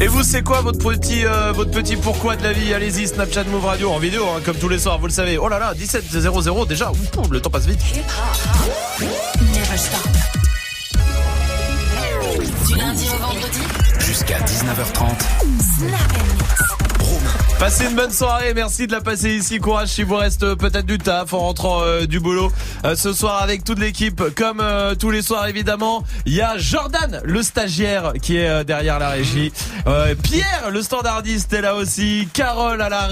Et vous, c'est quoi votre petit, euh, votre petit pourquoi de la vie? Allez-y, Snapchat Move Radio en vidéo, hein, comme tous les soirs, vous le savez. Oh là là, 17.00 déjà, Ouh, le temps passe vite. Never stop. Du lundi au vendredi, Jusqu'à 19h30. Passez une bonne soirée, merci de la passer ici. Courage si vous reste euh, peut-être du taf en rentrant euh, du boulot. Euh, ce soir avec toute l'équipe, comme tous les soirs évidemment, il y a Jordan, le stagiaire, qui est derrière la régie. Pierre, le standardiste, est là aussi. Carole à la.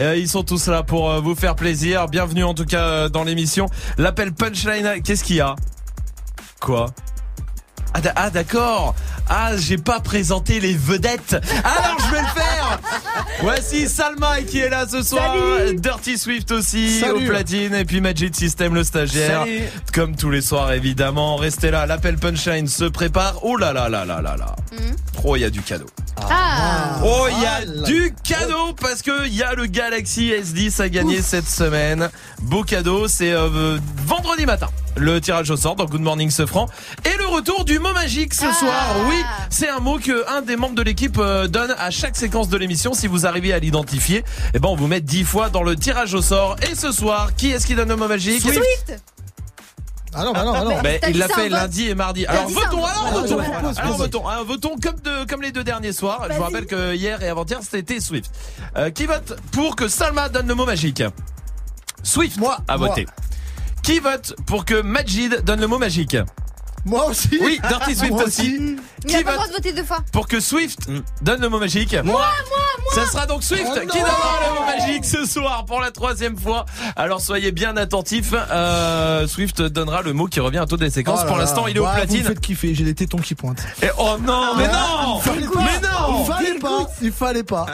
Euh, ils sont tous là pour vous faire plaisir. Bienvenue en tout cas dans l'émission. L'appel punchline, qu'est-ce qu'il y a? Quoi? Ah, ah, d'accord. Ah, j'ai pas présenté les vedettes. Alors je vais le faire. Voici Salma qui est là ce soir. Dirty Swift aussi Salut. au platine et puis Magic System le stagiaire. Salut. Comme tous les soirs évidemment. Restez là. L'appel punchline se prépare. Oh là là là là là là. Oh, il y a du cadeau. Ah Oh, il y a Ah du cadeau parce que il y a le Galaxy S10 à gagner cette semaine. Beau cadeau, c'est euh, vendredi matin. Le tirage au sort dans Good Morning Sefran et le retour du mot magique ce Ah. soir. Oui, c'est un mot que un des membres de l'équipe euh, donne à chaque séquence de l'émission. Si vous arrivez à l'identifier, eh ben on vous met 10 fois dans le tirage au sort. Et ce soir, qui est-ce qui donne le mot magique? Swift Ah non, bah non, bah non. T'as il l'a fait lundi et mardi. Alors votons, alors votons, alors votons, Hein, votons comme de comme les deux derniers soirs. Je vous rappelle que hier et avant-hier c'était Swift. Euh, qui vote pour que Salma donne le mot magique? Swift Moi, a voté. Qui vote pour que Majid donne le mot magique Moi aussi. Oui, Dirty Swift Moi aussi. Il Qui n'a pas le droit de voter deux fois. pour que Swift donne le mot magique Moi, moi, moi. Ça sera donc Swift Oh qui donnera le mot magique ce soir pour la troisième fois. Alors soyez bien attentifs. Euh, Swift donnera le mot qui revient à toutes les séquences. Oh pour l'instant, il est au Ouais, Vous me platine. faites kiffer, j'ai les tétons qui pointent. Et oh non, mais non, Il mais non, Il fallait pas. Il fallait pas.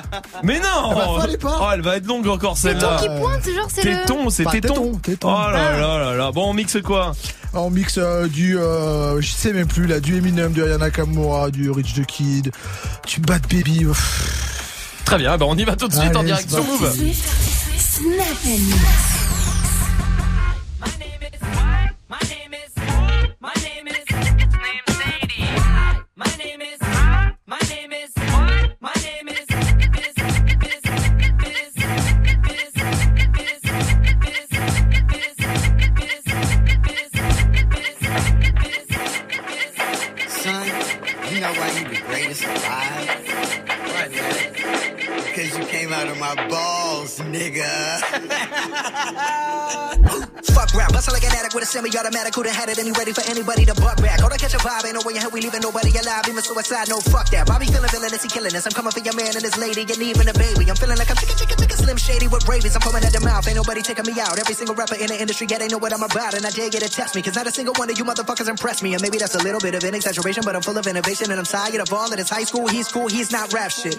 mais non. bah, fallait pas. Oh, elle va être longue encore C'est celle-là. ton qui pointe, genre c'est le. Téton, c'est Pas téton. téton, téton. Oh là là là là. Bon, on mixe quoi? On mixe euh, du, euh, je sais même plus là, du Eminem, du Ayana Nakamura, du Rich the Kid, du Bad Baby. Pff. Très bien, bah on y va tout de suite en Allez, direct c'est sur parti. Move. Came out of my balls, nigga. Fuck rap, bustle like an addict with a semi-automatic. Who done had it and he ready for anybody to buck back? Go to catch a vibe, ain't no way in hell we leaving nobody alive. Even suicide, no fuck that. Bobby feeling villainous, he killing us. I'm coming for your man and his lady, and even a baby. I'm feeling like I'm chicken, chicken, chicken, slim shady with rabies. I'm foaming at the mouth, ain't nobody taking me out. Every single rapper in the industry, yeah, they know what I'm about. And I dare get to test me, cause not a single one of you motherfuckers impressed me. And maybe that's a little bit of an exaggeration, but I'm full of innovation and I'm tired of all of this high school. He's cool, he's not rap shit.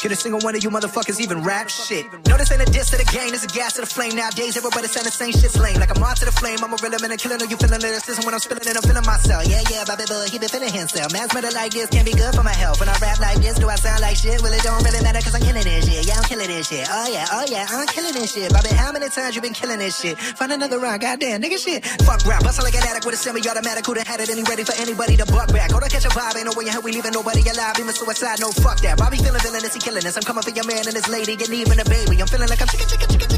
Get a single one of you motherfuckers even rap shit. No, this ain't a diss to the game, this a gas to the flame. Nowadays, everybody saying the same shit's lame. Like I'm on to the flame, I'm a real man and killing her. You feeling lyricism when I'm spilling it, I'm feeling myself. Yeah, yeah, Bobby Boy, he been feeling himself. Man's better like this, can't be good for my health. When I rap like this, do I sound like shit? Well, it don't really matter cause I'm killing this shit. Yeah, I'm killing this shit. Oh yeah, oh yeah, I'm killing this shit. Bobby, how many times you been killing this shit? Find another round, goddamn, nigga shit. Fuck rap, bustle like an addict with a semi-automatic. Who done had it and he ready for anybody to buck back? Go to catch a vibe, ain't no way in hell we leaving nobody alive. Even suicide, no fuck that. Bobby feeling villainous, he killing us. I'm coming for your man and his lady, and even a baby. I'm feeling like I'm chicken, chicken, chicken,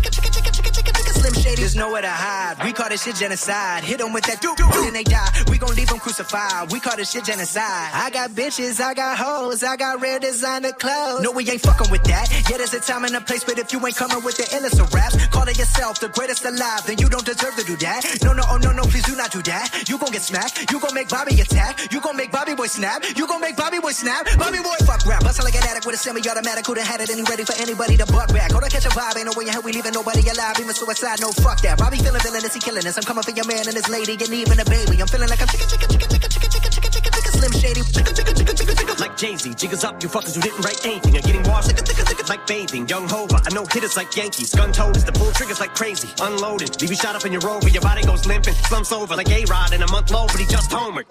shady. There's nowhere to hide. We call this shit genocide. Hit them with that doo doo, then they die. We gon' leave them crucified. We call this shit genocide. I got bitches, I got hoes, I got rare designer clothes. No, we ain't fucking with that. Yeah, there's a time and a place, but if you ain't coming with the illest of raps, calling yourself the greatest alive, then you don't deserve to do that. No, no, oh no, no, please do not do that. You gon' get smacked. You gon' make Bobby attack. You gon' make Bobby boy snap. You gon' make Bobby boy snap. Bobby boy fuck rap. Bustle like an addict with a semi-automatic. Who done had it and he ready for anybody to buck back. Go to catch a vibe, ain't no way in hell we leaving nobody alive. Even suicide, no fuck that. Bobby feeling villainous, he killing us. I'm coming for your man and his lady, and even a baby. I'm feeling like I'm chicken, chicken, chicken, chicken, chicken, chicken, chicken, chicken, chicken, slim shady. Chicken, chicken, chicken, chicken, chicken. Like Jay-Z, jiggers up, you fuckers who didn't write anything are getting washed like bathing. Young Hova, I know hitters like Yankees. Gun toters, the pull triggers like crazy. Unloaded, leave you shot up in your rover, your body goes limping. Slumps over like A-Rod in a month low, but he just homered.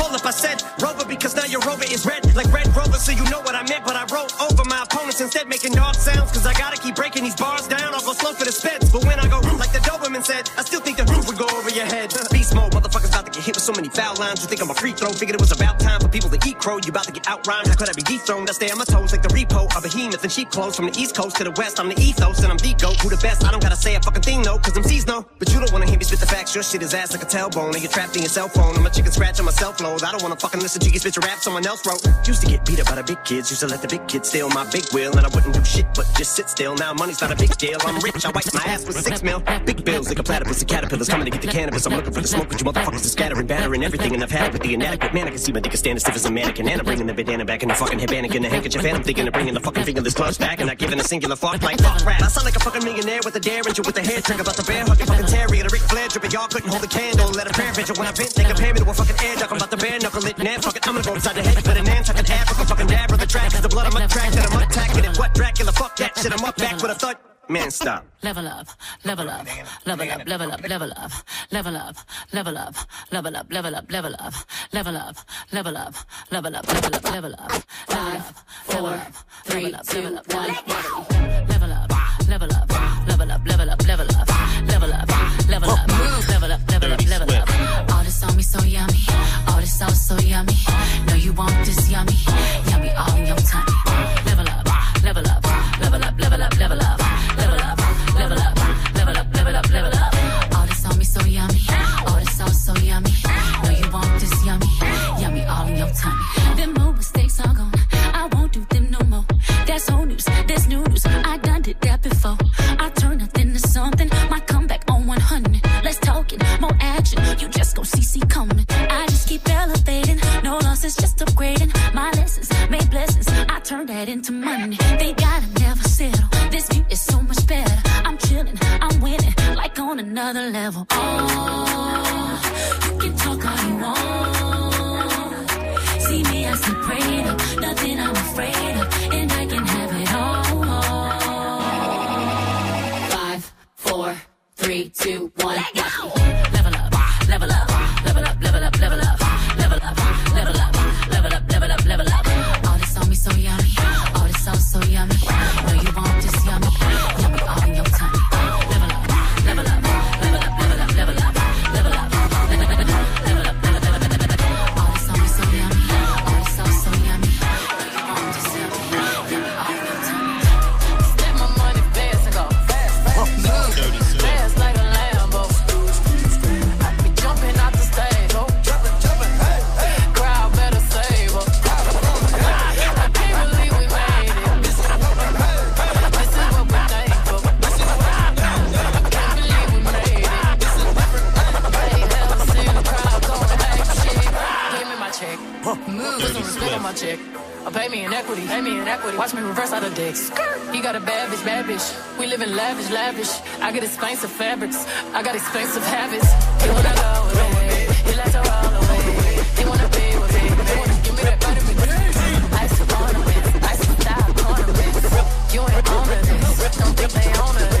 Hold up, I said Rover because now your Rover is red like Red Rover, so you know what I meant. But I wrote over my opponents instead, making dog sounds. Cause I gotta keep breaking these bars down. I'll go slow for the speds. But when I go like the Doberman said, I still think the roof would go over your head. Beast mode, motherfuckers about to get hit with so many foul lines. You think I'm a free throw? Figured it was about time for people to eat crow. You about to get out rhymed. How could I be dethroned? I stay on my toes like the repo. A behemoth and sheep clothes from the east coast to the west. I'm the ethos and I'm the goat. Who the best? I don't gotta say a fucking thing, no. Cause I'm no. But you don't wanna hear me spit the facts. Your shit is ass like a tailbone. And you're trapped in your cell phone. I'm a chicken scratch on my cell phone. I don't wanna fucking listen to you spit your rap someone else wrote. Used to get beat up by the big kids. Used to let the big kids steal my big wheel. And I wouldn't do shit but just sit still. Now money's not a big deal. I'm rich. I wipe my ass with six mil. Big bills like a platypus. The caterpillars coming to get the cannabis. I'm looking for the smoke. But you motherfuckers are scattering, battering everything. And I've had it with the inadequate man. I can see my dick is standing stiff as a mannequin. And I'm bringing the bandana back in the fucking headband and the handkerchief. And I'm thinking of bringing the fucking fingerless gloves back. And not giving a singular fuck like fuck rap. I sound like a fucking millionaire with a derringer with a hair trigger. About the bear hugging fucking Terry, terrier. The Ric Flair dripping. Y'all couldn't hold a candle. Let a prayer vigil when I vent. They compare me to a fucking air duck. I'm about to bare knuckle it. Now fuck it. I'm gonna go inside the head. But a Nantucket Africa fucking dab the track. is The blood I'm attracted. I'm attacking it. What Dracula? Fuck that shit. I'm up back with a thud. Man, stop. Level up, level up, level up, level up, level up, level up, level up, level up, level up, level up, level up, level up, level up, level up, level up, five, four, three, two, one, level up, level up, level up, level up, level up, level up, level up, level up, level up, level me so yummy, all this sauce so yummy. Know you want this yummy, yummy all in your tummy. Level up, level up, level up, level up, level up, level up, level up, level up, level up, level up. All this on so yummy, all this sauce so yummy. Know you want this yummy, yummy all in your tummy. Them old mistakes are gone, I won't do them no more. That's old news, that's new news. I done You just see see coming. I just keep elevating, no losses, just upgrading. My lessons made blessings. I turn that into money. They gotta never settle. This view is so much better. I'm chilling, I'm winning, like on another level. Oh, you can talk all you want. See me, I see prayed up, nothing I'm afraid of, and I can have it all. Five, four, three, two, one. Level up, level up, Pay me in equity, pay me in equity. Watch me reverse out of dicks. He got a bad bitch, bad bitch. We live in lavish, lavish. I get expensive fabrics. I got expensive habits. He wanna go away. He likes to roll away. He wanna be with me. He wanna give me that vitamin D. Ice ornaments, ice style ornaments. You ain't on this. Don't think they own this.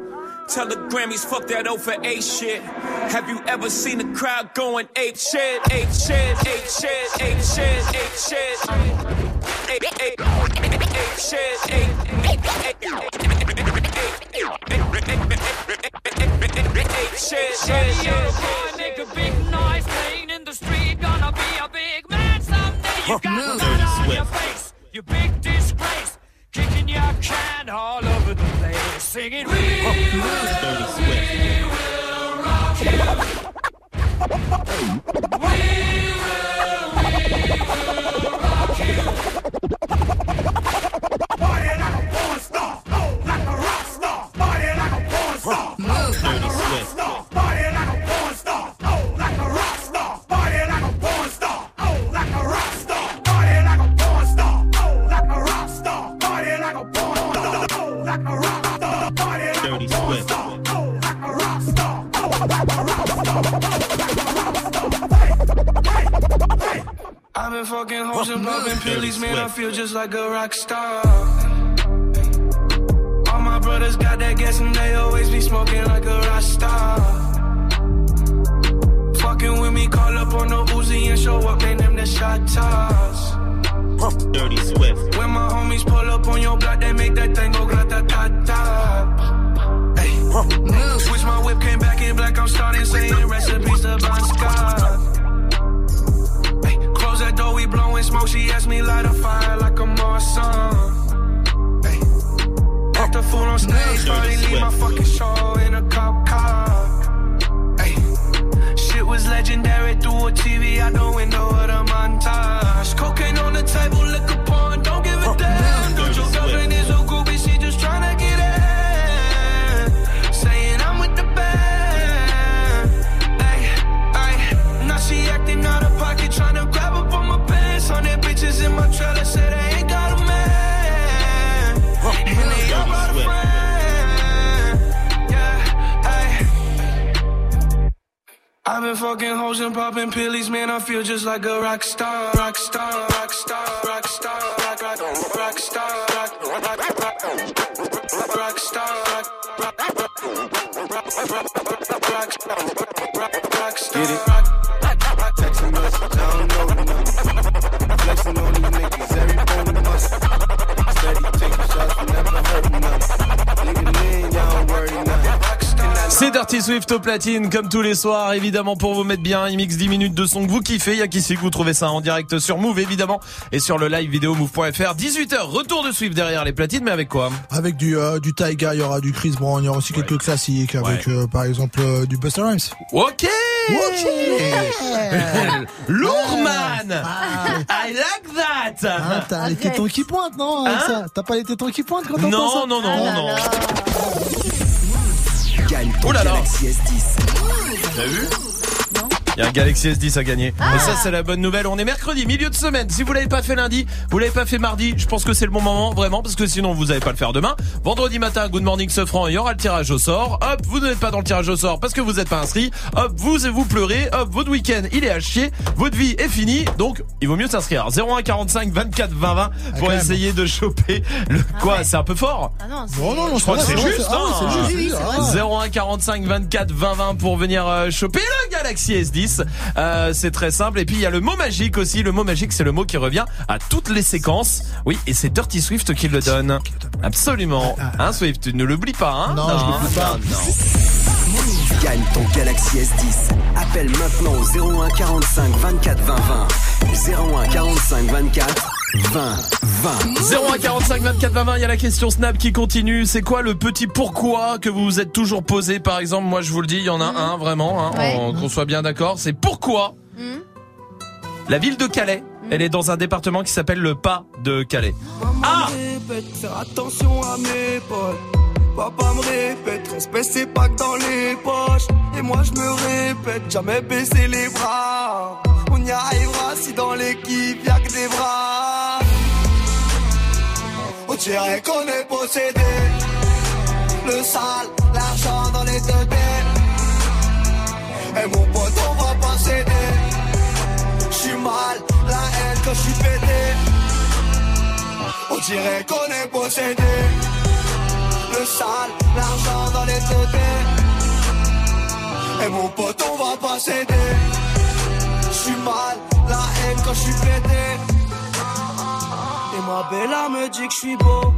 Tell the Grammys, fuck that over for A shit. Have you ever seen a crowd going ape shit? Ape shit, ape shit, ape shit, ape shit. Ape, ape, ape shit, ape, ape, ape shit, shit, shit. nigga, big noise playing in the street. Gonna be a big man someday. You oh, got just like a rock star, Dirty Swift au platine comme tous les soirs évidemment pour vous mettre bien. Il mixe 10 minutes de son que vous kiffez. Il y a qui sait que vous trouvez ça en direct sur Move évidemment et sur le live vidéo move.fr 18h retour de Swift derrière les platines mais avec quoi? Avec du, euh, du Taiga, il y aura du Chris Brown, il y aura aussi quelques classiques avec euh, par exemple euh, du Buster Rhymes. Ok! Ok! Lourman! I like that! Hein, T'as les tétons qui pointent, non avec Hein? ça? T'as pas les tétons qui pointent quand t'entends Non, ça? non, non, Ah là non. Gagne ton Oh là là. Galaxy S10. T'as vu? Il y a un Galaxy S10 à gagner. Et ça, c'est la bonne nouvelle. On est mercredi, milieu de semaine. Si vous l'avez pas fait lundi, vous l'avez pas fait mardi, je pense que c'est le bon moment, vraiment, parce que sinon vous allez pas le faire demain. Vendredi matin, Good Morning Sofran, il y aura le tirage au sort. Hop, vous n'êtes pas dans le tirage au sort parce que vous n'êtes pas inscrit. Hop, vous vous pleurez. Hop, votre week-end, il est à chier. Votre vie est finie. Donc, il vaut mieux s'inscrire. 01 45 24 20 20 pour essayer de choper le, quoi, c'est un peu fort? Ah non, Non, non, non, Je crois que c'est juste, ça va, hein. c'est juste, Oui, oui, ah. c'est 01 45 24 20 20 pour venir euh, choper le Galaxy S10. Euh, c'est très simple. Et puis il y a le mot magique aussi. Le mot magique, c'est le mot qui revient à toutes les séquences. Oui, et c'est Dirty Swift qui le donne. Absolument. Hein, Swift, tu ne l'oublies pas. Hein? Non, je l'oublie pas. non, non. Gagne ton Galaxy S10. Appelle maintenant au 01 45 24 20 20. 01 45 24 20 20. 01 45 24 20 20, il y a la question Snap qui continue. C'est quoi le petit pourquoi que vous vous êtes toujours posé? Par exemple, moi je vous le dis, il y en a un vraiment, hein, Ouais. qu'on soit bien d'accord. C'est pourquoi Mhm. la ville de Calais, elle est dans un département qui s'appelle le Pas de Calais. Ah attention à mes potes. Papa me répète, respect c'est pas que dans les poches. Et moi je me répète, jamais baisser les bras. On y arrivera si dans l'équipe y'a que des bras. On dirait qu'on est possédé. Le sale, l'argent dans les deux Et mon pote, on va pas céder. J'suis mal, la haine quand j'suis pété. On dirait qu'on est possédé. Le sale, l'argent dans les deux Et mon pote, on va pas céder. J'suis mal, la haine quand j'suis pété. Et ma bella me dit que j'suis beau.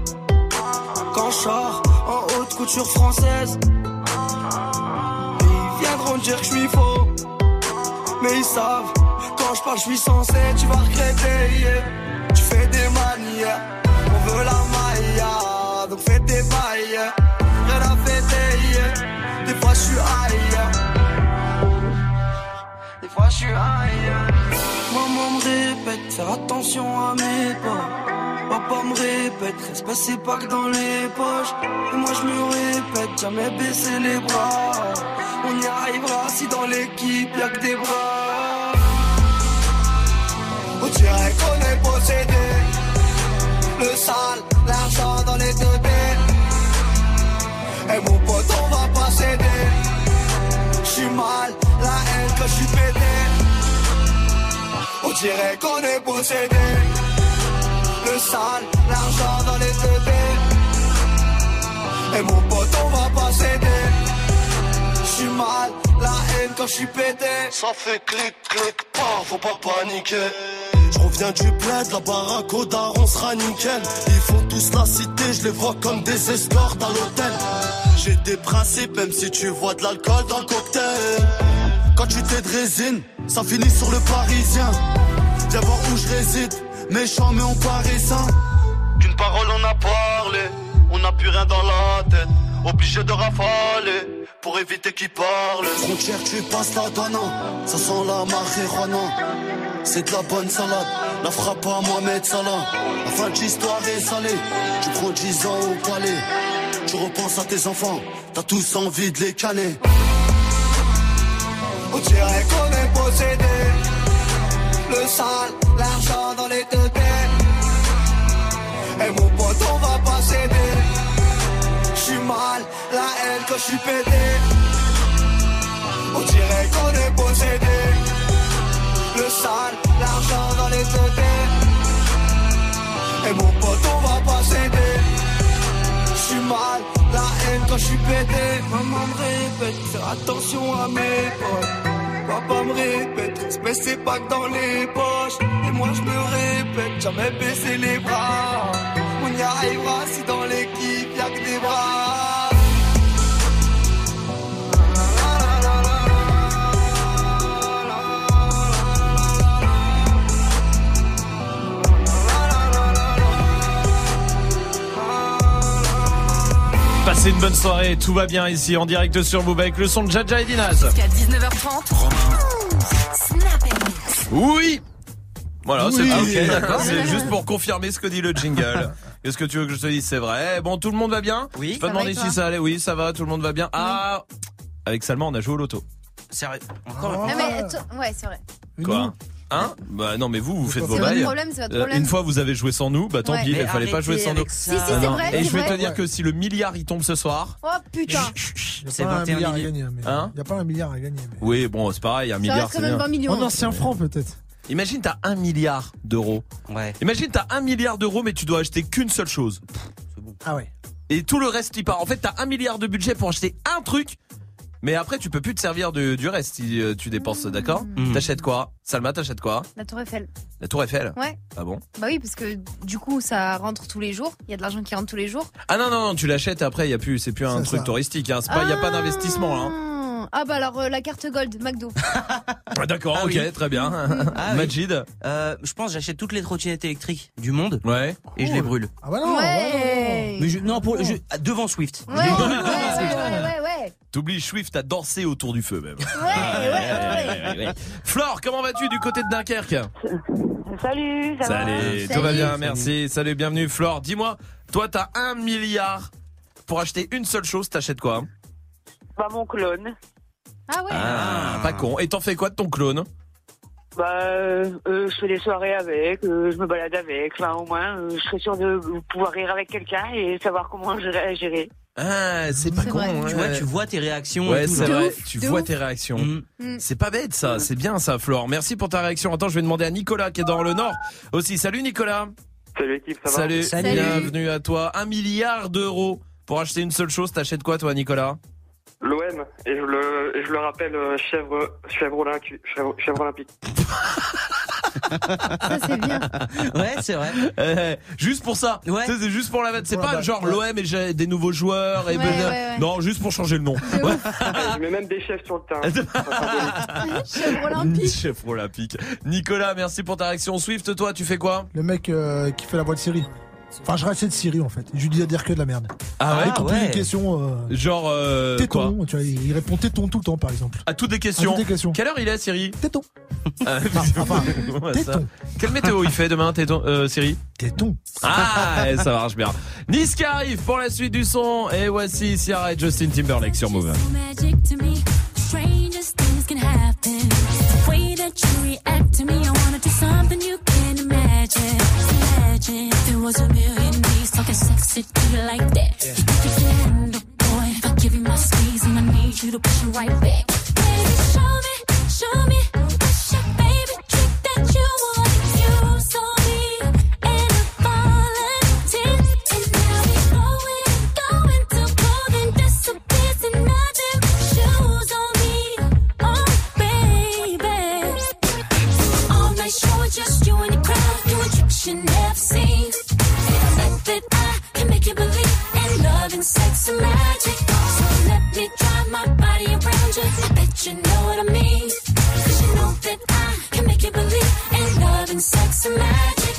Quand j'sors en haute couture française. Ils viendront dire que j'suis faux. Mais ils savent, quand je parle, je suis censé, tu vas regretter. yeah. Tu fais des manières, on veut la maille, donc fais tes bails. Rien à fêter, yeah. des fois je suis ailleurs. Des fois je suis ailleurs. Faire attention à mes pas. Papa me répète, respect c'est pas que dans les poches. Et moi je me répète, jamais baisser les bras. On y arrivera si dans l'équipe y'a que des bras. On dirait qu'on est possédé. Le sale, l'argent dans les deux Et mon pote, on va pas céder. J'suis mal, la haine quand j'suis pété. Dirait qu'on est possédé. Le sale, l'argent dans les deux Et mon pote, on va pas céder. J'suis mal, la haine quand j'suis pété. Ça fait clic, clic, pas, faut pas paniquer. Je reviens du bled, la baraque au daron sera nickel. Ils font tous la cité, je les vois comme des escortes à l'hôtel. J'ai des principes, même si tu vois de l'alcool dans le cocktail. Quand tu t'es de résine, ça finit sur le parisien. Viens voir où je réside, méchant mais on parisien. D'une parole on a parlé, on n'a plus rien dans la tête. Obligé de rafaler pour éviter qu'ils parlent. Frontière, tu passes la donnant, ça sent la marijuana. C'est de la bonne salade, la frappe à Mohamed Salah. La fin de l'histoire est salée, tu prends 10 ans au palais. Tu repenses à tes enfants, t'as tous envie de les canner. On dirait qu'on est possédé. Le sale, l'argent dans les deux Et mon pote, on va pas céder. J'suis mal, la haine quand j'suis pété. On dirait qu'on est possédé. Le sale, l'argent dans les deux Et mon pote, on va pas céder. J'suis mal, la haine quand j'suis pété. Maman me répète, attention à mes potes. Papa me répète, respect c'est pas que dans les poches. Et moi je me répète, jamais baisser les bras. On y arrivera si dans l'équipe y'a que des bras. Passez une bonne soirée, tout va bien ici en direct sur Move avec le son de Jaja et Dinaz. Jusqu'à 19h30. Snap Oui voilà, c'est Oui. tout. Ok, d'accord. C'est juste pour confirmer ce que dit le jingle. Qu'est-ce que tu veux que je te dise? C'est vrai. Bon, tout le monde va bien? Oui. Je peux Ça va demander si ça allait. Oui, ça va. Tout le monde va bien. Ah, avec Salma, on a joué au loto. Sérieux? Encore Ah, mais ouais, c'est vrai. Quoi? Hein Bah non mais vous vous faites vos bails. problème, c'est votre Euh, problème. Une fois vous avez joué sans nous, bah tant Ouais. pis, Mais il fallait pas arrêtez jouer sans nous. avec ça. Si, si, Ah c'est non. vrai, Et c'est je vais vrai. te dire que si le milliard il tombe ce soir, Oh putain. Il C'est n'y a pas un 21 milliard à millions. gagner. mais- Hein Il n'y a pas un milliard à gagner. mais- oui bon c'est pareil, un Ça milliard reste c'est quand même bien. 20 millions. En ancien franc peut-être. Imagine t'as un milliard d'euros. Ouais. Imagine t'as un milliard d'euros mais tu dois acheter qu'une seule chose. Ah ouais. Et tout le reste il part. En fait t'as un milliard de budget pour acheter un truc. Mais après tu peux plus te servir de- du reste si euh, tu dépenses, d'accord Mhm. T'achètes quoi Salma t'achètes quoi La Tour Eiffel. La Tour Eiffel Ouais. Ah bon Bah oui, parce que du coup, ça rentre tous les jours. Il y a de l'argent qui rentre tous les jours. Ah non non non tu l'achètes et après il y a plus c'est plus un truc ça. touristique hein. C'est pas il y a pas d'investissement là. hein. Ah, Ah bah alors euh, la carte Gold, McDo. Ah, D'accord, Ah ok, oui. très bien. Ah oui. Majid Euh, je pense que j'achète toutes les trottinettes électriques du monde Ouais. et je les brûle. Ah bah non. ouais. Mais je- non, pour, je- devant Swift. Ouais, ouais, ouais, ouais, ouais, ouais. T'oublies Swift à danser autour du feu même. Ouais, ouais, ouais. Flore, comment vas-tu du côté de Dunkerque? Salut, ça Salut, va tout va Salut. bien, merci. Salut, bienvenue Flore. Dis-moi, toi t'as un milliard pour acheter une seule chose, t'achètes quoi? Bah mon clone. Ah ouais. Ah, pas con. Et t'en fais quoi de ton clone? Bah euh, euh, je fais des soirées avec, euh, je me balade avec. Enfin au moins, euh, je serais sûr de pouvoir rire avec quelqu'un et savoir comment gérer. gérer. Ah, c'est pas C'est con. vrai. ouais. Tu vois, tu vois tes réactions. Ouais, tout, c'est genre. vrai. ouf, tu de vois ouf. tes réactions. Mm. Mm. C'est pas bête ça, c'est bien ça Flore. Merci pour ta réaction. Attends, je vais demander à Nicolas qui est dans le Nord aussi. Salut Nicolas. Salut l'équipe, ça va Salut. Salut. bienvenue à toi. Un milliard d'euros pour acheter une seule chose, t'achètes quoi toi Nicolas? L'OM, et je le, et je le rappelle, euh, chèvre, chèvre, olympique, chèvre, chèvre olympique. Ça c'est bien. Ouais, c'est vrai. Eh, juste pour ça. Ouais. C'est juste pour la mettre. C'est pas genre l'OM et j'ai des nouveaux joueurs et Ouais, ben- ouais, ouais. non, juste pour changer le nom. Je mets même des chefs sur le terrain. Chèvre olympique. Chef olympique. Nicolas, merci pour ta réaction. Swift, toi, tu fais quoi? Le mec euh, qui fait la voix de Siri. Enfin, je reste de Siri en fait. Je lui dis à dire que de la merde. Ah ouais qu'on pose ouais. une question, euh, Genre euh, quoi téton, tu vois, il répond téton tout le temps par exemple. À toutes les À questions. toutes les questions. Quelle heure il est, Siri Téton. Ah, enfin, téton. Quelle météo il fait demain, téton, euh, Siri Téton. Ah, ça marche bien. Nice qui arrive pour la suite du son. Et voici Ciara et Justin Timberlake sur Move. Strangest things can happen. The way that you react to me, I wanna do something you was a million days talking sexy to you like that. Yeah. You think handle, boy? If I give you my squeeze and I need you to push it right back. Baby, show me, show me what's your trick that you wanna. And and now we going, going nothing shoes on me. Oh, baby, all night showing just you and crowd doing tricks you never seen. some magic. So let me drive my body around you. I bet you know what I mean. Cause you know that I can make you believe in love and sex and magic.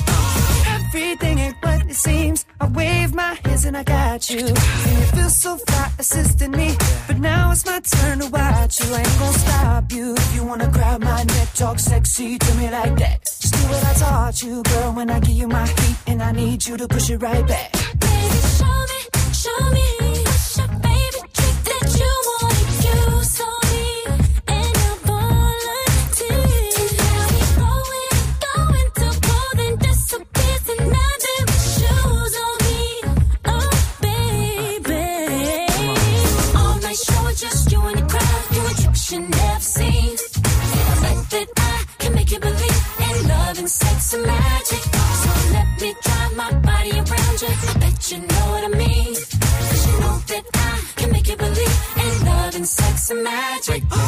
Everything ain't what it seems. I wave my hands and I got you. And you feel so fly assisting me. But now it's my turn to watch you. I ain't gonna stop you. If you wanna grab my neck, talk sexy to me like that. Just do what I taught you, girl. When I give you my heat and I need you to push it right back. Baby, show me you know what I mean. And sex and magic. Now,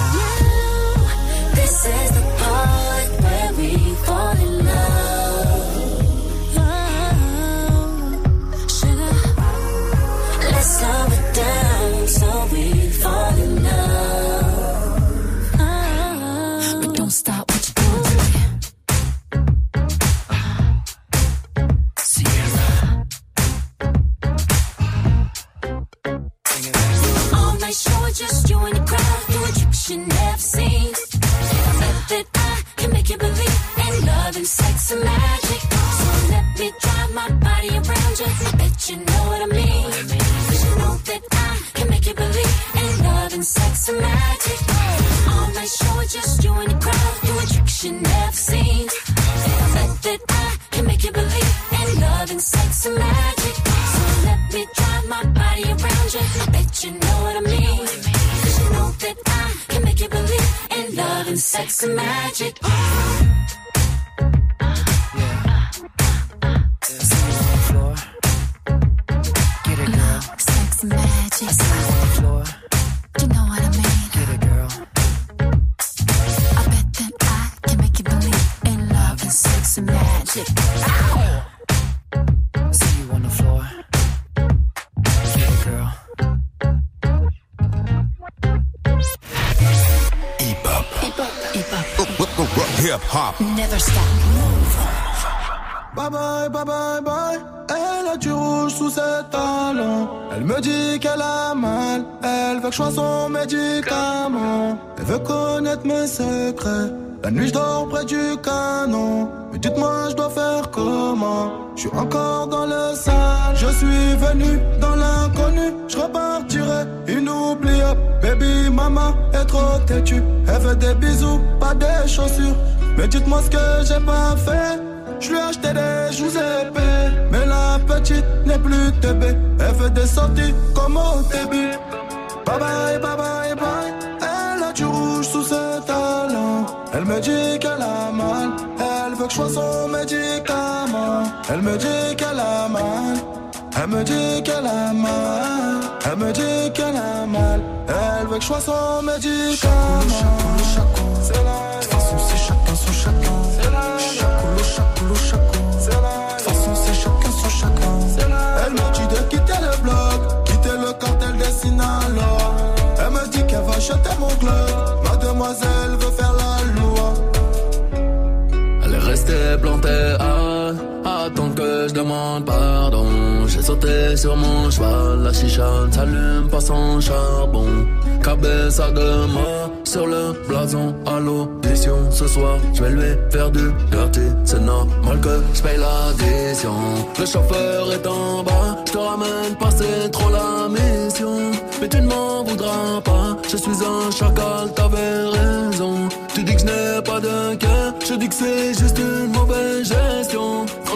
this is the part where we fall in love. Sugar, let's slow it down so we fall in love. You never seen. Bet that I can make you believe in love and sex and magic. So let me drive my body around you. I bet you know what I mean. Cause you know that I can make you believe in love and sex and magic. All night show, just you and the crowd, doing tricks you never seen. Bet that I can make you believe in love and sex and magic. So let me drive my body around you. I bet you know what I mean. You believe in love and sex and magic. Get it, girl. I bet that I can make you believe in love and sex and magic. on Hip hop. Never stop. Bye bye, bye bye, bye. Elle a du rouge sous ses talons. Elle me dit qu'elle a mal. Elle veut que je sois son médicament. Elle veut connaître mes secrets. La nuit, je dors près du canon. Mais dites-moi, je dois faire comment? Je suis encore dans le sale. Je suis venu dans l'inconnu. Je repartirai inoubliable. Baby, maman est trop têtue. Elle veut des bisous, pas des chaussures. Mais dites-moi ce que j'ai pas fait. Je lui ai acheté des joues épais. Mais la petite n'est plus TB Elle veut des sorties comme au début. Bye bye, bye bye, bye. Elle a du rouge sous ses talons. Elle me dit qu'elle a mal. Elle veut que je sois son médicament. Elle me dit qu'elle a mal. Elle me dit qu'elle a mal. Elle me dit qu'elle a mal Elle veut que je sois son médicament C'est la De toute façon c'est chacun son chacun. C'est la Chacoulou, chacoulou, chaco C'est la De toute façon c'est chacun son chacun. C'est la Elle me dit de quitter le bloc Quitter le cartel des Sinaloa. Elle me dit qu'elle va acheter mon club Mademoiselle veut faire la loi. Elle est restée plantée à demande pardon. J'ai sauté sur mon cheval, la chicha s'allume pas sans charbon. Cabeza de mort sur le blason à l'audition. Ce soir, je vais lui faire du gâté. C'est normal que je paye l'addition. Le chauffeur est en bas, je te ramène pas, c'est trop la mission. Mais tu ne m'en voudras pas, je suis un chacal, t'avais raison. Tu dis que je n'ai pas de cœur, je dis que c'est juste une mauvaise gestion.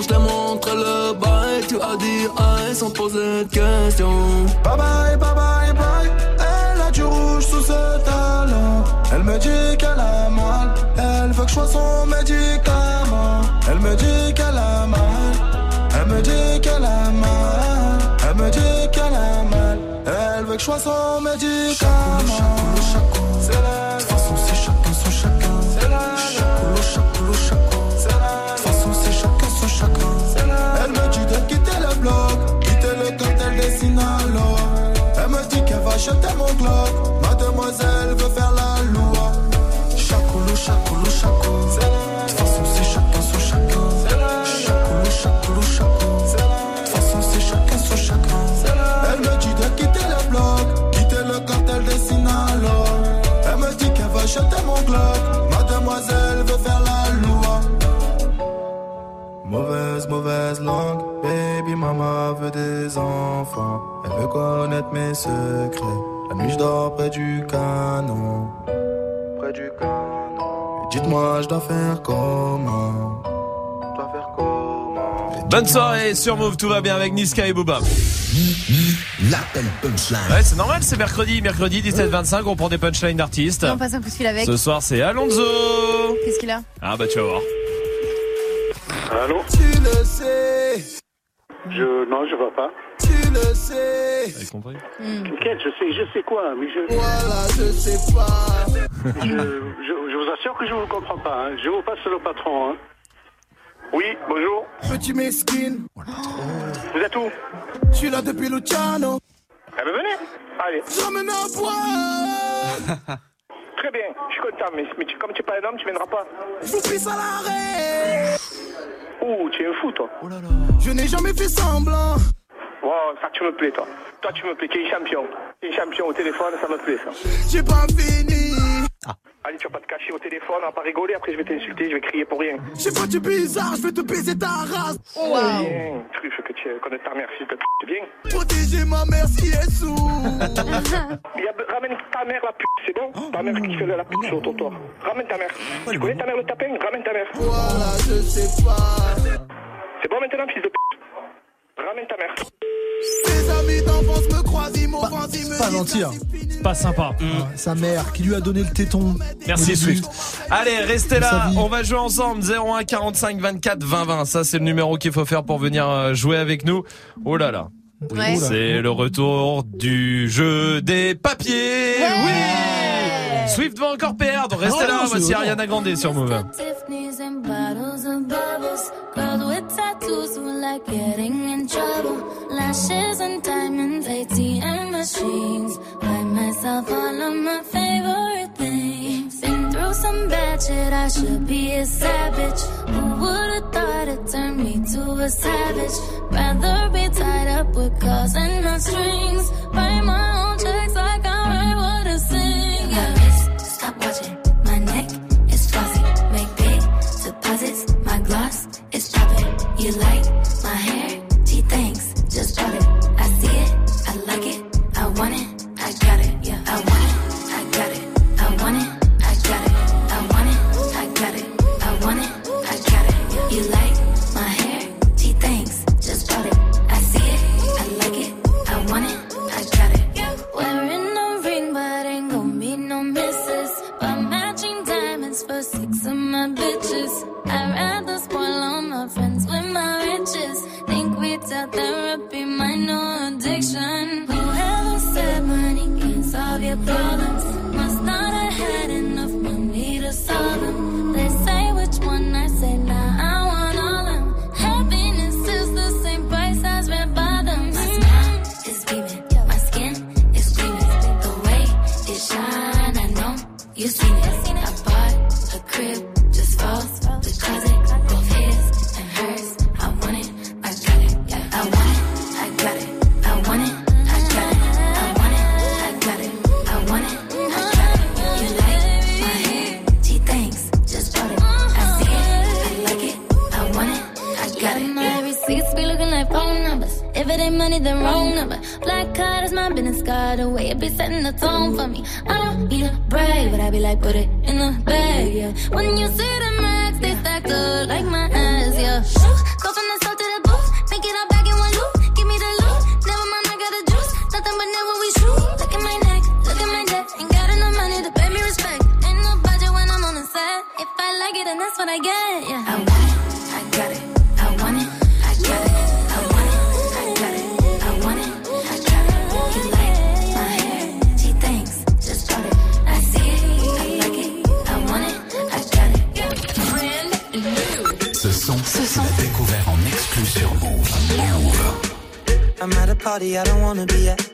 Quand je t'ai montré le bail, tu as dit aïe sans poser de questions. Bye bye, bye bye, bye. Elle a du rouge sous ses talons. Elle me dit qu'elle a mal. Elle veut que je sois son médicament. Elle me dit qu'elle a mal. Elle me dit qu'elle a mal. Elle me dit qu'elle a mal. Elle veut que je sois son médicament. Acheter mon globe. Mademoiselle veut faire moi veut des enfants. Elle veut connaître mes secrets. La nuit, je dors près du canon. Près du canon. Dites-moi, je dois faire comment? Je dois faire comment? Bonne soirée sur Move, tout va bien avec Niska et Booba. L'appel punchline. Ouais, c'est normal, c'est mercredi, mercredi 17-25, on prend des punchlines d'artistes. On passe un coup de fil avec. Ce soir, c'est Alonso. Qu'est-ce qu'il a? Ah bah tu vas voir. Allô Tu le sais, Je. Non, je vois pas. tu le sais. Compris Quel Je sais, je sais quoi, mais je. Voilà, je sais pas. Je, je, je vous assure que je vous comprends pas. hein. Je vous passe le patron. Hein. Oui, bonjour. Petit mesquine, Vous êtes où? Je suis là depuis Luciano. Eh ben venez. Allez. J'emmène un bois. Très bien, je suis content, mais, mais tu- comme tu n'es pas un homme, tu viendras pas. Je vous pisse à l'arrêt. Ouh, tu es un fou, toi. Je n'ai jamais fait semblant. Wow, ça, tu me plais, toi. Toi, tu me plais, tu es un champion. Tu es un champion au téléphone, ça me plaît, ça. J'ai pas fini. Allez, tu vas pas te cacher au téléphone, on va pas rigoler, après je vais t'insulter, je vais crier pour rien. J'ai pas du bizarre, je vais te baiser ta race. Bien, truffe que tu connais ta mère, fils de p***, c'est bien. Protéger ma mère si elle est sous. Il y a- ramène ta mère, la pute, c'est bon Ta mère qui fait la pute sur le trottoir. Ramène ta mère. Tu connais ta mère, le tapin? Ramène ta mère. Voilà, je sais pas. C'est bon maintenant, fils de p***. Ramène ta mère. Ses amis d'enfance me croisent, ils m'offensent, ils me Pas disent mentir. Pas sympa. Sa mère qui lui a donné le téton. Merci. Swift. Allez, restez là, on va jouer ensemble 01 45 24 20 20. Ça c'est le numéro qu'il faut faire pour venir euh, jouer avec nous. Oh là là. Ouais. C'est le retour du jeu des papiers. Oui. Swift va encore perdre. Restez Oh là, voici c'est- Ariana Grande sur Move. Tattoos who like getting in trouble. Lashes and diamonds, ATM machines. Buy myself all of my favorite things. Been through some bad shit, I should be a savage. Who would've thought it turned me to a savage? Rather be tied up with calls and not strings. Write my own You like be setting the tone for me. I don't need a brag, but I be like, put it in the bag, yeah. When you see the max, I don't wanna be at.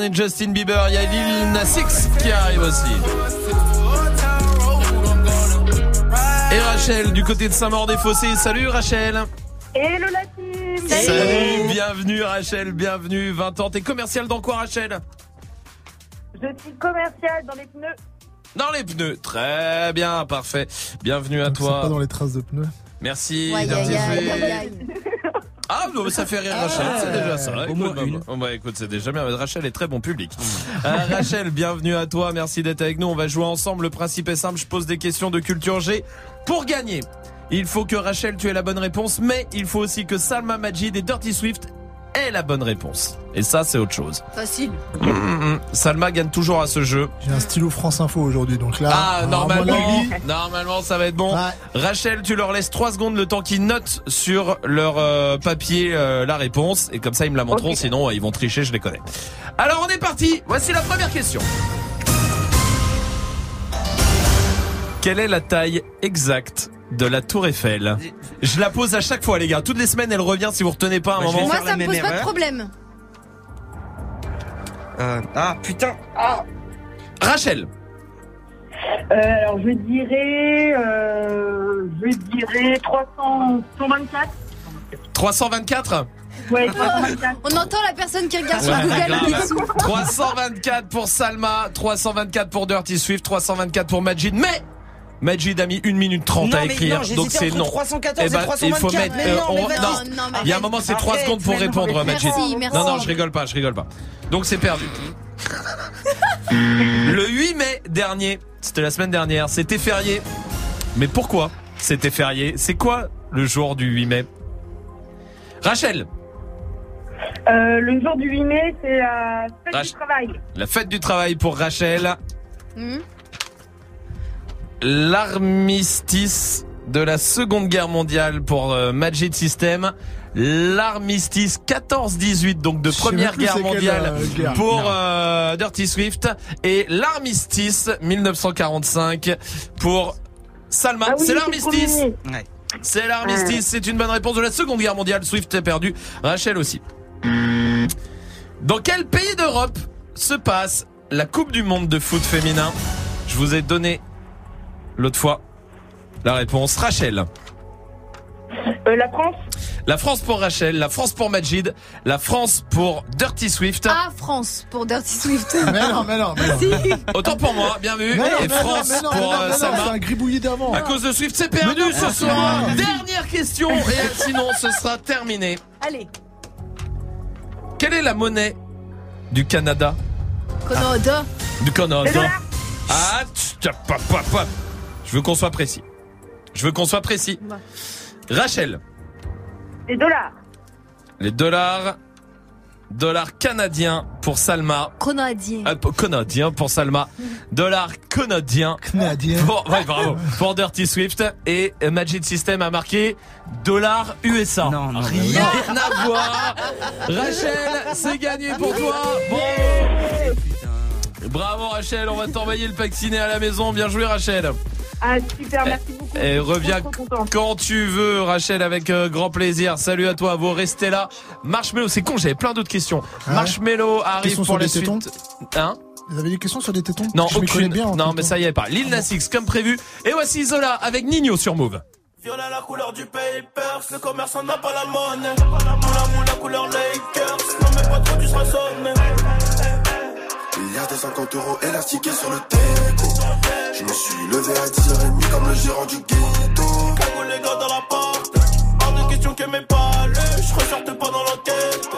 Sheeran et Justin Bieber. Il y a Lil Nas X qui arrive aussi. Et Rachel du côté de Saint-Maur-des-Fossés. Salut Rachel. Hello la team Salut, bienvenue Rachel, bienvenue. 20 ans, t'es commercial dans quoi Rachel? Je suis commerciale dans les pneus. Dans les pneus. Très bien, parfait. Bienvenue à toi. pas dans les traces de pneus. Merci. Ouais, Mais ça fait rire Rachel, Ah, c'est déjà ça. au Écoute, moins maman. une. Oh, bah, écoute, c'est déjà bien. Rachel est très bon public. Euh, Rachel, bienvenue à toi. Merci d'être avec nous. On va jouer ensemble. Le principe est simple. Je pose des questions de culture G. Pour gagner, il faut que Rachel, tu aies la bonne réponse, mais il faut aussi que Salma Majid et Dirty Swift aient la bonne réponse. Et ça, c'est autre chose. Facile. Salma gagne toujours à ce jeu. J'ai un stylo France Info aujourd'hui, donc là. Ah, normalement, normalement, ça va être bon. Rachel, tu leur laisses 3 secondes le temps qu'ils notent sur leur euh, papier euh, la réponse. Et comme ça, ils me la montreront. Sinon, euh, ils vont tricher, je les connais. Alors, on est parti. Voici la première question. Quelle est la taille exacte de la Tour Eiffel Je la pose à chaque fois, les gars. Toutes les semaines, elle revient si vous retenez pas un Bah, moment. Moi, ça me pose pas de problème. Euh, ah putain. Rachel, Euh, alors je dirais, euh, je dirais 300, 124. 324 Ouais, 324. On entend la personne qui regarde sur Ouais, Google grave. dessous. 324 pour Salma, 324 pour Dirty Swift, 324 pour Majid. Mais Majid a mis 1 minute 30 Non, à écrire, non, donc c'est non. 314 Eh ben, et 324, il faut mettre. mais non, mais vas-y. Non, non, mais il y a un moment, c'est 3 Arrête, secondes pour répondre, Majid. merci, merci. Non, non, je rigole pas, je rigole pas. Donc c'est perdu. Le 8 mai dernier, c'était la semaine dernière, c'était férié. Mais pourquoi c'était férié? C'est quoi le jour du 8 mai? Rachel, Euh, le jour du 8 mai, c'est la fête Rach- du travail. la fête du travail pour Rachel. Hmm. L'armistice de la Seconde Guerre mondiale pour euh, Majid System, l'armistice 14-18 donc de Première Guerre quelle, mondiale euh, guerre. pour euh, Dirty Swift et l'armistice 1945 pour Salma. Ah oui, c'est l'armistice. Ouais. C'est l'armistice, c'est une bonne réponse de la Seconde Guerre mondiale. Swift est perdu, Rachel aussi. Dans quel pays d'Europe se passe la Coupe du Monde de foot féminin? Je vous ai donné l'autre fois la réponse. Rachel. Euh, la France La France pour Rachel, la France pour Majid, la France pour Dirty Swift. Ah, France pour Dirty Swift. Mais non, mais non, mais non. Si. Autant pour moi, bien vu. Non, Et France mais non, pour mais non, euh, mais non, Salma. C'est un gribouillis d'avant. À cause de Swift, c'est perdu non, ce soir. c'est- Dernière question et sinon ce sera terminé. Allez, Quelle est la monnaie du Canada? Canada. Du Canada. Ah, tch, pop, pop, pop. Je veux qu'on soit précis. Je veux qu'on soit précis. Rachel, Les dollars. les dollars, dollars canadiens pour Salma. Canadien. Canadien pour Salma. Dollars canadiens. Canadien. Pour, ouais, bravo. Pour Dirty Swift. Et euh, Magic System a marqué dollars USA. Non, non, Rien à voir. Rachel, c'est gagné pour toi. Bravo. Bravo Rachel, on va t'envoyer le pack ciné à la maison. Bien joué Rachel. Ah, super, merci beaucoup. Et reviens Trop, trop content. quand tu veux, Rachel, avec euh, grand plaisir. Salut à toi, vous restez là. Marshmello, c'est con, j'avais plein d'autres questions. Ah ouais Marshmello arrive Questions pour sur la suite. Hein Vous avez des questions sur des tétons Non, Je aucune. bien en non, mais ça y est pas. Lil Nas X, comme prévu. Et voici Zola avec Nino sur Move. Violet la couleur du papers, le commerçant n'a pas la monnaie. Moula moula couleur Lakers, non mais pas trop seras sonné. Il y a des 50 euros élastiqués sur le teco. Je me suis levé à 10h30 comme le gérant du ghetto. Cagou les gars dans la porte, hors de question que mes palais, je ressorte pas dans l'enquête.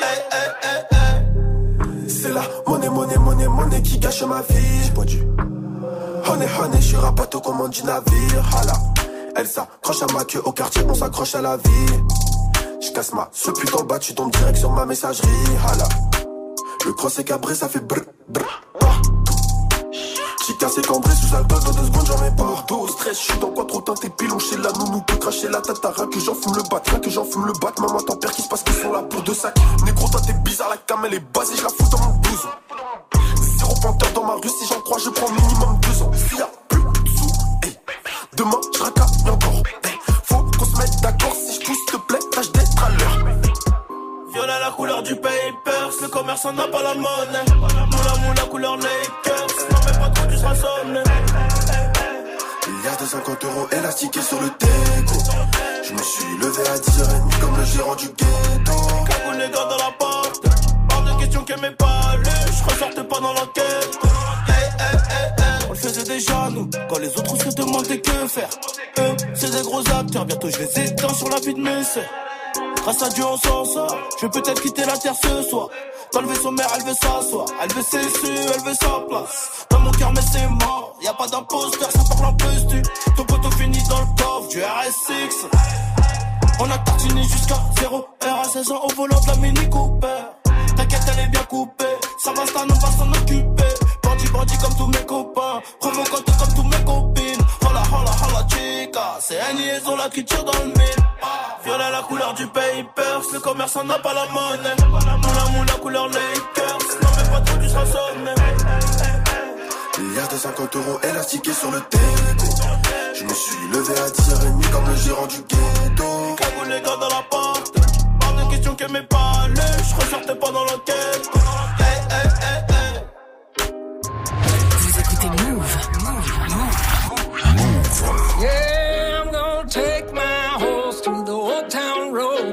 Hey, hey, hey, hey. C'est la monnaie, monnaie, monnaie, monnaie qui gâche ma vie. J'ai pas du honey, honey, je suis rapato comme on dit navire. Hala. Elle s'accroche à ma queue au quartier, on s'accroche à la vie. Je casse ma ce putain bas, tu tombes direct sur ma messagerie. Hala. Le cross est cabré, ça fait brr, brr, partout. J'ai cassé cambré sous dans deux secondes, j'en mets pas. Dos, stress, je suis dans quoi trop teinté, pilon chez la nounou, peut cracher la tatara, que j'en fume le bat, que j'en fume le bat. Maman, t'en perds qui se passe qu'ils sont là pour deux sacs. Négro, toi t'es bizarre, la cam elle est basée, je la fous dans mon blouson. Zéro panthère dans ma rue, si j'en crois, je prends minimum deux ans. S'il y a plus de sous, demain je racaille encore. Faut qu'on se mette d'accord, si je pousse, te plaît, tâche d'être à l'heure. Violet la couleur du papers, le commerçant n'a pas la monnaie. Moula moula couleur Lakers, pas y a des 50 euros élastiqués sur le teco. Je me suis levé à 10h30 comme le gérant du ghetto. Cagou les gars dans la porte, hors de question que mes palais, je ressorte pas dans l'enquête. Hey, hey, hey, hey. On le faisait déjà nous, quand les autres se demandaient que faire. Eux, c'est des gros acteurs, bientôt je les éteins sur la vie de mes sœurs. Grâce à Dieu on s'en sort, je vais peut-être quitter la terre ce soir. Quand le vaisseau mère, elle veut s'asseoir, elle veut ses su, elle veut sa place. Dans mon cœur, mais c'est mort, y a pas d'imposteur, ça parle en plus du. Ton poteau finit dans le coffre du RS6. On a tartiné jusqu'à 0 R à 16 ans au volant de la Mini Cooper. T'inquiète, elle est bien coupée. Ça va, ça, on va s'en occuper. Bandit, bandit comme tous mes copains. Provocante comme tous mes copines. Hola, hola, hola, chica. C'est un liaison là qui tire dans le mille. Violet la couleur du papers. Le commerçant n'a pas la monnaie. Moula, moula, couleur Lakers. Non, mais pas trop. Il y a des 50 euros élastiqués sur le teco. Je me suis levé à 10h30 comme le gérant du ghetto. Cagou les gars dans la porte? Pas de question que mes palais. Je ressortais pas dans l'enquête.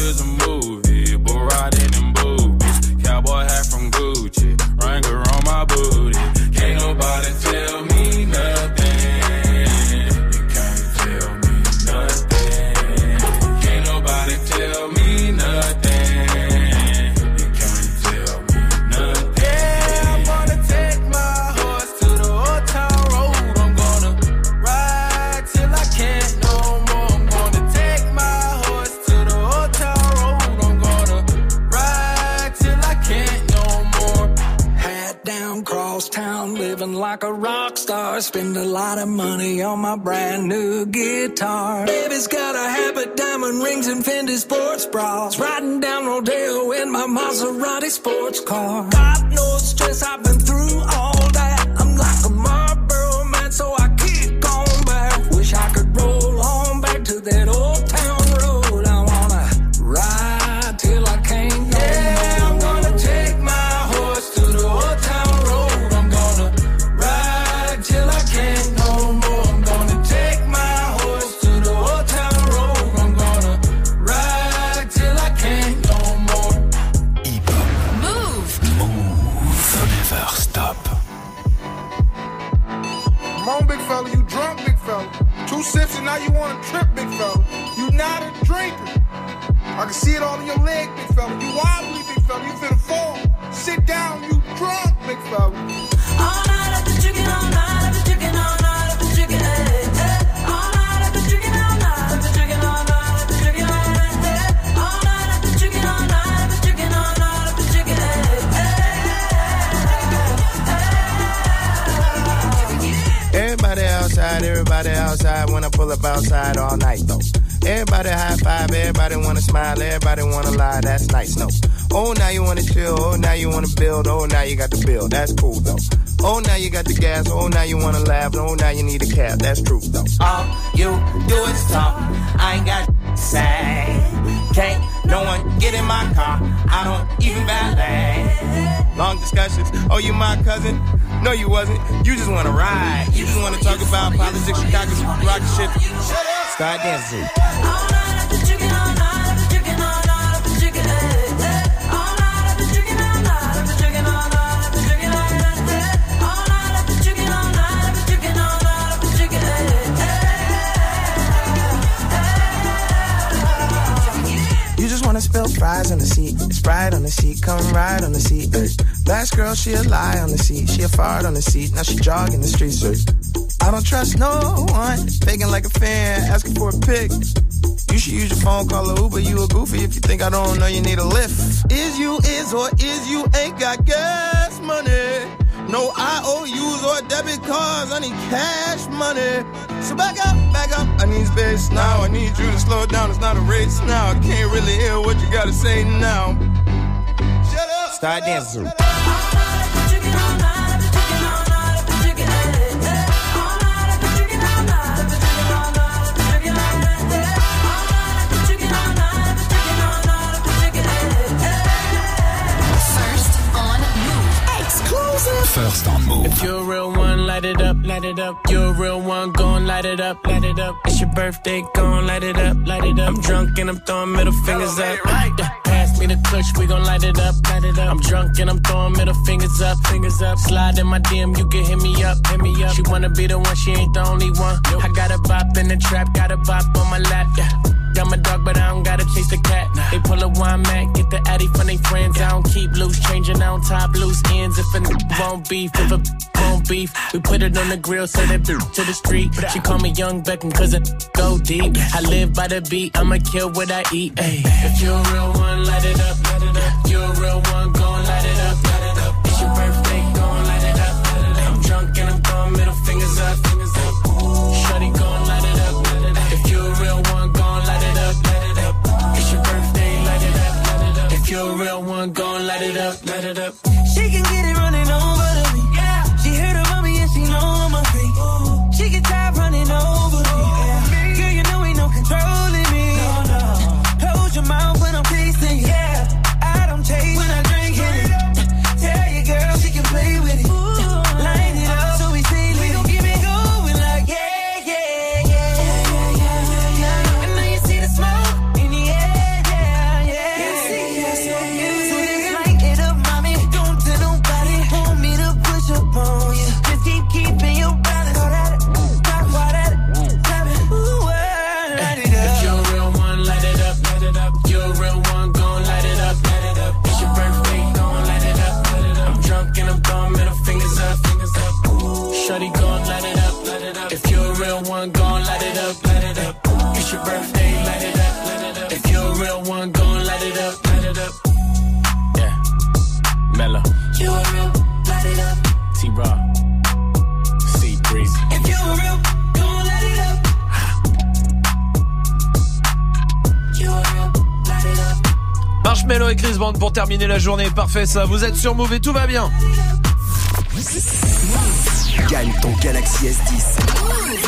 is a movie, like a rock star. Spend a lot of money on my brand new guitar. Baby's got a habit, diamond rings, and Fendi sports bras. Riding down Rodeo in my Maserati sports car. Got no stress, I've been through all that. I'm like a everybody outside. When I pull up outside all night though. Everybody high five, everybody wanna smile, everybody wanna lie. That's nice, no. Oh, now you wanna chill. Oh, now you wanna build. Oh, now you got the bill. That's cool though. Oh, now you got the gas. Oh, now you wanna laugh. Oh, now you need a cab. That's true though. All you do is talk. I ain't got say. Can't no one get in my car. I don't even valet. Long discussions. Oh, you my cousin? No, you wasn't. You just wanna ride. You just wanna talk about politics, Chicago, rock shit. Start dancing. You just wanna spill fries on the seat, Sprite on the seat, come ride on the seat. ay. Last girl, she a lie on the seat, she a fart on the seat, now she jogging the streets. ay. I don't trust no one, faking like a fan, asking for a pic. You should use your phone, call a Uber. You a goofy if you think I don't know you need a lift. Is you is or is you ain't got gas money? No IOUs or debit cards. I need cash money. So back up, back up. I need space now. I need you to slow down. It's not a race now. I can't really hear what you gotta say now. Shut up. Start dancing. First on move. If you're a real one, light it up, light it up. You're a real one, gon' light it up, light it up. It's your birthday, gon' light it up, light it up. I'm drunk and I'm throwing middle fingers up. Yeah, pass me the clutch, we gon' light it up, light it up. I'm drunk and I'm throwing middle fingers up, fingers up. Slide in my DM, you can hit me up, hit me up. She wanna be the one, she ain't the only one. I got a bop in the trap, got a bop on my lap, yeah. I'm a dog, but I don't gotta chase the cat. They pull a wine mat, get the addy from they friends. I don't keep loose, changing on top loose ends. If a won't beef, if a won't beef, we put it on the grill, so that bitch to the street. She call me Young Beckham, cause it go deep. I live by the beat, I'ma kill what I eat. Ay. If you're a real one, light it up, light it up. You're a real one, gon' light it up, light it up. It's your birthday, gon' light it up, light it up. I'm drunk and I'm throwing middle fingers up, fingers up. Shorty gon' light it up, light it up. If you're a real one, you're a real one, gon' light it up, light it up. She can get it running over Pour terminer la journée. Parfait ça. Vous êtes sur Move et tout va bien. Gagne ton Galaxy S10.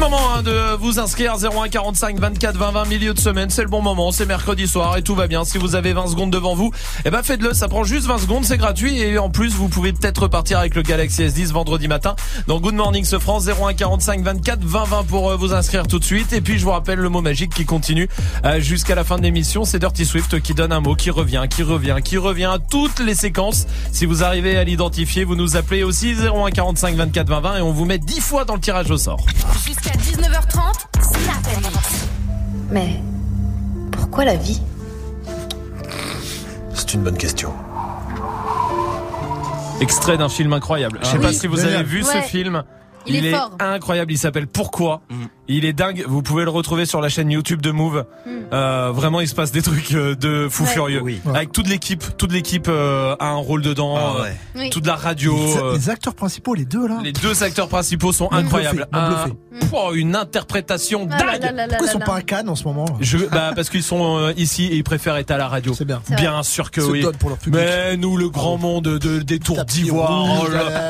Moment hein, de vous inscrire. 0145 24 20 20 milieu de semaine, c'est le bon moment, c'est mercredi soir et tout va bien. Si vous avez 20 secondes devant vous, eh ben faites-le, ça prend juste 20 secondes, c'est gratuit. Et en plus vous pouvez peut-être repartir avec le Galaxy S10 vendredi matin dans Good Morning ce France. 0145 24 20 20 pour euh, vous inscrire tout de suite. Et puis je vous rappelle le mot magique qui continue euh, jusqu'à la fin de l'émission, c'est Dirty Swift qui donne un mot qui revient, qui revient, qui revient à toutes les séquences. Si vous arrivez à l'identifier, vous nous appelez aussi. 0145 24 20 20 et on vous met 10 fois dans le tirage au sort. 19h30, Snap Mix. Mais pourquoi la vie? C'est une bonne question. Extrait d'un film incroyable. Je sais Ah pas oui, si vous avez vu ce film. Il est fort. incroyable. Il s'appelle Pourquoi? Il est dingue. Vous pouvez le retrouver sur la chaîne YouTube de Move. Mm. Euh, vraiment, il se passe des trucs euh, de fou Ouais. furieux. Avec toute l'équipe, toute l'équipe euh, a un rôle dedans. Ah euh, ouais. Oui. Toute la radio. Les, les acteurs principaux, les deux là. les deux acteurs principaux sont incroyables. Un-. Pouah, une interprétation Ah dingue. là là là Pourquoi ils sont pas à Cannes en ce moment Je, bah, parce qu'ils sont euh, ici et ils préfèrent être à la radio. C'est bien. Bien sûr que oui. pour leur. Mais nous, le grand monde de, des tours d'ivoire, oh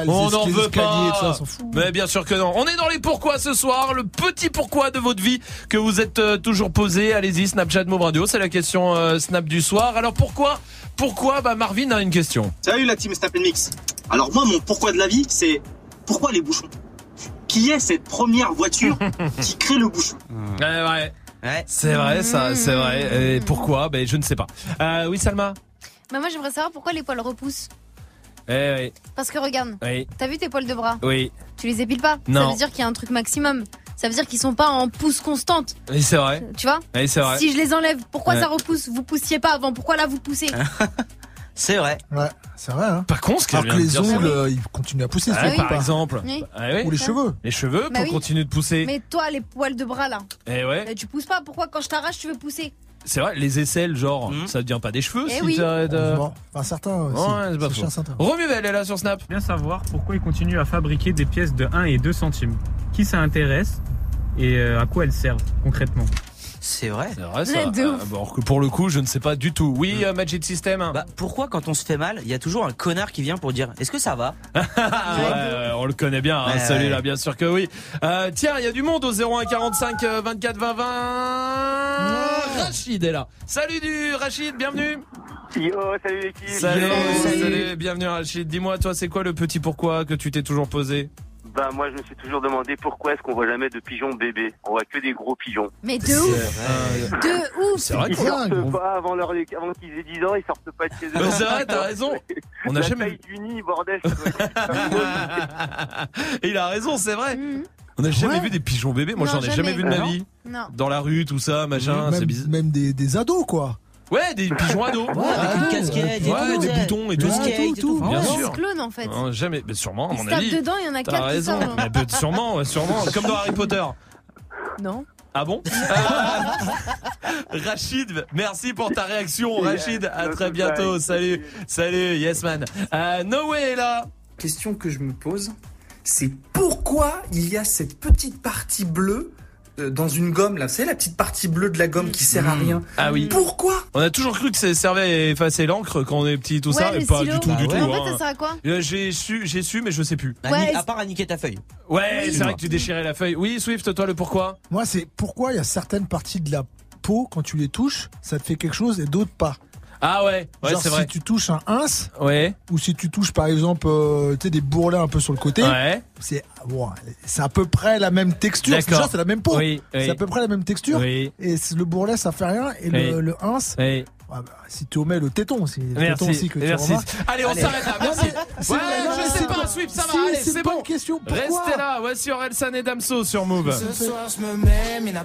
on n'en veut pas. tout ça, on s'en fout. Mais bien sûr que non. On est dans les pourquoi ce soir, le petit pourquoi de votre vie que vous êtes euh, toujours posé? Allez-y, Snapchat Move Radio, c'est la question euh, Snap du soir. Alors pourquoi Pourquoi Bah Marvin a une question. Salut la team Snap Mix. Alors moi, mon pourquoi de la vie, c'est pourquoi les bouchons? Qui est cette première voiture qui crée le bouchon? Ouais, ouais. Ouais. C'est vrai, ça, c'est vrai. Et pourquoi? Ben je ne sais pas. Euh, oui, Salma? Bah moi j'aimerais savoir pourquoi les poils repoussent. Eh oui, Parce que regarde, oui, t'as vu tes poils de bras? Oui. Tu les épiles pas? Ça Non. veut dire qu'il y a un truc maximum. Ça veut dire qu'ils sont pas en pousse constante. Oui, c'est vrai. Tu vois Oui, c'est vrai. Si je les enlève, pourquoi Ouais. ça repousse Vous poussiez pas avant, pourquoi là vous poussez C'est vrai. Ouais, c'est vrai. Hein. Pas con ce Alors que les dire, ongles, euh, ils continuent à pousser. C'est par pas. exemple. Oui. Ah oui. Ou les cheveux. Les cheveux Bah pour oui. continuer de pousser. Mais toi, les poils de bras là, Eh ouais. euh, tu pousses pas. Pourquoi quand je t'arrache, tu veux pousser C'est vrai, les aisselles, genre, Mhm. ça devient pas des cheveux Eh si euh, Heureusement. Enfin, certains. Ouais, c'est pas faux. Romuvel est là sur Snap. Bien savoir pourquoi ils continuent à fabriquer des pièces de 1 et 2 centimes. Qui ça intéresse et euh, à quoi elles servent concrètement? C'est vrai. C'est vrai ça. Ah, alors que pour le coup, je ne sais pas du tout. Oui, euh, Magic System. Bah, pourquoi quand on se fait mal, il y a toujours un connard qui vient pour dire Est-ce que ça va? Ouais, on le connaît bien, hein, Ouais, celui-là, ouais. bien sûr que oui. Euh, tiens, il y a du monde au 01 45 euh, 24 20 20. Rachid est là. Salut du Rachid, bienvenue. Yo, salut l'équipe. Salut, Salut. salut, bienvenue Rachid. Dis-moi, toi, c'est quoi le petit pourquoi que tu t'es toujours posé? Bah moi je me suis toujours demandé pourquoi est-ce qu'on voit jamais de pigeons bébés On voit que des gros pigeons. Mais de ouf De ouf C'est vrai Ils sortent pas avant, leur, avant qu'ils aient 10 ans, ils sortent pas de chez eux. C'est vrai, t'as raison. On a La jamais taille du nid, bordel. ça doit être- Et il a raison, c'est vrai. Mhm. On n'a jamais Ouais. vu des pigeons bébés. Moi, Non, j'en ai jamais jamais. vu de ma non vie. Non. Dans la rue, tout ça, machin, c'est Même, bizarre. même des, des ados, quoi. Ouais, des pigeons ados. Ouais, avec une ouais, casquette, et ouais, tout, des ouais. boutons et tout. Skate tout, tout. tout. Bien On sûr. se clone en fait. Non, jamais, mais sûrement, à mon avis. dedans, il y en a quatre qui raison. sortent. Mais sûrement, ouais, sûrement. Comme dans Harry Potter. Non. Ah bon? Rachid, merci pour ta réaction. Rachid, à très bientôt. Salut, salut, yes man. Euh, Noé est là. question que je me pose, c'est pourquoi il y a cette petite partie bleue dans une gomme là, vous savez la petite partie bleue de la gomme qui sert à rien. Ah oui. Pourquoi On a toujours cru que ça servait à effacer l'encre quand on est petit, tout Ouais, ça, et pas du tout, Bah du ouais. tout. En fait, hein. ça sert à quoi Euh, J'ai su, j'ai su, mais je sais plus. À, Ouais, c'est- à part à niquer ta feuille. Ouais, Oui. c'est vrai que tu déchirais la feuille. Oui, Swift, toi, le pourquoi? Moi, c'est pourquoi il y a certaines parties de la peau, quand tu les touches, ça te fait quelque chose et d'autres pas. Ah ouais, ouais, Genre, c'est si vrai. tu touches un ins, Ouais, ou si tu touches par exemple euh, tu sais, des bourrelets un peu sur le côté, ouais. c'est bon, c'est à peu près la même texture. D'accord. C'est la même peau. Oui, oui. C'est à peu près la même texture. Oui, Et c'est- le bourrelet, ça fait rien. Et Oui. le, le ins, oui. ouais, bah, si tu omets le téton, c'est le téton Merci, aussi que tu merci. Allez, on Allez. s'arrête là, merci. Mais c'est- Ouais, mais je sais c'est pas, Swift, ça va, si, allez, c'est c'est pas bon. une question, pourquoi Restez là, voici Orelsan et Damso sur Move. Ce soir je me mets, Mina,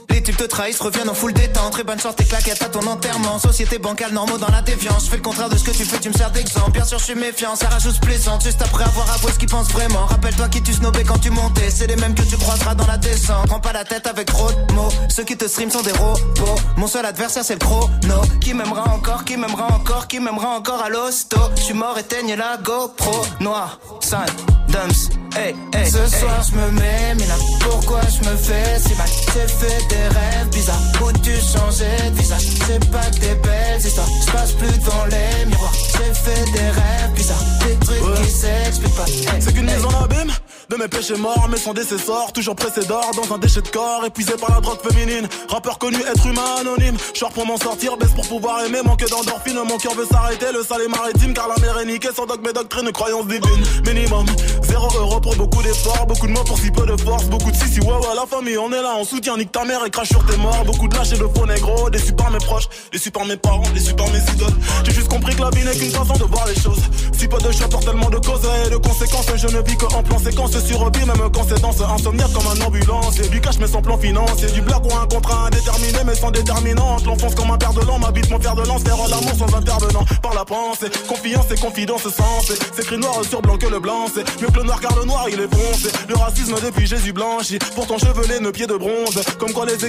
Les types te trahissent, reviennent en full détente. Très bonne chance, tes claquettes à ton enterrement. Société bancale, normaux dans la défiance. Je fais le contraire de ce que tu fais, tu me sers d'exemple. Bien sûr, je suis méfiant, ça rajoute plaisante. Juste après avoir avoué ce qu'ils pensent vraiment. Rappelle-toi qui tu snobais quand tu montais. C'est les mêmes que tu croiseras dans la descente. Prends pas la tête avec trop de mots. Ceux qui te stream sont des robots. Mon seul adversaire, c'est le chrono. Qui m'aimera encore, qui m'aimera encore, qui m'aimera encore à l'hosto. Je suis mort, éteigne la GoPro. Noir, sale, dumps. Hey, hey, Ce soir je me mets, mais là pourquoi je me fais si mal? J'ai fait des rêves bizarres. Où tu changeais de visage. C'est pas que des belles histoires. Je passe plus devant les miroirs. J'ai fait des rêves bizarres. Des trucs qui s'expliquent pas. Hey, C'est qu'une hey. mise en abîme de mes péchés morts, mais son décessor, toujours pressé d'or dans un déchet de corps, épuisé par la drogue féminine. Rappeur connu, être humain anonyme. Short pour m'en sortir, baisse pour pouvoir aimer, manque d'endorphine. Mon cœur veut s'arrêter, le sale est maritime, car la mer est niquée. Sans dogme et doctrine, croyance divine. Minimum, zéro euro pour beaucoup d'efforts, beaucoup de mots pour si peu de force, beaucoup de si si ouais ouais la famille, on est là, on soutient, nique ta mère et crache sur tes morts. Beaucoup de lâches et de faux négros, déçus par mes proches, déçus par mes parents, déçus par mes idoles. J'ai juste compris que la vie n'est qu'une façon de voir les choses. Si peu de choix pour tellement de causes et de conséquences, je ne vis que en plan séquence sur vie, même quand c'est dans insomniaque comme un ambulance. Et du cash mais sans plan financier, du blague ou un contrat indéterminé mais sans déterminante. L'enfance comme un père de l'an, m'habite mon fer de lance, faire l'amour sans intervenant. Par la pensée, confiance et confidence sens. C'est écrit noir sur blanc que le blanc, c'est mieux que le noir car le noir il est foncé. Le racisme depuis Jésus blanchi, pourtant chevelé, nos pieds de bronze. Comme quoi les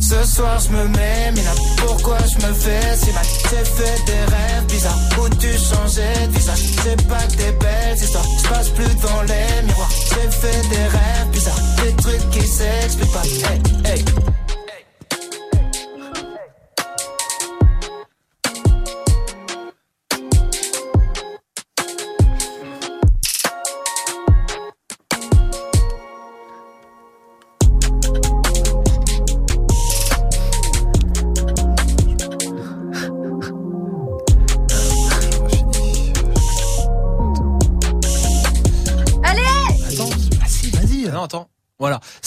Ce soir je me mets, là pourquoi je me fais si mal? J'ai fait des rêves bizarres. Où tu changeais de C'est pas que des belles histoires. Je passe plus devant les miroirs. J'ai fait des rêves bizarres. Des trucs qui s'expliquent pas. Hey, hey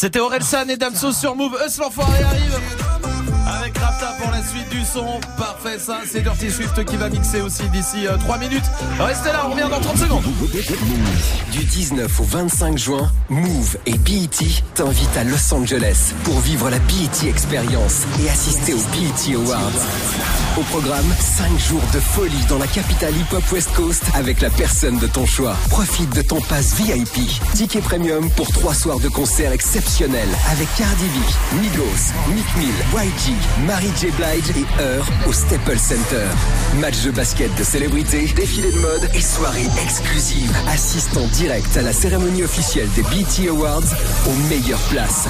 C'était Orelsan et Damso sur Move. Us l'enfoiré arrive. Avec Rapta pour la suite du son. Parfait, ça. C'est Dirty Swift qui va mixer aussi d'ici 3 minutes. Restez là, on revient dans 30 secondes. Du 19 au 25 juin, Move et BET t'invitent à Los Angeles pour vivre la BET Experience et assister aux BET Awards. Au programme, 5 jours de folie dans la capitale hip-hop West Coast avec la personne de ton choix. Profite de ton pass VIP. Ticket premium pour 3 soirs de concert exceptionnels avec Cardi B, Migos, Nick Mill, YG, Mary J. Et Heur au Staples Center. Match de basket de célébrités, défilé de mode et soirée exclusive. Assiste en direct à la cérémonie officielle des BET Awards aux meilleures places.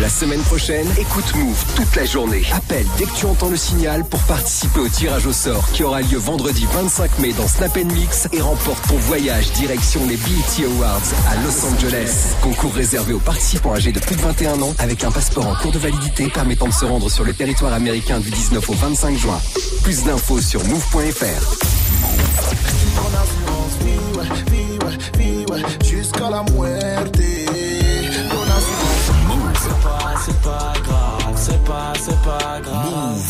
La semaine prochaine, écoute Move toute la journée. Appelle dès que tu entends le signal pour participer au tirage au sort qui aura lieu vendredi 25 mai dans Snap Mix et remporte ton voyage direction les BET Awards à Los Angeles. Concours réservé aux participants âgés de plus de 21 ans avec un passeport en cours de validité permettant de se rendre sur le territoire américain du 19 au 25 juin. Plus d'infos sur move.fr. Jusqu'à la muerte. C'est pas, c'est pas grave C'est pas, c'est pas grave.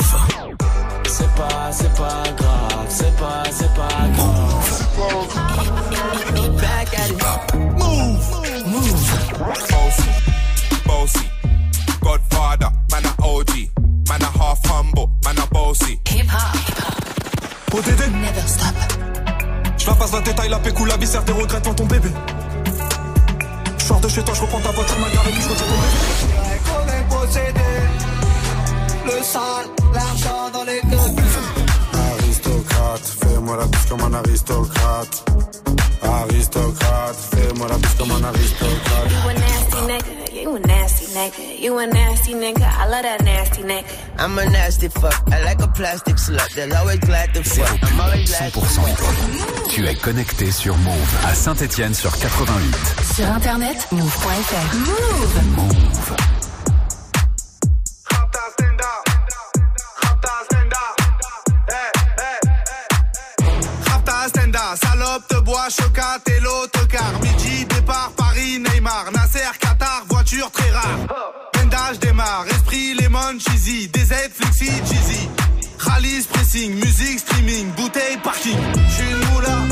C'est pas, c'est pas grave C'est pas, c'est pas grave passe la détail, la pécou, la viscère, tes regrets devant ton bébé Je sors de chez toi, je reprends ta voiture, ma gare et puis je retire ton bébé qu'on est possédé Le sale, l'argent dans les Aristocrate, fais-moi la bise comme un aristocrate. Aristocrate, fais-moi la bise comme un aristocrate. You a nasty nigga, you a nasty nigga. I love that nasty nigga. I'm a nasty fuck. I like a plastic slut. They're always glad to fuck. I'm always glad to 100% hip-hop. Tu es connecté sur Move à Saint-Étienne sur 88. Sur internet, move.fr. Move. Move. Salope te bois, chocat et l'autocar. Midi, départ, Paris, Neymar, Très rare. Pendage démarre, esprit, lemon, cheesy, DZ, flexi, cheesy. Rallye, pressing, musique, streaming, bouteille, parking. Une moula.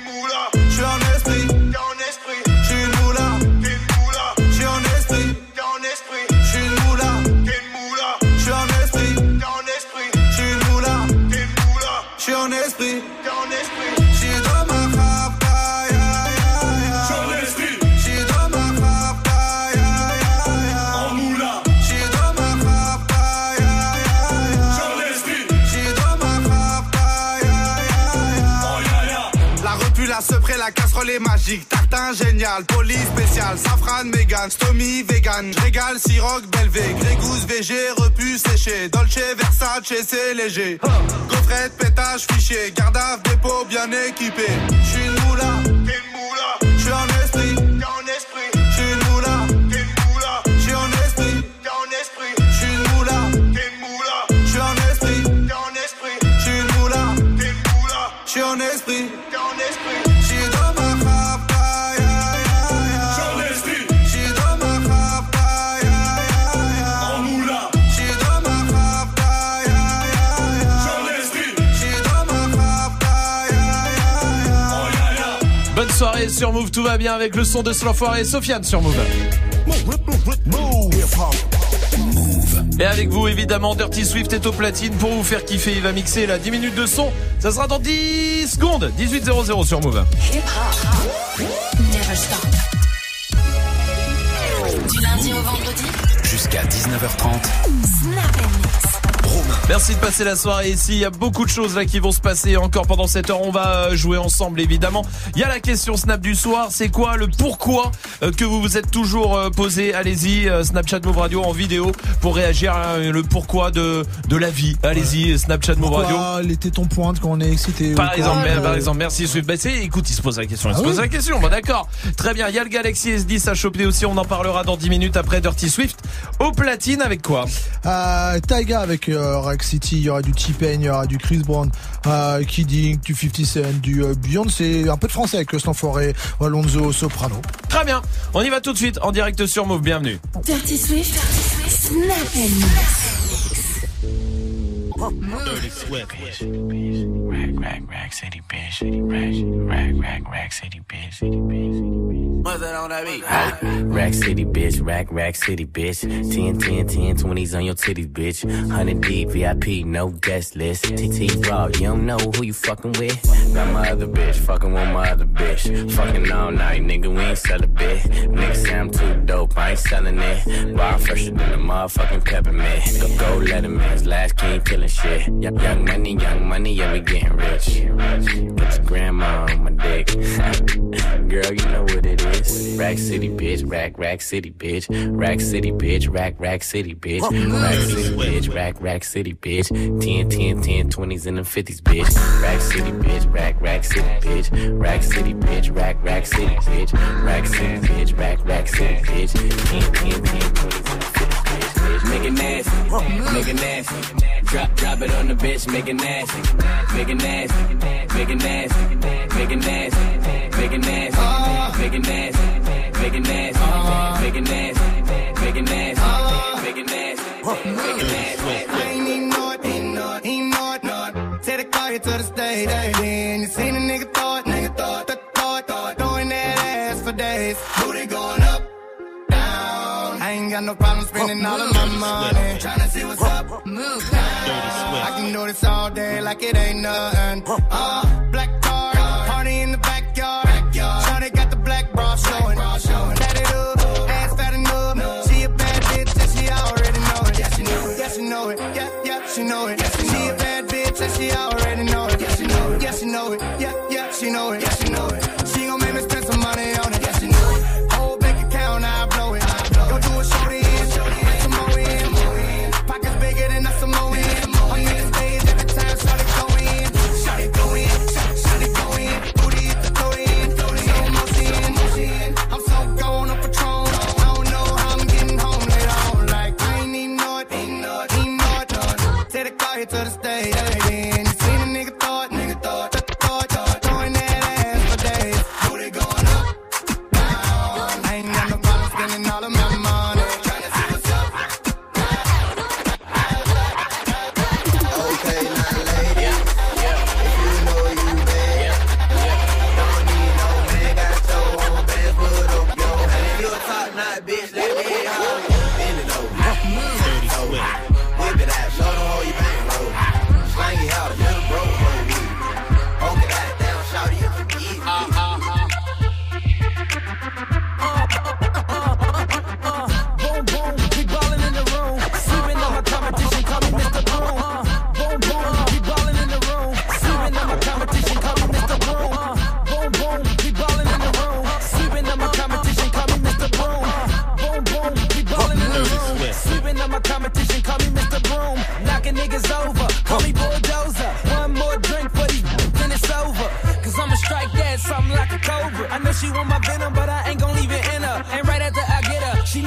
la casserole est magique. Tartin génial, police spécial, safran, mégan, stomy, vegan. Régale, siroc, belvé, grégousse, VG, repu, séché. Dolce, Versace, c'est léger. Gaufrette, pétage, fichier. Garde à dépôt, bien équipé. J'suis une moula, t'es moula. J'suis en esprit, t'es en esprit. Soirée sur Move, tout va bien avec le son de Slanfoiré et Sofiane sur Move. Et avec vous, évidemment, Dirty Swift est au platine pour vous faire kiffer. Il va mixer là 10 minutes de son. Ça sera dans 10 secondes. 18.00 sur Move. Du lundi au vendredi. Jusqu'à 19h30. Snap and mix. Merci de passer la soirée ici. Il y a beaucoup de choses là qui vont se passer encore pendant cette heure. On va euh, jouer ensemble évidemment. Il y a la question Snap du soir. C'est quoi le pourquoi euh, que vous vous êtes toujours euh, posé? Allez-y, Snapchat Move Radio en vidéo pour réagir à le pourquoi de de la vie. Allez-y, Snapchat Move Radio. Les tétons pointent quand on est excité Par exemple, par exemple, merci Swift. Bah, c'est- écoute, il se pose la question. Il se Ah pose oui la question. Bon, d'accord. Très bien. Il y a le Galaxy S10 à choper aussi. On en parlera dans 10 minutes après Dirty Swift. Au platine avec quoi? Euh, Taiga avec euh, City, il y aura du T-Pain, il y aura du Chris Brown, euh, Kidding, du 50 Cent, du euh, Beyoncé, un peu de français avec Stanforé, Alonso, Soprano. Très bien. On y va tout de suite en direct sur Move. Bienvenue. Dirty Swift. Snap. Dirty Swift. Rack, rack, rack, city bitch. Rack, rack, rack, rack, city bitch. City bitch, city bitch. What's that on that beat? Rack City, bitch. Rack, rack city, bitch. 10, 10, 10, 20s on your titties, bitch. 100 deep, VIP, no guest list. TT Raw, you don't know who you fucking with. Got my other bitch, fucking with my other bitch. Fucking all night, nigga, we ain't sell a bit. Nigga say I'm too dope, I ain't selling it. Raw fresher than a motherfucking peppermint. Go, go Letterman's last king killing shit. Young, young money, young money, yeah, we getting rich. Got your grandma on my dick. Girl, you know what it is. Rack City, bitch. Rack, rack city, bitch. Rack City, bitch. Rack, rack city, bitch. Rack City, bitch. Rack, rack city, bitch. 10, 10, 10, 20s and the 50s, bitch. Rack City, bitch. Rack, rack city, bitch. Rack City, bitch. Rack, rack city, bitch. Rack City, bitch. Rack, rack city, bitch. 10, 10, 10, 20s and the 50s, bitch make it nasty, make it nasty. Drop, drop it on the bitch, make it nasty, make it nasty, make it nasty, make it nasty, make it nasty, make it nasty, make it nasty, make it nasty, make it nasty, make it nasty, make it nasty. I ain't even know it, ain't know it, ain't know it, not. Take the car here to the state, then you see. spending all of my money. Tryna see what's up. Move. I can do this all day like it ain't nothing. Uh,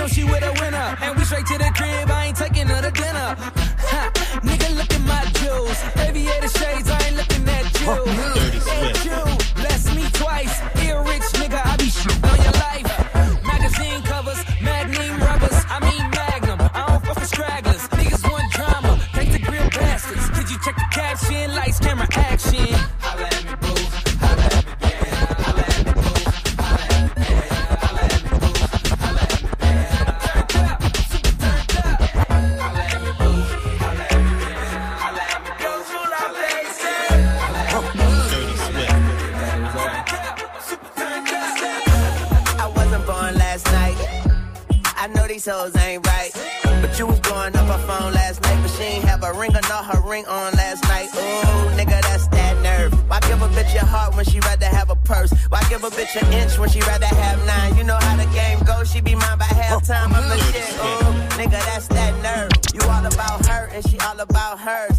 know she with a winner. And we straight to the crib, I ain't taking her to dinner. Ha, nigga, look at my jewels. Aviator shades, I ain't looking at you. saw her ring on last night. Ooh, nigga, that's that nerve. Why give a bitch your heart when she rather have a purse? Why give a bitch an inch when she rather have nine? You know how the game goes, she be mine by halftime. I'm the shit. Ooh, nigga, that's that nerve. You all about her and she all about her.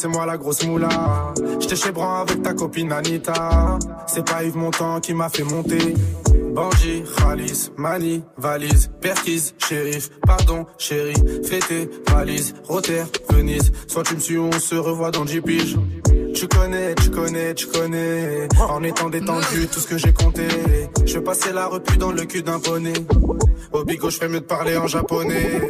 C'est moi la grosse moula. J'étais chez Bran avec ta copine Anita. C'est pas Yves Montand qui m'a fait monter. Bandit, Khalis, Mani, valise, Perquise, shérif, pardon, chérie, fêté, valise, Rotter, Venise. Soit tu me suis, on se revoit dans 10 piges. Tu connais, tu connais, tu connais. En étant détendu, tout ce que j'ai compté. Je passer la repu dans le cul d'un poney. Au bigo, je fais mieux de parler en japonais.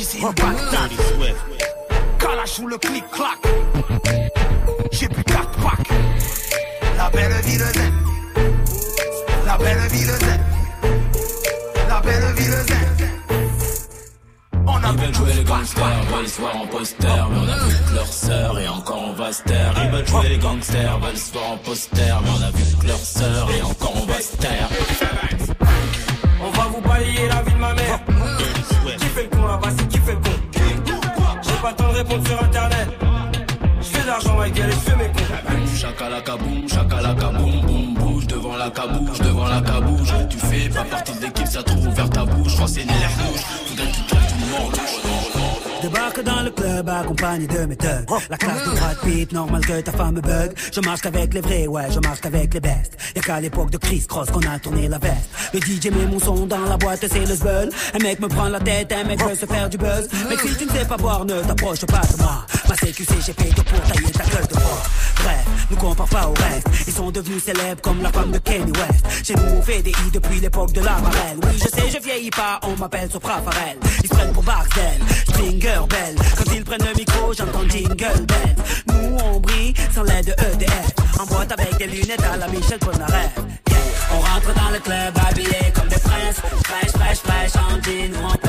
10 et une patate. Kalash ou le clic-clac. J'ai bu 4 packs. La belle vie de zen. La belle vie de zen. La belle vie de zen. Ils veulent jouer les gangsters, veulent se voir en poster, mais on a vu que leur sœur et encore on va se taire. Ils veulent jouer les gangsters, veulent se voir en poster, mais on a vu que leur sœur et encore on va se taire. On va vous balayer la pas de répondre sur internet. Je fais de l'argent, ma gueule, et je fais mes cons. Chakalaka boum, chakalaka boum, boum, bouge devant la cabouche, devant la cabouche. Tu fais pas partie de l'équipe, ça trouve ouvert ta bouche. Je crois que c'est l'air rouge, faudrait que tu crèves tout le monde. Débarque dans le club accompagné de mes thugs. La classe de Brad Pitt, normal que ta femme me bug. Je marche qu'avec les vrais, ouais, je marche qu'avec les bestes. Y'a qu'à l'époque de Chris Cross qu'on a tourné la veste. Le DJ met mon son dans la boîte, c'est le zbeul. Un mec me prend la tête, un mec veut se faire du buzz. Mais si tu ne sais pas boire, ne t'approche pas de moi. Ma CQC, j'ai fait tout pour tailler ta gueule de bois Bref, nous compare pas au reste. Ils sont devenus célèbres comme la femme de Kanye West. Chez nous on fait des i depuis l'époque de la marelle. Oui je sais je vieillis pas, on m'appelle Sopra Farel Ils se prennent pour Barcel, Stringer Quand ils prennent le micro j'entends Jingle Bell Nous on brille sans l'aide de EDF En boîte avec des lunettes à la Michel Polnareff Yeah. On rentre dans le club habillé comme des rince. Fraîche, fraîche, fraîche, en jean ou en.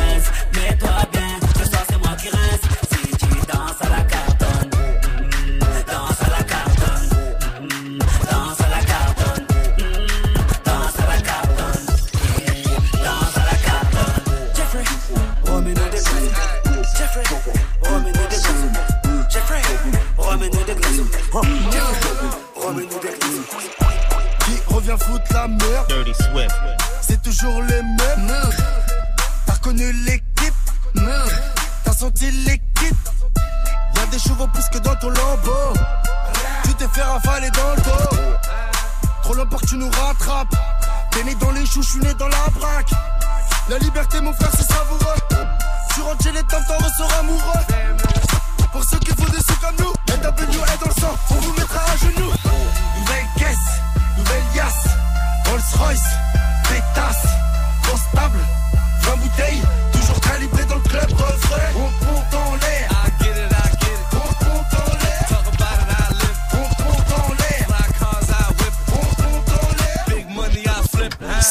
Mets-toi bien, ce soir c'est moi qui rince. Si tu danses à la cartonne, Jeffrey, remets-nous des glaçons. Jeffrey, remets-nous des glaçons. Remets-nous des glaçons. Qui revient foutre la merde? Dirty Swift. C'est toujours les mêmes. T'as connu l'équipe. T'as senti l'équipe. Y'a des chevaux plus que dans ton lambeau. Tu t'es fait rafaler dans le dos. Trop longtemps que tu nous rattrapes. T'es né dans les choux, je suis né dans la braque. La liberté, mon frère, c'est savoureux. Tu rentres chez les temps, t'en ressors amoureux. Pour ceux qui font des sous comme nous, la W est dans le sang, on vous mettra à genoux. Nouvelle caisse, nouvelle yasse, Rolls Royce, pétasse, constable, 20 bouteilles,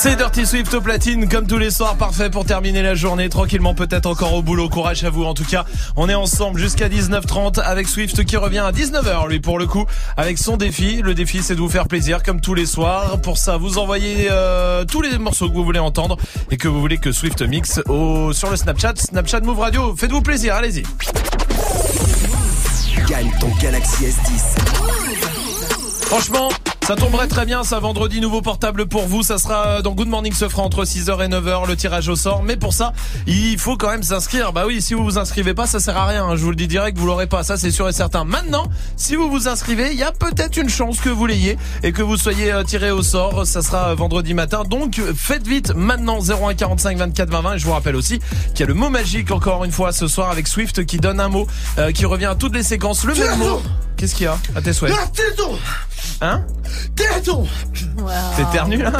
C'est Dirty Swift au platine, comme tous les soirs, parfait pour terminer la journée tranquillement, peut-être encore au boulot. Courage à vous en tout cas. On est ensemble jusqu'à 19h30 avec Swift qui revient à 19h lui pour le coup avec son défi. Le défi c'est de vous faire plaisir comme tous les soirs. Pour ça, vous envoyez euh, tous les morceaux que vous voulez entendre et que vous voulez que Swift mixe au sur le Snapchat, Snapchat Move Radio. Faites-vous plaisir, allez-y. Gagne ton Galaxy S10. Franchement, ça tomberait très bien, ça vendredi nouveau portable pour vous, ça sera dans Good Morning se fera entre 6h et 9h le tirage au sort, mais pour ça, il faut quand même s'inscrire. Bah oui, si vous vous inscrivez pas, ça sert à rien, hein. je vous le dis direct, vous l'aurez pas, ça c'est sûr et certain. Maintenant, si vous vous inscrivez, il y a peut-être une chance que vous l'ayez et que vous soyez euh, tiré au sort, ça sera euh, vendredi matin. Donc euh, faites vite maintenant 01 45 24 20 20 et je vous rappelle aussi qu'il y a le mot magique encore une fois ce soir avec Swift qui donne un mot euh, qui revient à toutes les séquences, le même mot. Qu'est-ce qu'il y a À tes souhaits. Ah, téton Hein Téton T'éternues là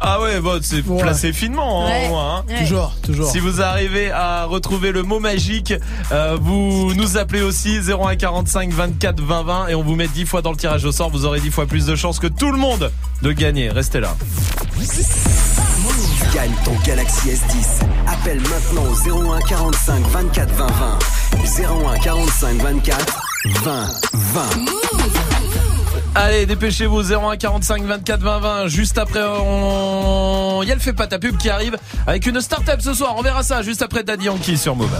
Ah ouais, bon, c'est placé finement hein, Ouais. au moins, hein. Ouais. Toujours, toujours. Si vous arrivez à retrouver le mot magique, euh, vous nous appelez aussi 0145 24 20 20 et on vous met 10 fois dans le tirage au sort. Vous aurez 10 fois plus de chances que tout le monde de gagner. Restez là. Gagne ton Galaxy S10. Appelle maintenant au 01 45 24 20 20. 01 45 24 20 20. Allez, dépêchez-vous 01 45 24 20 20. Juste après, on... le fait pas ta pub qui arrive avec une start-up ce soir. On verra ça juste après Daddy Yankee sur Move.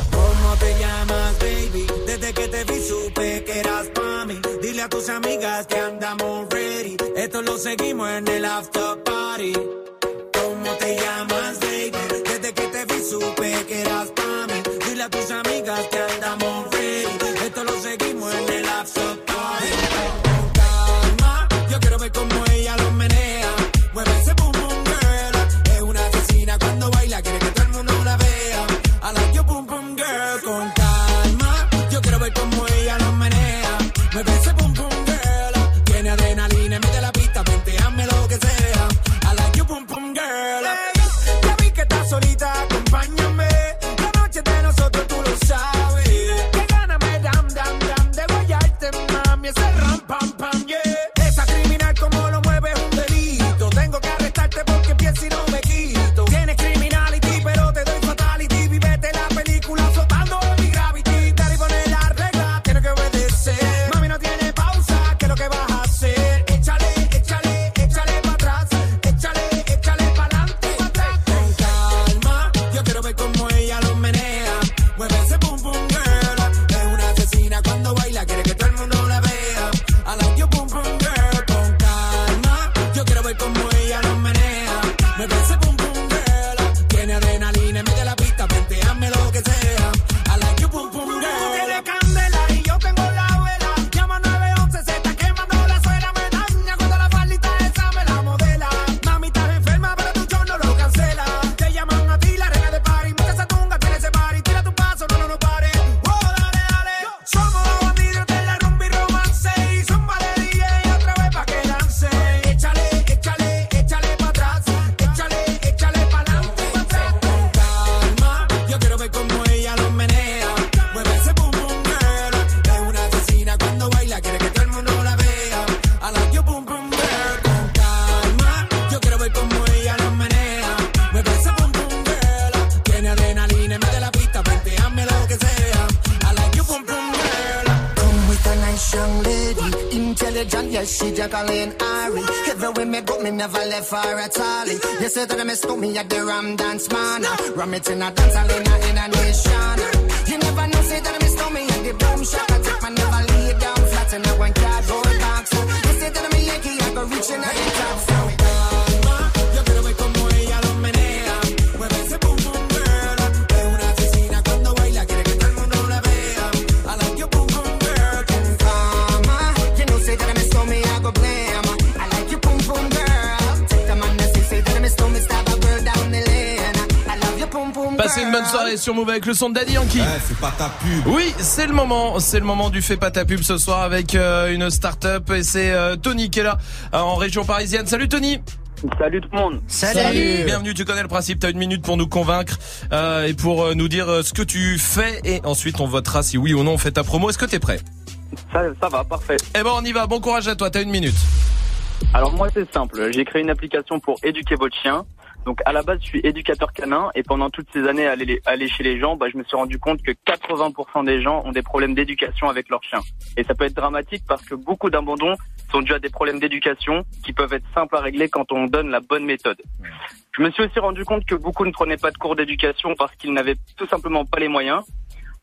Jacqueline Ari. Everywhere me go, me never left her at all. You say that I miss me at the Ram Dance Man. Ram it in a dance, a, in a nation. You never know, say that I miss me at the boom shop. I take my never lay down flat in a one cardboard box. You say that I'm a Yankee, I go reaching out une bonne soirée sur Move avec le son de Daddy Yankee. c'est pas ta pub. Oui, c'est le moment, c'est le moment du fait pas ta pub ce soir avec euh, une start-up et c'est euh, Tony qui est là euh, en région parisienne. Salut Tony. Salut tout le monde. Bienvenue, tu connais le principe, t'as une minute pour nous convaincre euh, et pour euh, nous dire euh, ce que tu fais et ensuite on votera si oui ou non on fait ta promo. Est-ce que t'es prêt? Ça, ça va, parfait. Eh ben on y va, bon courage à toi, t'as une minute. Alors moi c'est simple, j'ai créé une application pour éduquer votre chien. Donc à la base je suis éducateur canin et pendant toutes ces années à aller, aller chez les gens, bah, je me suis rendu compte que 80% des gens ont des problèmes d'éducation avec leur chien. Et ça peut être dramatique parce que beaucoup d'abandons sont dus à des problèmes d'éducation qui peuvent être simples à régler quand on donne la bonne méthode. Je me suis aussi rendu compte que beaucoup ne prenaient pas de cours d'éducation parce qu'ils n'avaient tout simplement pas les moyens.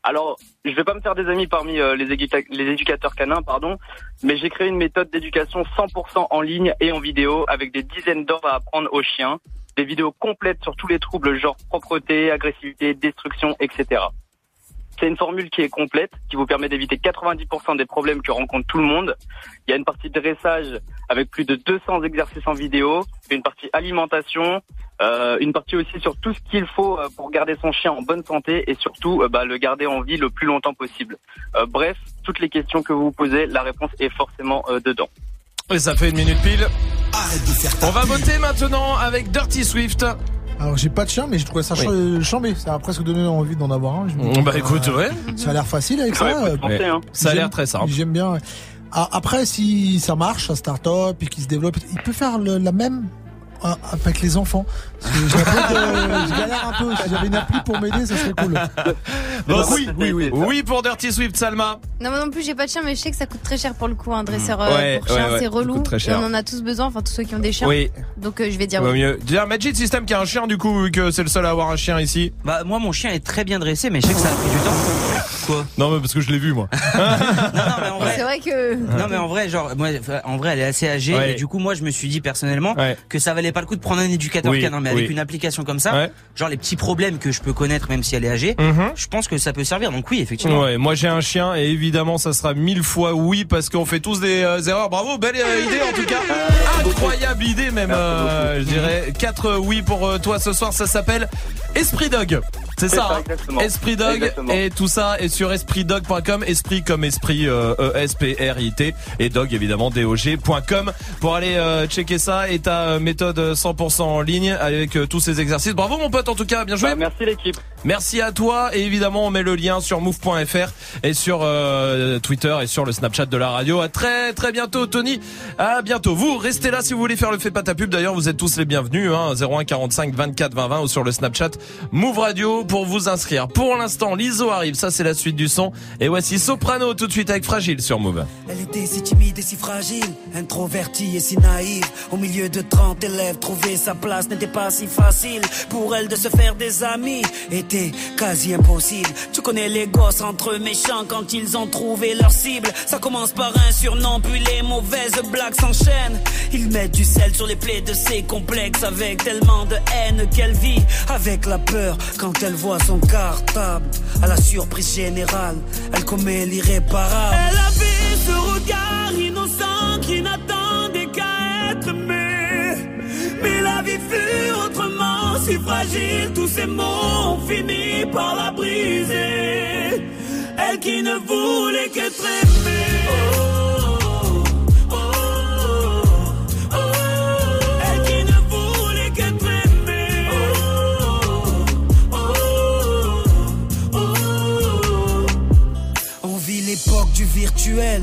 Alors, je vais pas me faire des amis parmi euh, les, les éducateurs canins, pardon, mais j'ai créé une méthode d'éducation 100% en ligne et en vidéo avec des dizaines d'heures à apprendre aux chiens, des vidéos complètes sur tous les troubles genre propreté, agressivité, destruction, etc. C'est une formule qui est complète, qui vous permet d'éviter 90% des problèmes que rencontre tout le monde. Il y a une partie dressage avec plus de 200 exercices en vidéo, une partie alimentation, euh, une partie aussi sur tout ce qu'il faut euh, pour garder son chien en bonne santé et surtout euh, bah, le garder en vie le plus longtemps possible. Bref, toutes les questions que vous vous posez, la réponse est forcément dedans. Et ça fait une minute pile. On va voter maintenant avec Dirty Swift. Alors j'ai pas de chien mais je trouvais ça ch- chambé, ça a presque donné envie d'en avoir un. Je me dis, Bah écoute, ouais. Ça a l'air facile avec ça. Ouais, hein. Ça a l'air très simple. J'aime bien. Ah, Après, si ça marche, un start-up et qu'il se développe, il peut faire le- la même avec les enfants. Je galère un peu. Si j'avais une appli pour m'aider, ça serait cool. Bon, oui, oui, oui. Oui pour Dirty Swift, Salma. Non, moi non plus, j'ai pas de chien, mais je sais que ça coûte très cher pour le coup, un dresseur euh, Ouais, pour chien, ouais, ouais, c'est ça relou. coûte très Et cher. on en a tous besoin, enfin tous ceux qui ont des chiens. Oui. Donc euh, je vais dire Vaut oui. mieux. Dire Magic System qui a un chien du coup, vu que c'est le seul à avoir un chien ici. Bah moi mon chien est très bien dressé mais je sais que ça a pris du temps. Quoi? Non mais parce que je l'ai vu moi. C'est vrai que. Non mais en vrai genre moi en vrai elle est assez âgée Ouais. et du coup moi je me suis dit personnellement que ça valait pas le coup de prendre un éducateur Oui, canin mais avec oui. une application comme ça Ouais. genre les petits problèmes que je peux connaître même si elle est âgée Mhm. je pense que ça peut servir donc oui effectivement. Ouais, moi j'ai un chien et évidemment ça sera mille fois oui parce qu'on fait tous des euh, erreurs. Bravo, belle euh, idée en tout cas. Incroyable idée même, euh, je dirais. Quatre oui pour euh, toi ce soir, ça s'appelle Esprit Dog. C'est ça, ça, hein. Esprit Dog Exactement. et tout ça est sur espritdog.com, esprit comme esprit euh, E S P R I T et dog évidemment D O G.com pour aller euh, checker ça et ta méthode 100% en ligne avec euh, tous ces exercices. Bravo mon pote en tout cas, bien joué. Bah, merci l'équipe. Merci à toi et évidemment on met le lien sur move.fr et sur euh, Twitter et sur le Snapchat de la radio. À très très bientôt Tony. À bientôt. Vous restez là si vous voulez faire le fait pas ta pub. D'ailleurs vous êtes tous les bienvenus hein, 01 45 24 20 20 ou sur le Snapchat Move Radio pour vous inscrire. Pour l'instant l'ISO arrive, ça c'est la suite du son et voici Soprano tout de suite avec Fragile sur Move. Elle était si timide et si fragile, introvertie et si naïve. Au milieu de 30 élèves, trouver sa place n'était pas si facile. Pour elle de se faire des amis était quasi impossible. Tu connais les gosses entre méchants quand ils ont trouvé leur cible. Ça commence par un surnom, puis les mauvaises blagues s'enchaînent. Ils mettent du sel sur les plaies de ses complexes avec tellement de haine qu'elle vit avec la peur quand elle voit son cartable. À la surprise générale, elle commet l'irréparable. Elle avait ce regard innocent Fut autrement si fragile, tous ces mots ont fini par la briser. Elle qui ne voulait qu'être. Oh, oh, oh, aimée. On vit l'époque du virtuel,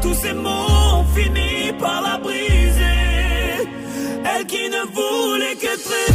tous ces mots ont fini par la briser. Elle qui ne voulait que très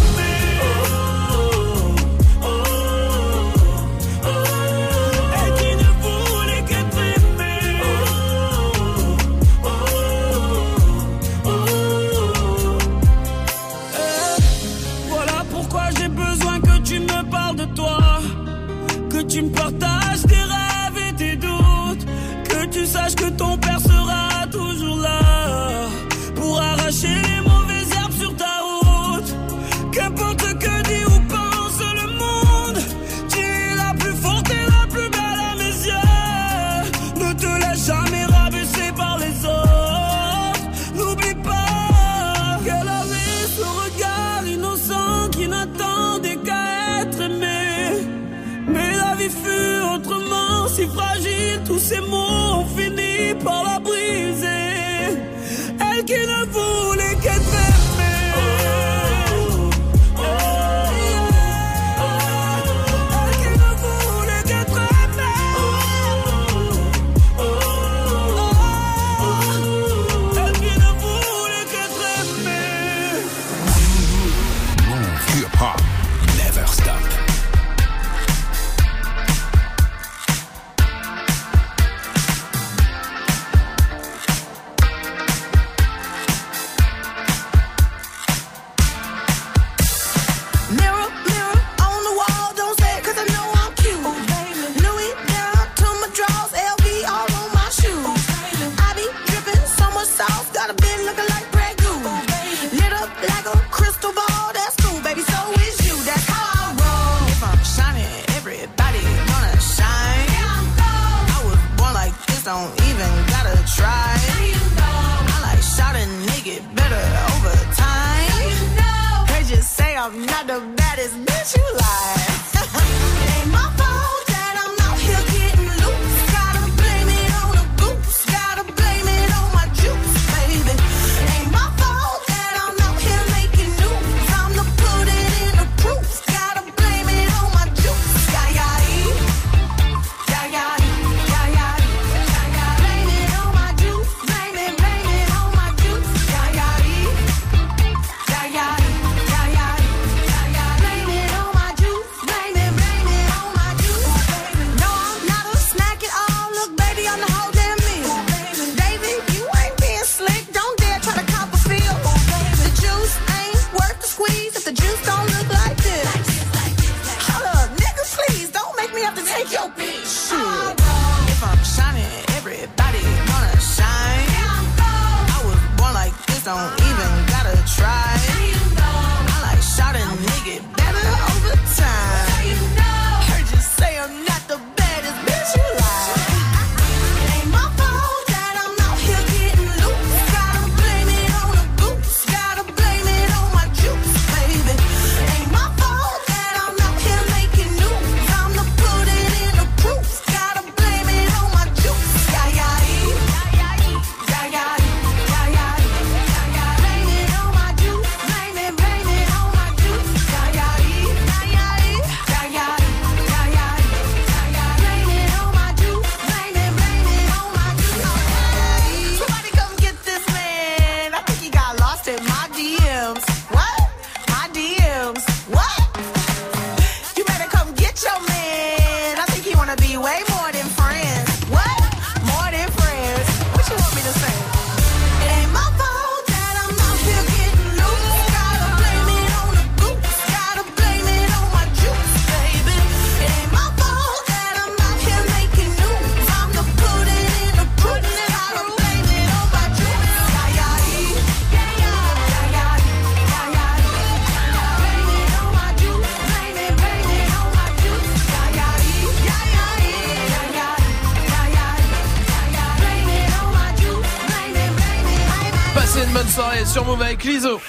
sur Move avec Liso.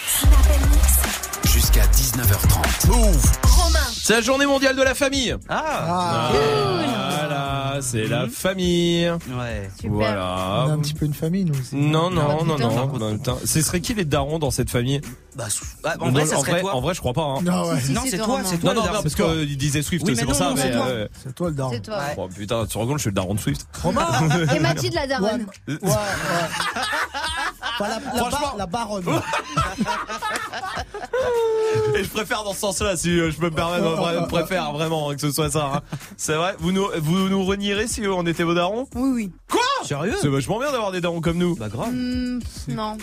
Jusqu'à 19h30. Move. Romain. C'est la journée mondiale de la famille. Ah, Voilà, c'est la famille. Ouais. Voilà. On est un petit peu une famille, nous aussi. Non, non, non, non. Ce serait qui les darons dans cette famille? Bah, bah, en vrai, ça serait toi. en vrai, je crois pas. Hein. Non, ouais. Si, si, Non, c'est toi, c'est toi. Non, non, non, parce qu'il disait Swift, Oui, c'est pour non, ça. c'est toi. euh, toi le daron. C'est toi. Ouais. Oh putain, tu te rends compte, je suis le daron de Swift. Romain Et Mathilde, la daronne. Ouais, ouais. Enfin, la, la, Franchement. bar- la baronne. Et je préfère dans ce sens-là, si euh, je peux me permettre, je préfère vraiment que ce soit ça. hein. C'est vrai, vous nous, vous nous renierez si on était vos darons? Oui, oui. Quoi? Sérieux? C'est vachement bien d'avoir des darons comme nous. Bah, grave. Hmm, non.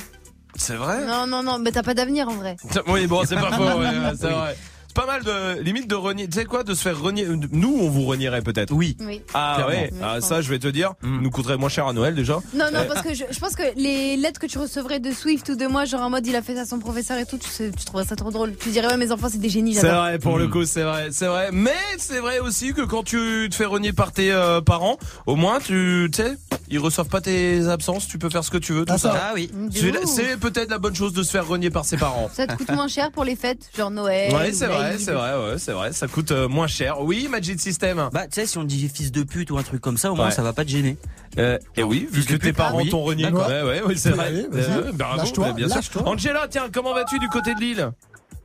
C'est vrai? Non, non, non. Mais t'as pas d'avenir en vrai. Oui, bon, c'est pas faux, ouais, ouais, c'est vrai. C'est pas mal de limite de renier. Tu sais quoi, de se faire renier. Nous, on vous renierait peut-être. Oui. Oui. Ah Clairement. ouais. Oui, Ah, ça, je vais te dire, nous coûterait moins cher à Noël déjà. Non, non, Eh. parce que je, je pense que les lettres que tu recevrais de Swift ou de moi, genre en mode il a fait ça à son professeur et tout, tu, sais- tu trouverais ça trop drôle. Tu dirais ouais, mes enfants, c'est des génies, C'est vrai, pour le coup, c'est vrai, c'est vrai. Mais c'est vrai aussi que quand tu te fais renier par tes euh, parents, au moins, tu tu sais, ils reçoivent pas tes absences, tu peux faire ce que tu veux, tout Ah, ça. Ah oui. De C'est peut-être la bonne chose de se faire renier par ses parents. Ça te coûte moins cher pour les fêtes, genre Noël. Ouais, ou c'est vrai, l'Aïd. c'est vrai, ouais, c'est vrai. Ça coûte euh, moins cher. Oui, Magic System. Bah, tu sais, si on dit fils de pute ou un truc comme ça, au moins Ouais. ça va pas te gêner. Euh, et oui, vu que tes parents Ah oui. t'ont renié. Ouais, ouais, oui, c'est vrai. Euh, Lâche-toi, bien sûr. Angela, tiens, comment vas-tu du côté de Lille?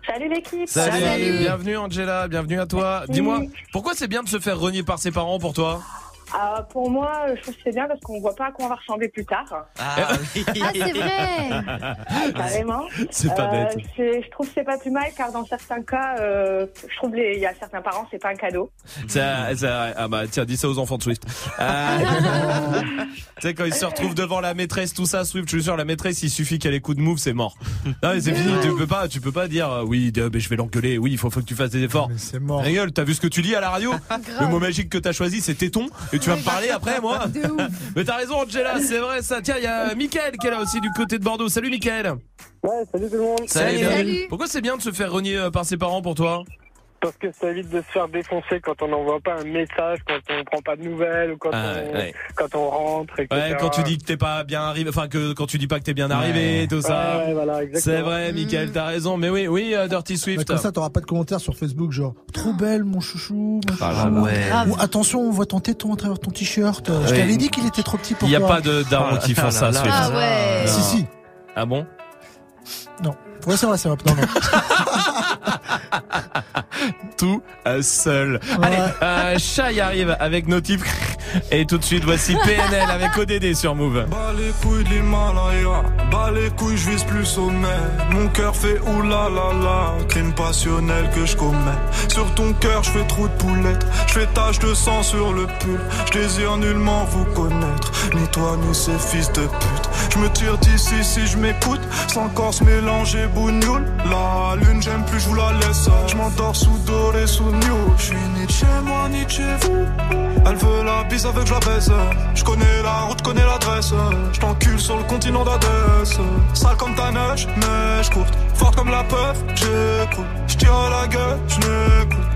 Salut l'équipe. Salut, bienvenue Angela, bienvenue à toi. Dis-moi, pourquoi c'est bien de se faire renier par ses parents pour toi? Ah, pour moi, je trouve que c'est bien parce qu'on voit pas à quoi on va ressembler plus tard. Ah oui. Ah, c'est vrai. Carrément. C'est pas Euh, bête. c'est- je trouve que c'est pas plus mal car dans certains cas, euh, je trouve il y a certains parents, c'est pas un cadeau. Ça, ça- ah bah tiens, dis ça aux enfants de Swift. Euh, tu sais quand ils se retrouvent devant la maîtresse, tout ça, Swift, je suis sûr, la maîtresse, il suffit qu'elle ait coup de move, c'est mort. Non mais c'est fini, tu peux pas, tu peux pas dire euh, oui, euh, mais je vais l'engueuler, oui, il faut, faut que tu fasses des efforts. Mais c'est mort. Rigole, t'as vu ce que tu lis à la radio? Le mot magique que t'as choisi, c'est téton, et tu vas me parler après, moi. De ouf. Mais t'as raison, Angela, c'est vrai ça. Tiens, il y a Mickaël qui est là aussi du côté de Bordeaux. Salut, Mickaël. Ouais, salut tout le monde. Salut. Salut. Pourquoi c'est bien de se faire renier euh, par ses parents pour toi? Parce que ça évite de se faire défoncer quand on n'envoie pas un message, quand on prend pas de nouvelles ou quand, Ah, on, ouais. quand on rentre, etc. Ouais, quand tu dis que t'es pas bien arrivé, enfin que quand tu dis pas que t'es bien arrivé, tout ça. Ouais, ouais, voilà, exactement. C'est vrai, Mickaël, t'as raison. Mais oui, oui, euh, Dirty Bah, Swift. comme ça, t'auras pas de commentaires sur Facebook, genre trop belle, mon chouchou. mon Ah là chouchou. là. Ouais. Grave. Ou attention, on voit ton téton à travers ton t-shirt. Je Ouais. t'avais dit qu'il était trop petit pour Il y a toi. pas de darons Ah, qui ah font là ça, là. Swift. Ah ouais. Non. Si, si. Ah bon? Non. Ouais, c'est vrai, c'est vrai. Non, non. Tout euh, seul. Ouais. Allez, euh, Shai arrive avec nos types. Et tout de suite, voici PNL avec ODD sur Move. Bas les couilles de l'Himalaya, bas les couilles, je vise plus sommet. Mon cœur fait oulala, crime passionnel que je commets. Sur ton cœur, je fais trou de poulette, je fais tache de sang sur le pull. Je désire nullement vous connaître, ni toi ni ces fils de pute. Je me tire d'ici si je m'écoute, sans corps mélanger bougnoule. La lune, j'aime plus, je vous la laisse. Je m'endors sous doré, sous new. Je suis ni de chez moi, ni chez vous. Elle veut la bise avec la baisse. Je connais la route, connais l'adresse. Je t'encule sur le continent d'Adès. Sale comme ta neige, je courte. Forte comme la peur, j'écoute. Je tire la gueule, je.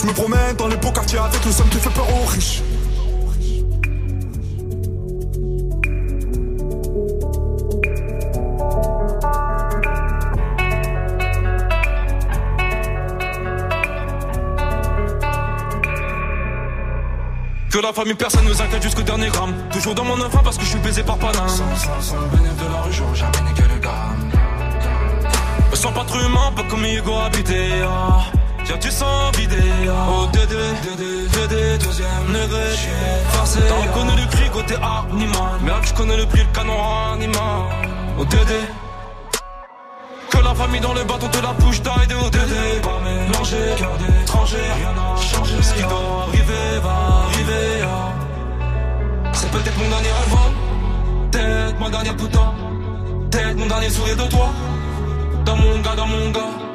Je me promène dans les beaux quartiers avec le somme qui fait peur aux riches. Que la famille, personne nous inquiète jusqu'au dernier gramme. Toujours dans mon enfant parce que je suis baisé par Paname. Sans, sans, sans le bénéfice de la rue, j'aurais jamais niqué le gramme. Me sens pas trop humain, pas comme Hugo habité. ah. Tiens, tu sens vidé. Oh, Dédé, Dédé, Dédé, deuxième degré. J'suis forcé. T'as reconnu le cri côté animal. Merde, je connais le prix, le canon animal. Oh, Dédé. Que la famille dans le bâton te la bouche d'ail de ODD Pas mélanger, cœur d'étranger Rien n'a changé Ce qui doit arriver va arriver ah. C'est peut-être mon dernier hein. Peut-être ma dernière putain Peut-être mon dernier sourire de toi Dans mon gars, dans mon gars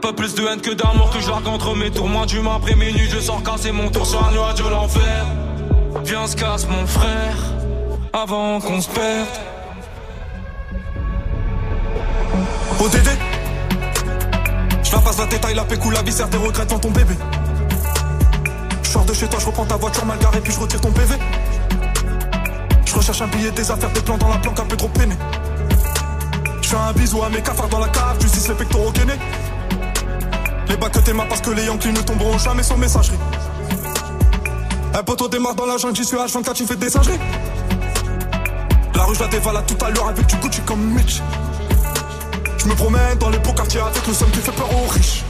pas plus de haine que d'amour que je entre mes Moi du après minuit je sors casser mon tour sur un nuage de l'enfer Viens se casse mon frère Avant qu'on se perde ODD Je la passe la détail, la pécou, la viscère, tes regrets dans ton bébé. Je sors de chez toi, je reprends ta voiture mal garée, puis je retire ton PV. Je recherche un billet, des affaires, des plans dans la planque, un peu trop peiné. Je fais un bisou à mes cafards dans la cave, justice les pectoraux gainés. Les bacs que t'aimas parce que les Yankees ne tomberont jamais sans messagerie. Un poteau démarre dans la jungle, j'y suis H24, tu fais des singeries. La rue, je la dévalade tout à l'heure avec du Gucci comme Mitch. Je me promène dans les beaux quartiers avec le somme qui fait peur aux riches.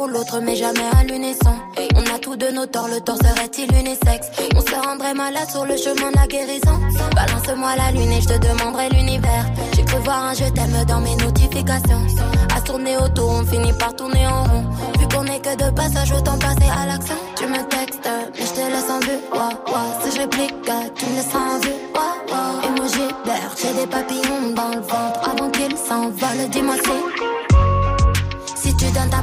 Pour l'autre, mais jamais à l'unisson. On a tous de nos torts, le tort serait-il unisexe? On se rendrait malade sur le chemin de la guérison. Balance-moi la lune et je te demanderai l'univers. J'ai cru voir un je t'aime dans mes notifications. À tourner autour, on finit par tourner en rond. Vu qu'on est que de passage, autant passer à l'action. Tu me textes, mais je te laisse en vue. Ouah. Si je réplique, tu me laisses en vue. Ouah, ouah. Emoji vert, j'ai des papillons dans le ventre avant qu'ils s'envolent. Dis-moi si, si tu donnes ta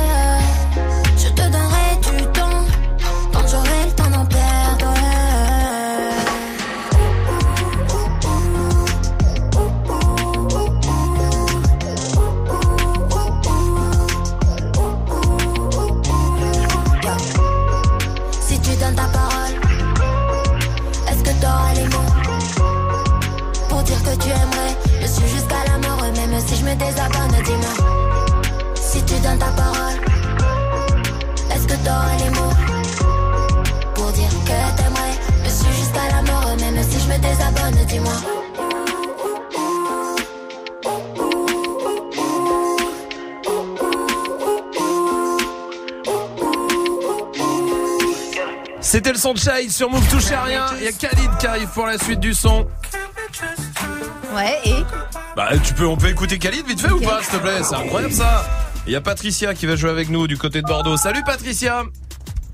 C'était le son de Shai sur Move Touche à rien. Il y a Khalid qui arrive pour la suite du son. Ouais, et Bah, tu peux, on peut écouter Khalid vite fait ou pas, s'il te plaît? C'est incroyable ça. Il y a Patricia qui va jouer avec nous du côté de Bordeaux. Salut Patricia.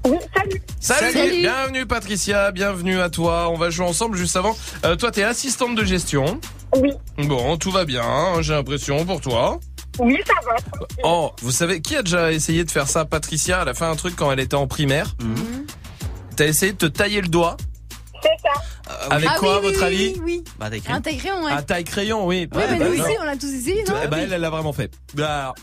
Oui, salut. Salut. Salut. Bienvenue Patricia, bienvenue à toi. On va jouer ensemble juste avant. Euh, toi, t'es assistante de gestion. Oui. Bon, tout va bien, hein, j'ai l'impression pour toi. Oui, ça va. Oh, vous savez, qui a déjà essayé de faire ça Patricia, elle a fait un truc quand elle était en primaire. T'as essayé de te tailler le doigt C'est ça. Avec Ah quoi, à oui, votre oui, avis oui, oui. Bah, écrit. Un taille crayon, ouais. Un taille crayon, oui. Ouais, mais bah nous aussi, on l'a tous essayé, non? Ben, elle, elle l'a vraiment fait. Bah,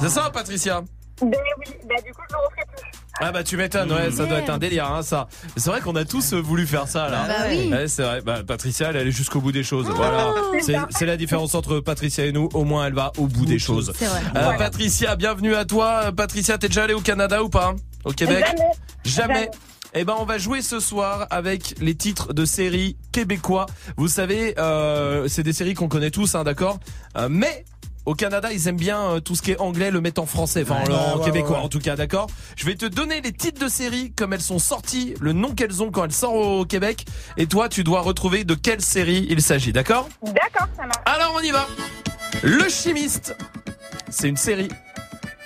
C'est ça, Patricia Ben oui, ben du coup, je le referai plus. Ah bah tu m'étonnes, ouais, ça doit être un délire, hein, ça. C'est vrai qu'on a tous euh, voulu faire ça, là. Bah oui. Ouais, c'est vrai. Bah, Patricia, elle allait jusqu'au bout des choses. voilà. C'est c'est la différence entre Patricia et nous. Au moins, elle va au bout des choses. C'est vrai. Euh, Patricia, bienvenue à toi. Patricia, t'es déjà allée au Canada ou pas Au Québec Jamais. Jamais. Eh ben, on va jouer ce soir avec les titres de séries québécois. Vous savez, euh, c'est des séries qu'on connaît tous, hein, d'accord? Euh, Mais Au Canada, ils aiment bien euh, tout ce qui est anglais, le mettre en français, enfin Ouais, en ouais, québécois ouais, ouais. en tout cas, d'accord Je vais te donner les titres de séries comme elles sont sorties, le nom qu'elles ont quand elles sortent au Québec, et toi, tu dois retrouver de quelle série il s'agit, d'accord? D'accord, ça marche. Alors on y va. Le chimiste, c'est une série.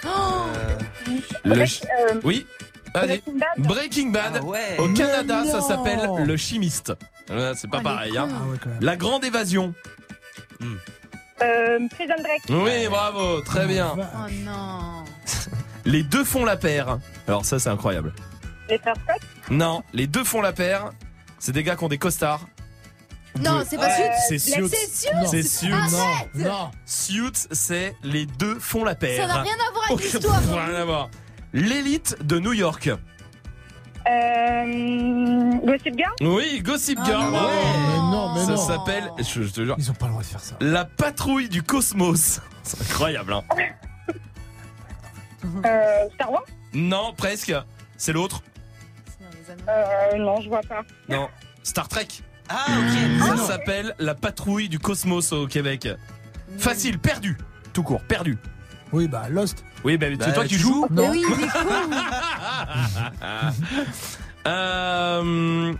Oh Le chi- Euh, Oui. Allez. Breaking Bad. Au Canada, ça s'appelle Le Chimiste. C'est pas pareil. Hein. La Grande Évasion. Euh, Prison Break. Oui, bravo, très bien. Oh non. Les deux font la paire. Alors ça, c'est incroyable. Les frères Scott. Non, les deux font la paire. C'est des gars qui ont des costards. Non, c'est pas Suits. C'est Suits. C'est Suits. C'est Suits. Arrête. Non. Suits, c'est les deux font la paire. Ça n'a rien à voir avec l'histoire. Rien à voir. L'élite de New York. Euh, Gossip Girl. Oui, Gossip Ah, Girl. mais bravo. Mais non, mais ça s'appelle, je, je te jure, Ils ont pas le droit de faire ça. la patrouille du cosmos. C'est incroyable, hein. Euh, Star Wars. Non, presque. C'est l'autre. Euh, non, je vois pas. Non, Star Trek. Ah, ok. Ça s'appelle la patrouille du cosmos au Québec. Facile, perdu. Tout court, perdu. Oui, bah Lost. Oui, bah, Bah, c'est toi qui tu joues. Non. Mais oui, il est con. Euh,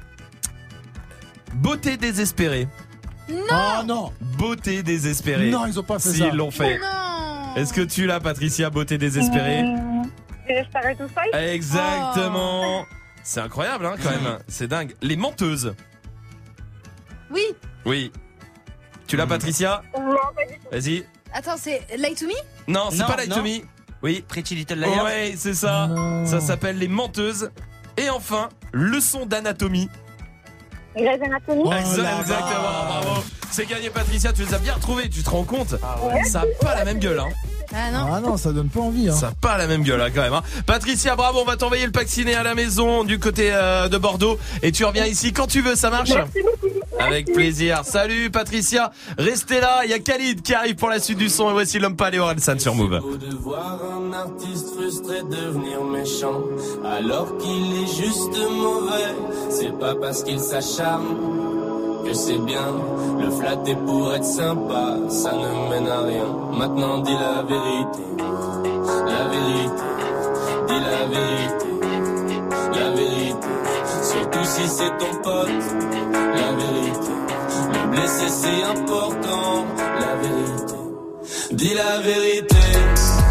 Beauté désespérée. Ah non. Beauté désespérée. Non, ils ont pas fait Si, ça. Ils l'ont fait. Non. Est-ce que tu l'as, Patricia, beauté désespérée Housewives. Exactement. C'est incroyable, hein, quand même. C'est dingue. Les menteuses. Oui. Oui. Tu l'as, Patricia? Non, pas du tout. Vas-y. Attends, c'est Light to Me? Non, c'est Non, pas Light non. to Me. Oui. Pretty Little Liars. Ouais, c'est ça. Ça s'appelle les menteuses. Et enfin, leçon d'anatomie. Grey's Anatomy. Oh Exactement, bravo. C'est gagné, Patricia. Tu les as bien retrouvés. Tu te rends compte ouais. Ça a pas la même gueule, hein. Ah non. Ah non, ça donne pas envie. Hein. Ça a pas la même gueule, hein, quand même. Hein. Patricia, bravo. On va t'envoyer le pack ciné à la maison du côté euh, de Bordeaux. Et tu reviens ici quand tu veux. Ça marche? Merci. Avec plaisir. Salut, Patricia. Restez là. Il y a Khalid qui arrive pour la suite du son. Et voici l'homme pas Léo San sur Move. beau de voir un artiste frustré devenir méchant alors qu'il est juste mauvais. C'est pas parce qu'il s'acharne que c'est bien. Le flatter pour être sympa, ça ne mène à rien. Maintenant dis la vérité, la vérité, dis la vérité, la vérité. Surtout si c'est ton pote, la vérité. Le blesser c'est important, la vérité. Dis la vérité.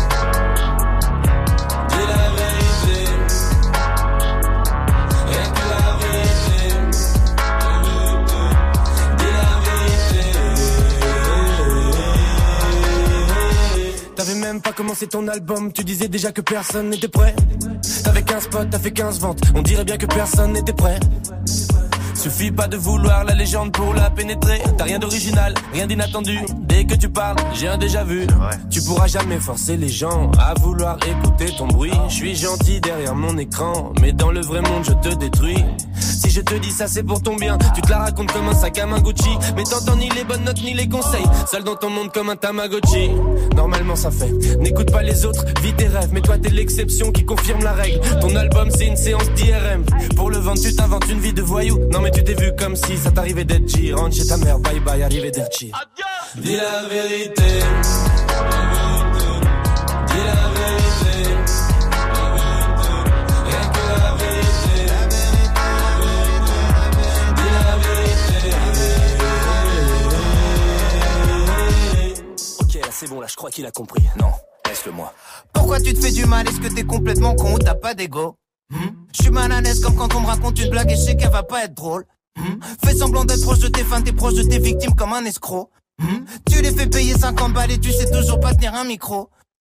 T'avais même pas commencé ton album, tu disais déjà que personne n'était prêt. T'avais 15 potes, t'as fait 15 ventes, on dirait bien que personne n'était prêt. Suffit pas de vouloir la légende pour la pénétrer. T'as rien d'original, rien d'inattendu. Dès que tu parles, j'ai un déjà vu. Tu pourras jamais forcer les gens à vouloir écouter ton bruit. Je suis gentil derrière mon écran, mais dans le vrai monde je te détruis. Si je te dis ça c'est pour ton bien, tu te la racontes comme un sac à main Gucci. Mais t'entends ni les bonnes notes ni les conseils. Seul dans ton monde comme un Tamagotchi. Normalement ça fait. N'écoute pas les autres, vis tes rêves. Mais toi t'es l'exception qui confirme la règle. Ton album c'est une séance d'IRM. Pour le vendre tu t'inventes une vie de voyou. Non mais tu t'es vu comme si ça t'arrivait d'être G. Rentre chez ta mère, bye bye, arrivé d'Erchi. Dis la vérité. Dis la vérité. Rien que la vérité. Dis la vérité. Ok, là c'est bon, là je crois qu'il a compris. Non, laisse-le moi. Pourquoi tu te fais du mal? Est-ce que t'es complètement con ou t'as pas d'ego? Je suis mal à l'aise comme quand on me raconte une blague et je sais qu'elle va pas être drôle. Hmm? Fais semblant d'être proche de tes fans, t'es proche de tes victimes comme un escroc. Hmm? Tu les fais payer 50 balles et tu sais toujours pas tenir un micro.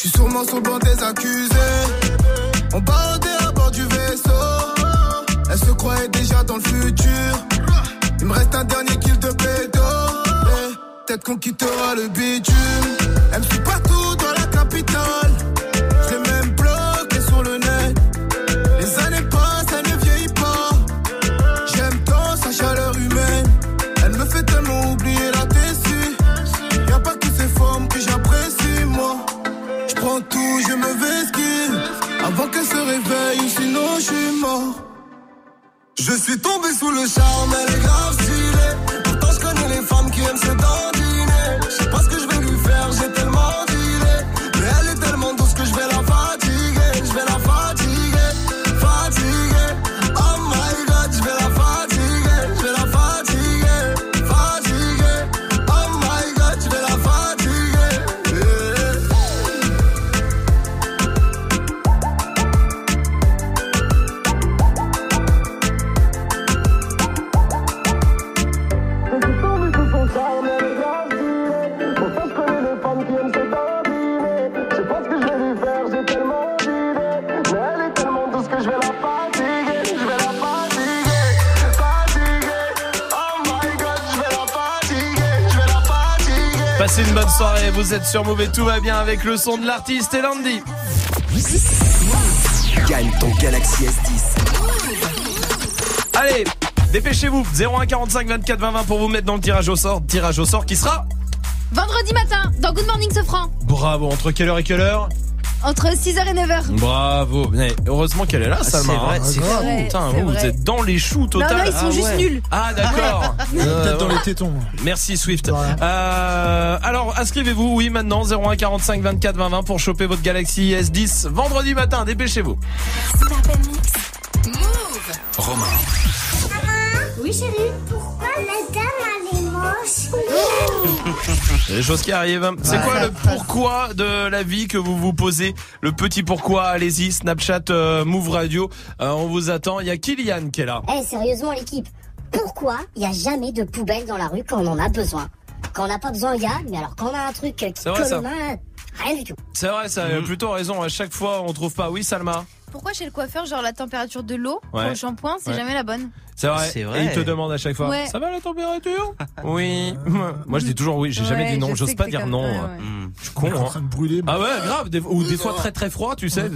Je suis sûrement sur le banc des accusés. On barodait à bord du vaisseau. Elle se croyait déjà dans le futur. Il me reste un dernier kill de pédo. Eh, Peut-être qu'on quittera le bitume. Elle me suit partout dans la capitale. Tombé sous le charme, elle Passez une bonne soirée, vous êtes sur Move et tout va bien avec le son de l'artiste et Landy. Gagne ton Galaxy S10. Allez, dépêchez-vous. 01 45 24 20 20 pour vous mettre dans le tirage au sort. Tirage au sort qui sera Vendredi matin, dans Good Morning Sofran. Bravo. Entre quelle heure et quelle heure? Entre 6h et 9h. Bravo. Mais heureusement qu'elle est là, Salma. c'est vrai, hein. c'est Ah, vrai, Putain, vous, êtes dans les choux total. Non, non, ils sont Ah juste ouais. nuls. Ah d'accord. Euh, Peut-être dans les tétons. Merci Swift. Euh, alors inscrivez-vous, oui maintenant 01 45 24 20 20 pour choper votre Galaxy S10 vendredi matin. Dépêchez-vous. Romain. Oui, chérie. Pourquoi la dame, elle est moche C'est des choses qui arrivent. C'est quoi le pourquoi de la vie que vous vous posez Le petit pourquoi, allez-y, Snapchat, euh, Move Radio, Euh, on vous attend. Il y a Kylian qui est là. Eh, sérieusement, l'équipe, pourquoi il n'y a jamais de poubelle dans la rue quand on en a besoin? Quand on n'a pas besoin, il y a, mais alors quand on a un truc mains, rien du tout. C'est vrai, ça a plutôt raison. À chaque fois, on trouve pas. Oui, Salma? Pourquoi chez le coiffeur, genre la température de l'eau pour Ouais. le shampoing, c'est Ouais. jamais la bonne? C'est vrai. C'est vrai. Et il te demande à chaque fois. Ouais. Ça va la température? Oui. Moi, je dis toujours oui. J'ai jamais dit non. je J'ose pas dire non. ça, ouais. Je suis con. en hein. train de brûler. Ah ouais, grave. Des- ou des fois très très froid, tu sais.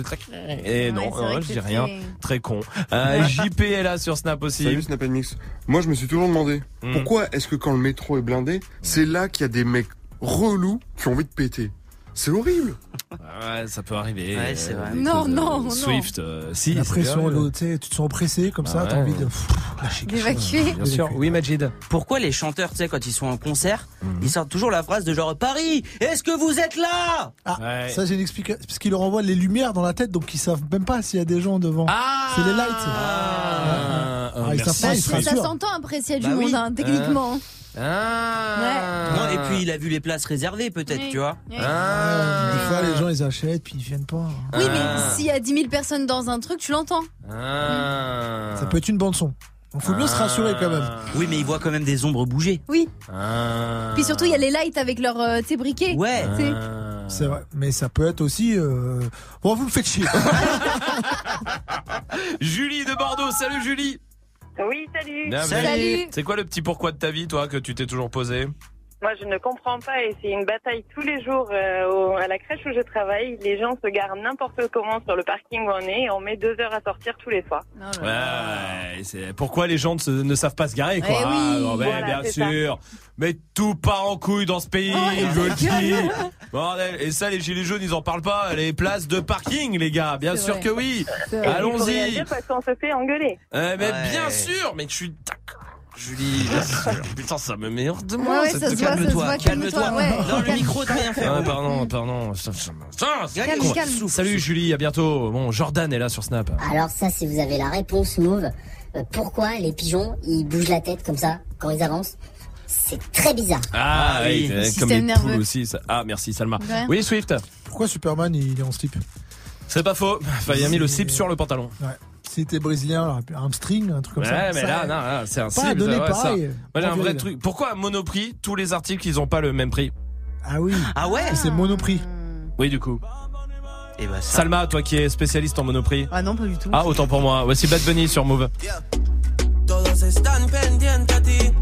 Et non, je dis rien. très- Très con. Euh, JP est là sur Snap aussi. Salut Snap Mix. Moi, je me suis toujours demandé Hmm. pourquoi est-ce que quand le métro est blindé, c'est là qu'il y a des mecs relous qui ont envie de péter? C'est horrible. Ouais, ça peut arriver. Ouais, c'est vrai. Non, non, non. Swift, euh, si. La pression, bien. tu te sens oppressé comme ça, Ah t'as ouais. envie de pff, lâcher quelque chose. D'évacuer. Bien sûr. Oui, Majid. Pourquoi les chanteurs, tu sais, quand ils sont en concert, ils sortent toujours la phrase de genre Paris, est-ce que vous êtes là? Ah, Ouais. ça j'ai une explication. Parce qu'ils leur envoient les lumières dans la tête, donc ils savent même pas s'il y a des gens devant. Ah C'est les lights. Ah, Ah, ils merci. savent pas, ils Ça s'entend après s'il y a du Bah oui. monde, hein, techniquement. Ah. Non, et puis il a vu les places réservées peut-être, Oui. tu vois. Oui. Ah. Des fois, les gens ils achètent puis ils viennent pas. Oui, Ah. mais s'il y a 10 000 personnes dans un truc, tu l'entends. Ah. Ça peut être une bande son. Il faut mieux se rassurer quand même. Oui, mais il voit quand même des ombres bouger. Oui. Ah. Puis surtout, il y a les lights avec leurs euh, briquets. Ouais. Ah. C'est vrai. Mais ça peut être aussi. euh, Bon, vous me faites chier. Julie de Bordeaux, salut Julie. Oui, salut. Bienvenue. Salut. C'est quoi le petit pourquoi de ta vie, toi, que tu t'es toujours posé Moi, je ne comprends pas et c'est une bataille tous les jours euh, au- à la crèche où je travaille. Les gens se garent n'importe comment sur le parking où on est et on met deux heures à sortir tous les soirs. Oh. Ouais, c'est pourquoi les gens ne, se- ne savent pas se garer, quoi. Eh oui. Ah, Voilà, bien ça. Mais tout part en couille dans ce pays, Ouais, je le dis. Bordel. Et ça, les gilets jaunes, ils en parlent pas. Les places de parking, les gars. Bien sûr vrai. que oui. Allons-y. parce qu'on se fait engueuler. Eh Ouais. bien sûr, mais je suis d'accord. Julie, putain, ça me met hors de moi. Calme-toi, calme-toi. Dans le micro, t'as rien fait. Ah, pardon, pardon. Ça- ça- ça- ça- Calme, con. calme. Salut Julie, à bientôt. Bon, Jordan est là sur Snap. Alors ça, si vous avez la réponse, Move, euh, pourquoi les pigeons, ils bougent la tête comme ça quand ils avancent? C'est très bizarre. Ah, Ah, oui, oui. Système comme les nerveux. poules aussi. ça- Ah, merci Salma. Oui, Swift. Pourquoi Superman il est en slip? C'est pas faux. Enfin, il a mis le slip sur le pantalon. Ouais. c'était brésilien, alors, un hamstring, un truc comme Ouais, ça. mais Ça, là, non, là, c'est un Pas cible, donné ouais, ça. pareil. Moi, j'ai un Pas vrai donné. truc. Pourquoi à Monoprix, tous les articles, ils ont pas le même prix? Ah oui. Ah ouais? C'est Monoprix. Oui, du coup. Et bah, ça. Salma, toi qui es spécialiste en Monoprix. Ah non, pas du tout. Ah, autant pour moi. Voici Bad Bunny sur Move. Todos están pendientes a ti, pero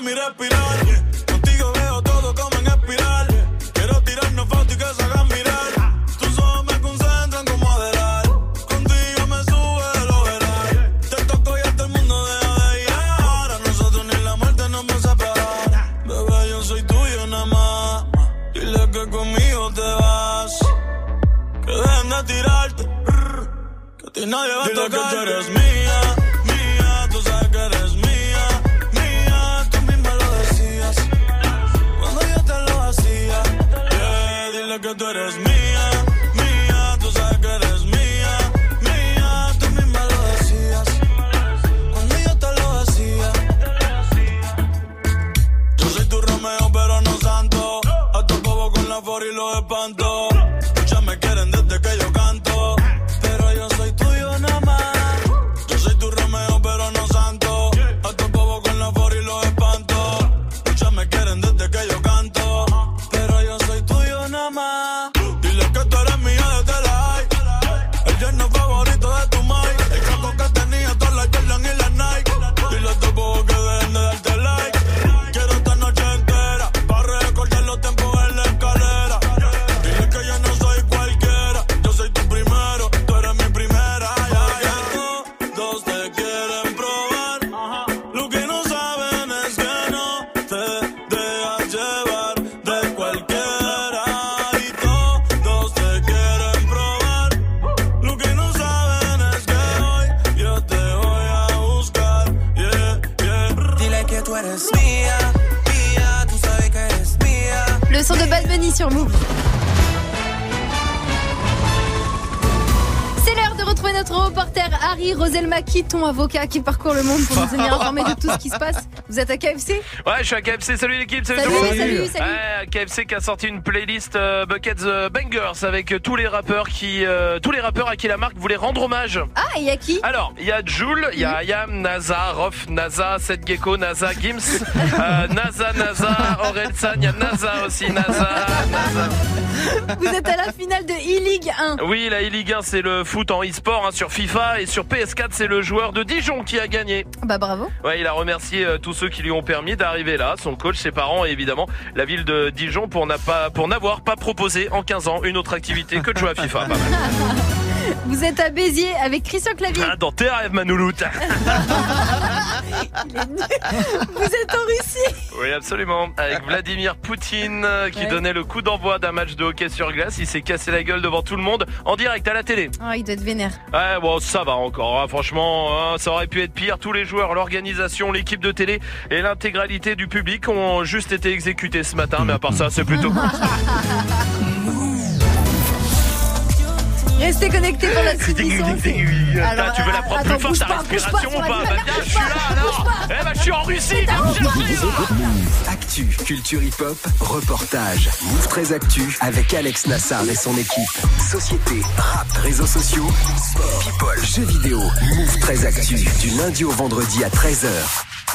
mi respirar. Contigo veo todo como en espiral. Quiero tirarnos fotos y que se hagan mirar. Tus ojos me concentran como adelar. Contigo me sube el overall. Te toco y hasta el mundo deja de llegar. A nosotros ni la muerte nos va a separar. Bebé, yo soy tuyo nada más. Dile que conmigo te vas. Que dejen de tirarte. Que a ti nadie va a tocar. que tú eres Qui parcourt le monde pour nous tenir informés de tout ce qui se passe. Vous êtes à KFC Ouais, je suis à KFC. Salut l'équipe, salut, Salut, tout le monde. salut, salut. Ouais, KFC qui a sorti une playlist euh, Buckets euh, Bangers avec euh, tous les rappeurs qui, euh, tous les rappeurs à qui la marque voulait rendre hommage. Ah, il y a qui? Alors, il y a Joule, il y a Ayam, NASA, Rof, NASA, Seth Gecko, NASA, Gims, euh, NASA, NASA, Orelsan, il y a NASA aussi, NASA, NASA. Vous êtes à la finale de E-League 1. Oui, la E-Ligue 1, c'est le foot en e-sport hein, sur FIFA et sur PS4, c'est le joueur de Dijon qui a gagné. Bah bravo. Ouais, il a remercié euh, tous ceux qui lui ont permis d'arriver là, son coach, ses parents et évidemment la ville de Dijon pour pas n'avoir pas proposé en 15 ans une autre activité que de jouer à FIFA. Pas mal. Vous êtes à Béziers avec Christian Clavier. Ah, dans tes rêves, Manouloute. Vous êtes en Russie. Oui, absolument. Avec Vladimir Poutine euh, qui Ouais. donnait le coup d'envoi d'un match de hockey sur glace. Il s'est cassé la gueule devant tout le monde en direct à la télé. Ah, il doit être vénère. Ouais, bon, ça va encore. hein. Franchement, hein, ça aurait pu être pire. Tous les joueurs, l'organisation, l'équipe de télé et l'intégralité du public ont juste été exécutés ce matin. Mais à part ça, c'est plutôt cool. Restez connectés pour la suite du son. Attends, tu veux la prendre attends, plus forte, ta respiration ou pas Bah je suis là alors. Eh bah je suis en Russie. Actu, culture hip-hop, reportage. Move très Actu avec Alex Nassar et son équipe. Société, rap, réseaux sociaux, sport, people, jeux vidéo. Move très Actu du lundi au vendredi à 13h.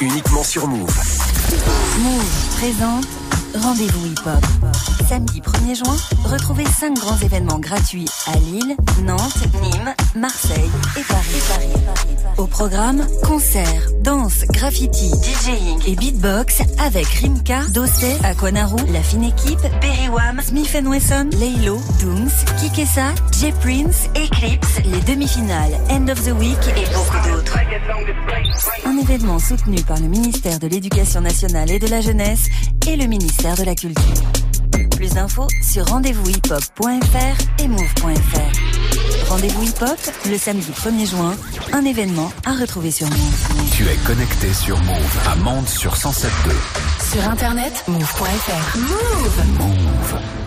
Uniquement sur Move. Move présente Rendez-vous hip-hop. Samedi 1er juin, retrouvez 5 grands événements gratuits à Lille, Nantes, Nîmes, Marseille et Paris. Au programme, concerts, danse, graffiti, DJing et beatbox avec Rimka, Dossé, Aquanaru, La Fine Équipe, Berry Wham, Smith Wesson, Laylo, Dooms, Kikessa, J Prince, Eclipse, les demi-finales, End of the Week et beaucoup d'autres. Un événement soutenu par le ministère de l'Éducation nationale et de la jeunesse et le ministère de la Culture. Plus d'infos sur rendez-voushiphop.fr et move.fr. Rendez-vous hip-hop le samedi 1er juin, un événement à retrouver sur Move. Tu es connecté sur Move à Monde sur 107.2. Sur internet move.fr. Move. Move.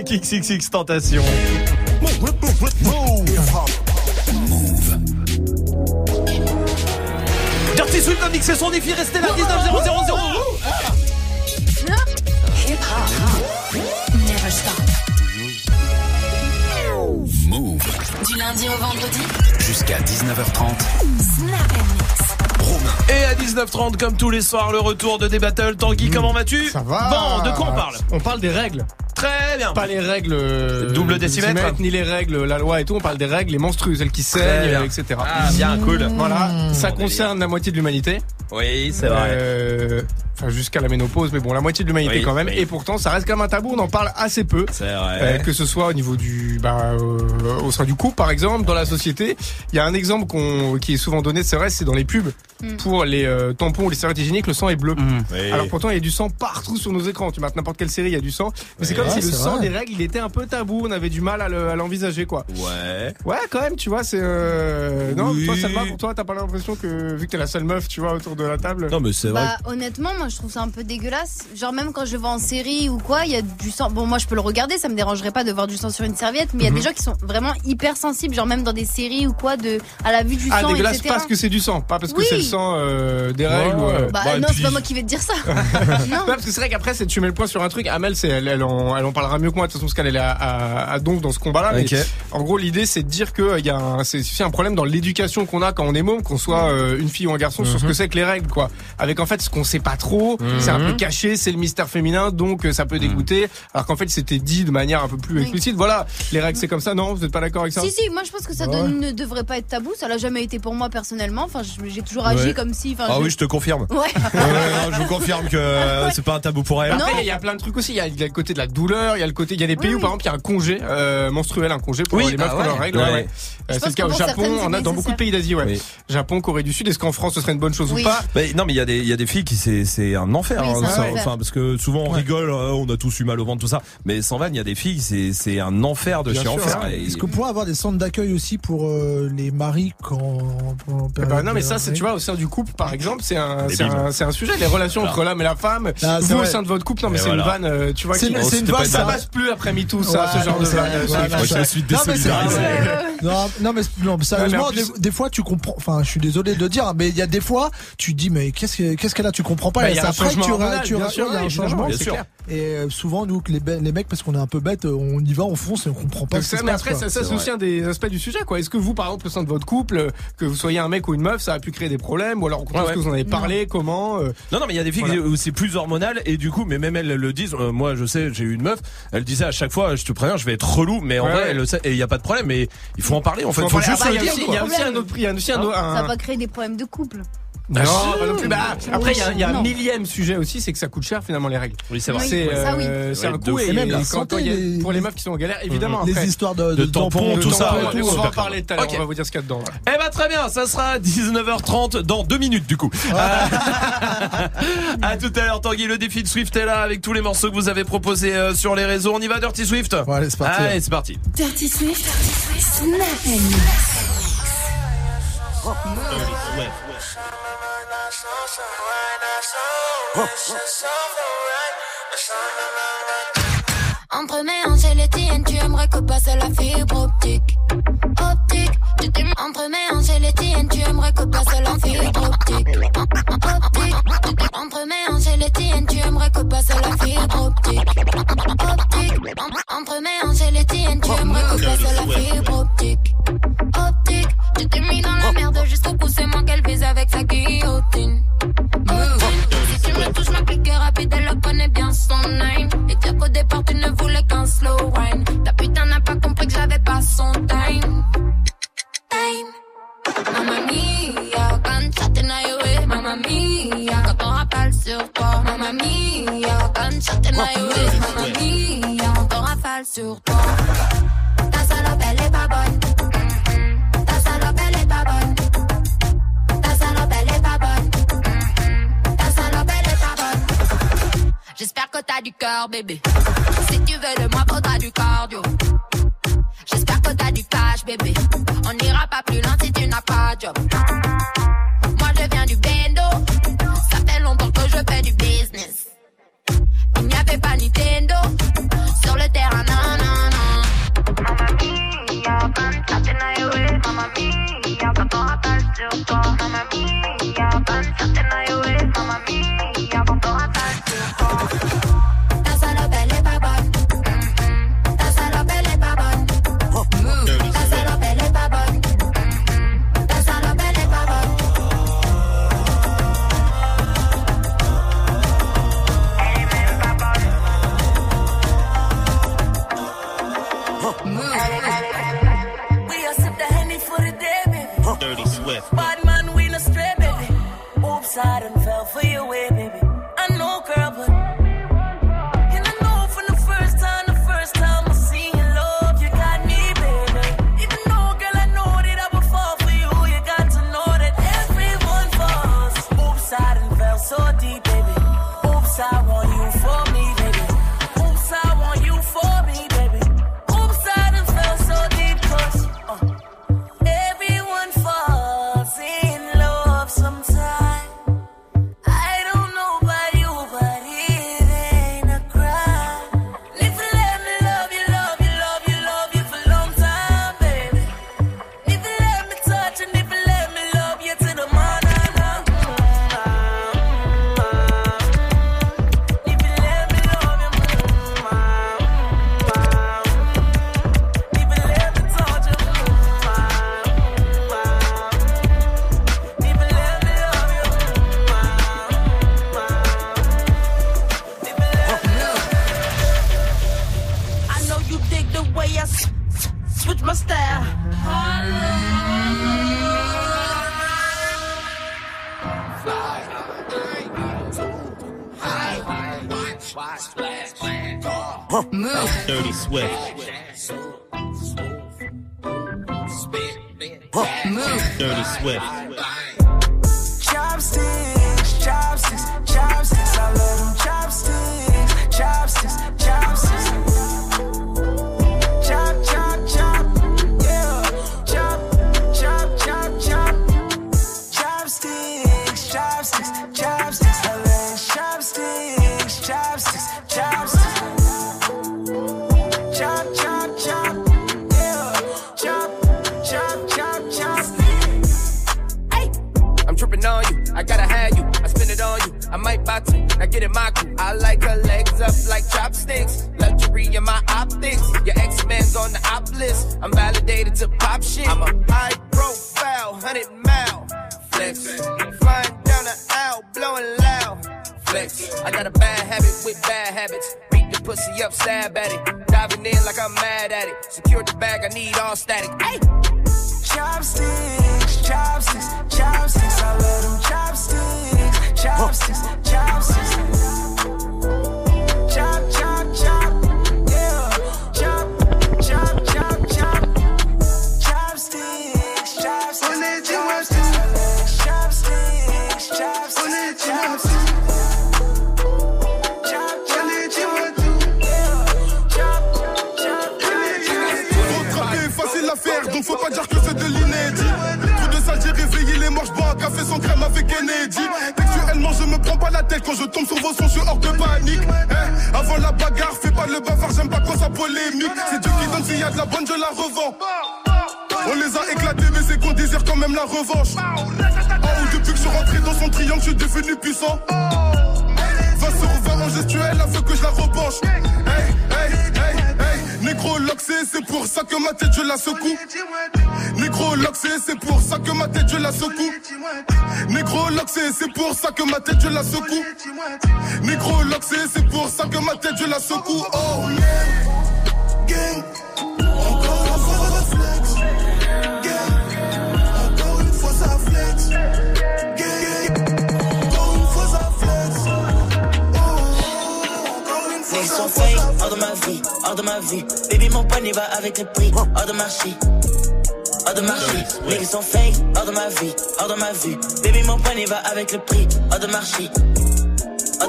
avec XXX Tentation. Move. Move. Dirty Swift indique c'est son défi, restez là 19 000. Move. Du lundi au vendredi. Jusqu'à 19h30. Snap et à 19h30, comme tous les soirs, le retour de des battles. Tanguy, mmh. comment vas-tu? Ça va. Bon, de quoi on parle? On parle des règles. Très bien. Pas les règles. Euh, Double décimètre. Ni les règles, la loi et tout. On parle des règles, les menstrues, celles qui saignent, etc. Ah, bien, cool. Voilà. Ça concerne la moitié de l'humanité. Oui, c'est vrai. Euh, Enfin, jusqu'à la ménopause, mais bon, la moitié de l'humanité Oui, quand même. oui. Et pourtant, ça reste quand même un tabou. On en parle assez peu. C'est vrai. Euh, que ce soit au niveau du, bah, euh, au sein du couple, par exemple, dans la société. Il y a un exemple qu'on, qui est souvent donné, c'est vrai, c'est dans les pubs. Mm. Pour les euh, tampons ou les serviettes hygiéniques, le sang est bleu. Oui. Alors pourtant, il y a du sang partout sur nos écrans. Tu mates n'importe quelle série, il y a du sang. Mais c'est comme si le sang des règles, il était un peu tabou. On avait du mal à le- à l'envisager, quoi. Ouais. Ouais, quand même, tu vois, c'est. Euh... Non, Oui. toi, Salma, pour toi, t'as pas l'impression que, vu que t'es la seule meuf, tu vois, autour de la table. Non, mais c'est vrai. Bah honnêtement moi je trouve ça un peu dégueulasse. Genre même quand je le vois en série ou quoi, il y a du sang. Bon moi je peux le regarder, ça me dérangerait pas de voir du sang sur une serviette, mais il y a Mhm. des gens qui sont vraiment hyper sensibles, genre même dans des séries ou quoi, de à la vue du Ah, sang, dégueulasse etc. parce que c'est du sang, pas parce que Oui. c'est le sang euh, des règles. ou, euh, Bah, et non, puis- c'est pas moi qui vais te dire ça. non. Parce que c'est vrai qu'après, c'est tu mets le point sur un truc. Amel, c'est elle, elle, en, elle en parlera mieux que moi de toute façon parce qu'elle est à, à, à Donf dans ce combat-là. Mais en gros, l'idée, c'est de dire que il y a un, c'est aussi un problème dans l'éducation qu'on a quand on est môme, qu'on soit euh, une fille ou un garçon, sur ce que c'est que les règles, quoi. Avec en fait ce qu'on sait pas trop, Mhm. c'est un peu caché, c'est le mystère féminin, donc euh, ça peut dégoûter. Alors qu'en fait, c'était dit de manière un peu plus Oui. explicite. Voilà, les règles, c'est comme ça. Non, vous êtes pas d'accord avec ça Si si, moi je pense que ça Ouais. donne- ne devrait pas être tabou. Ça l'a jamais été pour moi personnellement. Enfin, j'ai toujours agi Ouais. comme si. Enfin, Ah je- oui, je te confirme. Ouais. Ouais, ouais, non, je vous confirme que c'est pas un tabou pour elle. Après, il y a plein de trucs aussi. Il y, a, il y a le côté de la douleur, il y a le côté, il y a des pays où par exemple il y a un congé euh, menstruel, un congé pour Oui, les meufs ah qui ont leurs ouais. règles. Ouais. ouais, ouais. Euh, c'est le cas au Japon, on a dans beaucoup de pays d'Asie, ouais. Japon, Corée du Sud. Est-ce qu'en France ce serait une bonne chose ou pas? Mais non, mais il y a des il y a des filles qui c'est c'est un enfer. Oui, hein, ça, enfer. enfin parce que souvent on rigole, euh, on a tous eu mal au ventre tout ça. Mais sans vanne, il y a des filles, c'est c'est un enfer de Bien chez sûr, enfer. hein. Et- Est-ce qu'on pourrait avoir des centres d'accueil aussi pour euh, les maris quand. pendant Eh période ben non mais de ça c'est tu vois au sein du couple par exemple c'est un c'est un, c'est un sujet les relations entre l'homme et la femme Ah, c'est vous au vrai. sein de votre couple non mais Et c'est voilà. une vanne euh, tu vois C'est qui une- c'est une vanne, ça ça. passe plus après MeToo ça Ouais, ce genre de c'est vrai, vanne je c'est- suis Non, mais c'est- désolidarisé. Non, non, mais, non, mais sérieusement, Ouais, mais en plus- des, des fois, tu comprends. Enfin, je suis désolé de le dire, mais il y a des fois, tu te dis, mais qu'est-ce que- qu'est-ce qu'elle a? Tu comprends pas. Bah, et il y a c'est un après que tu, sûr, il y a un changement. bien c'est sûr. clair. Et euh, souvent, nous, que les, be- les mecs, parce qu'on est un peu bêtes, on y va, on fonce et on comprend pas Donc ce qui ça, se mais après, quoi. ça, ça, c'est aussi un des aspects du sujet, quoi. Est-ce que vous, par exemple, au sein de votre couple, que vous soyez un mec ou une meuf, ça a pu créer des problèmes, ou alors Ouais, est-ce que vous en avez parlé, comment euh, Non, non, mais il y a des filles Voilà. où c'est plus hormonal et du coup, mais même elles le disent. euh, moi, je sais, j'ai eu une meuf. Elle disait à chaque fois, je te préviens, je vais être relou, mais en Ouais, vrai, elle le sait et il y a pas de problème. Mais il faut en parler. En fait, il y a dire. aussi- quoi. il y a aussi un autre prix, il y a aussi un autre- Ça un- va créer des problèmes de couple. Non, pas non plus. Bah, après, il y a, il y a un Non. millième sujet aussi, c'est que ça coûte cher finalement les règles. Oui, c'est vrai. C'est Oui, oui. euh, c'est Ouais, un de coût et, même la et santé, quand les- pour les meufs qui sont en galère, évidemment. Les après, histoires de, De tampons, de tout ça, ouais, on va en parler tout à l'heure. On va vous dire ce qu'il y a dedans. là. Eh ben très bien, ça sera 19h30 dans deux minutes du coup. Euh, à tout à l'heure Tanguy, le défi de Swift est là avec tous les morceaux que vous avez proposés euh, sur les réseaux. On y va Dirty Swift? Ouais, allez, c'est parti. Allez, c'est parti. Dirty Swift, Snap and Mix. Entre mes hanches et les tiennes, tu aimerais que passe la fibre optique. Entre mes hanches et les tiennes, tu aimerais que passe la fibre optique. Hanches et les tiennes, tu aimerais que passe la fibre optique. Optique, en- entre mes hanches et les tiennes, tu aimerais que passe la fibre optique. Optique, tu t'es mis dans la merde juste au coup, c'est moi qu'elle vise avec sa guillotine. Si tu me touches, ma clique est rapide, elle le connaît bien son name. Et dire qu'au départ, tu ne voulais qu'un slow wine. Ta putain n'a pas compris que j'avais pas son time. Time. Mamma mia, aille, ouais. Mamma mia, sur toi. Mamma mia, quand ça t'en aille, ouais. Mamma mia, on rafale sur toi. Ta salope, elle est pas bonne. Ta salope, elle est pas bonne. Ta salope, elle est pas bonne. Ta salope, elle est pas bonne. J'espère que t'as du cœur, bébé. Si tu veux de moi, faudra du cardio. J'espère que t'as du cash, bébé. On n'ira pas plus loin si tu n'as pas de job. Moi, je viens du bendo. Du business. Il n'y avait pas Nintendo. Sur le terrain, non, non, non. Mamma mia. Mamma mia, quand on sur toi. Mamma mia,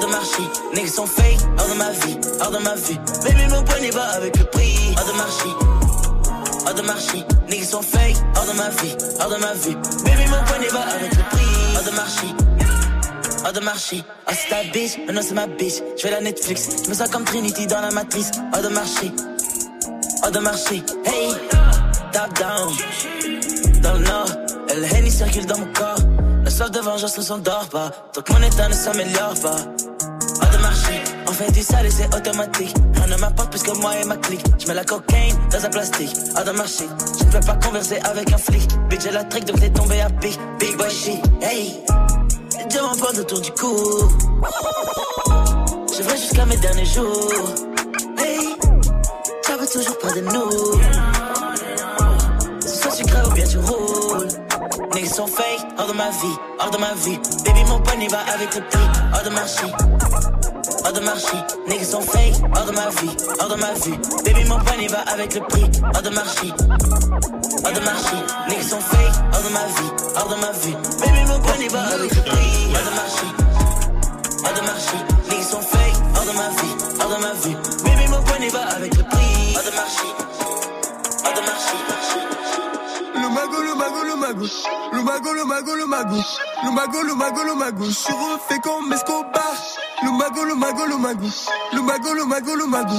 Hors de marché, niggas sont fake, hors de ma vie, hors de ma vie. Baby, mon panier va avec le prix, hors de marché. Hors de marché, niggas sont fake, hors de ma vie, hors de ma vie. Baby, mon panier va avec le prix, hors de marché. Hors de marché, oh c'est ta bitch, maintenant c'est ma bitch. Je fais la Netflix, je me sens comme Trinity dans la matrice. Hors de marché, hors de marché, hey, top down. Dans le nord, le Henny circule dans mon corps. La soif de vengeance ne s'endort pas, tant que mon état ne s'améliore pas. On fait du sale et c'est automatique. Rien ne m'apporte plus que moi et ma clique. Je mets la cocaïne dans un plastique. Hors de marché, je ne peux pas converser avec un flic. Bitch, j'ai la trick donc t'es tombé à pic. Big boy shit, hey. Diamant bande autour du cou. Je vais jusqu'à mes derniers jours. Hey, ça va toujours près de nous. Soit sucré ou bien tu roules. Niggas sont fake, hors de ma vie, hors de ma vie. Baby, mon panier va avec le prix, hors de marché. Hors de marché, niggas sont fake, hors de ma vie, hors de ma vie. Baby, mon panier va avec le prix, hors de marché. Hors de marché, niggas sont fake, hors de ma vie, hors de ma vie. Baby, mon panier va avec le prix, hors de marché. Hors de marché, niggas sont fake, hors de ma vie, hors de ma vie. Baby, mon panier va avec le prix, hors de marché. Hors de marché. Mago, le mago, le mago. Le mago, le mago, le mago. Le mago, le mago, le mago. Je suis refait comme Escobar. Le mago, le mago, le mago. Le mago, le mago, le mago.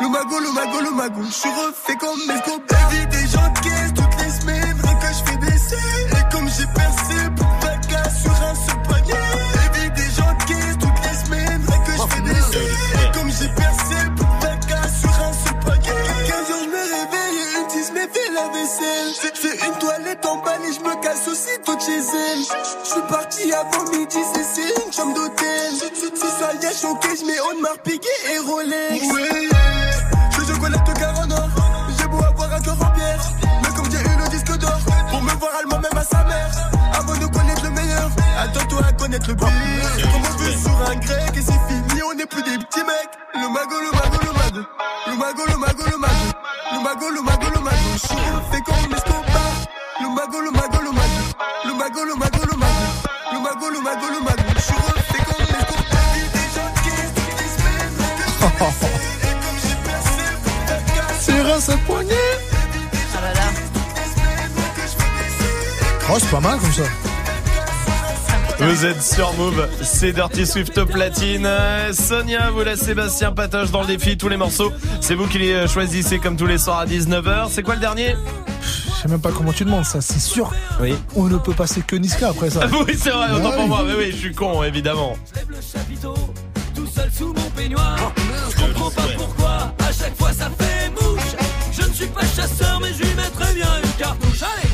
Le mago, le mago, le mago. Je suis refait comme Escobar. me casse aussitôt de chez elle. Je suis parti avant midi, c'est une chambre d'hôtel. Ce soir, y a choqué, je mets Audemars Piguet et Rolex. Oui, je connais au car en or. J'ai beau avoir un cœur en pierre. Mais comme j'ai eu le disque d'or, pour me voir allemand, même à sa mère. Avant de connaître le meilleur, attends-toi à connaître le pire. Comment je sur un grec et c'est fini, on n'est plus des petits mecs. Le mago, le mago, le mago. Le mago, le mago, le mago. Le mago, le mago, le mago. Je fais comme suis refait comme les cours des gens qui Sur un seul poignet. Oh, c'est pas mal comme ça. Vous êtes sur Move, c'est Dirty Swift platine. Sonia, vous laisse Sébastien Patoche dans le défi, tous les morceaux. C'est vous qui les choisissez comme tous les soirs à 19h. C'est quoi le dernier? Sais même pas comment tu demandes ça, c'est sûr. Oui. On ne peut passer que Niska après ça. oui, c'est vrai, autant Ouais. pour moi. Mais oui, je suis con, évidemment. le chapiteau, tout seul sous mon peignoir. Je comprends pas pourquoi, à chaque fois ça fait mouche. Je ne suis pas chasseur, mais je lui mettrais bien une cartouche. Allez,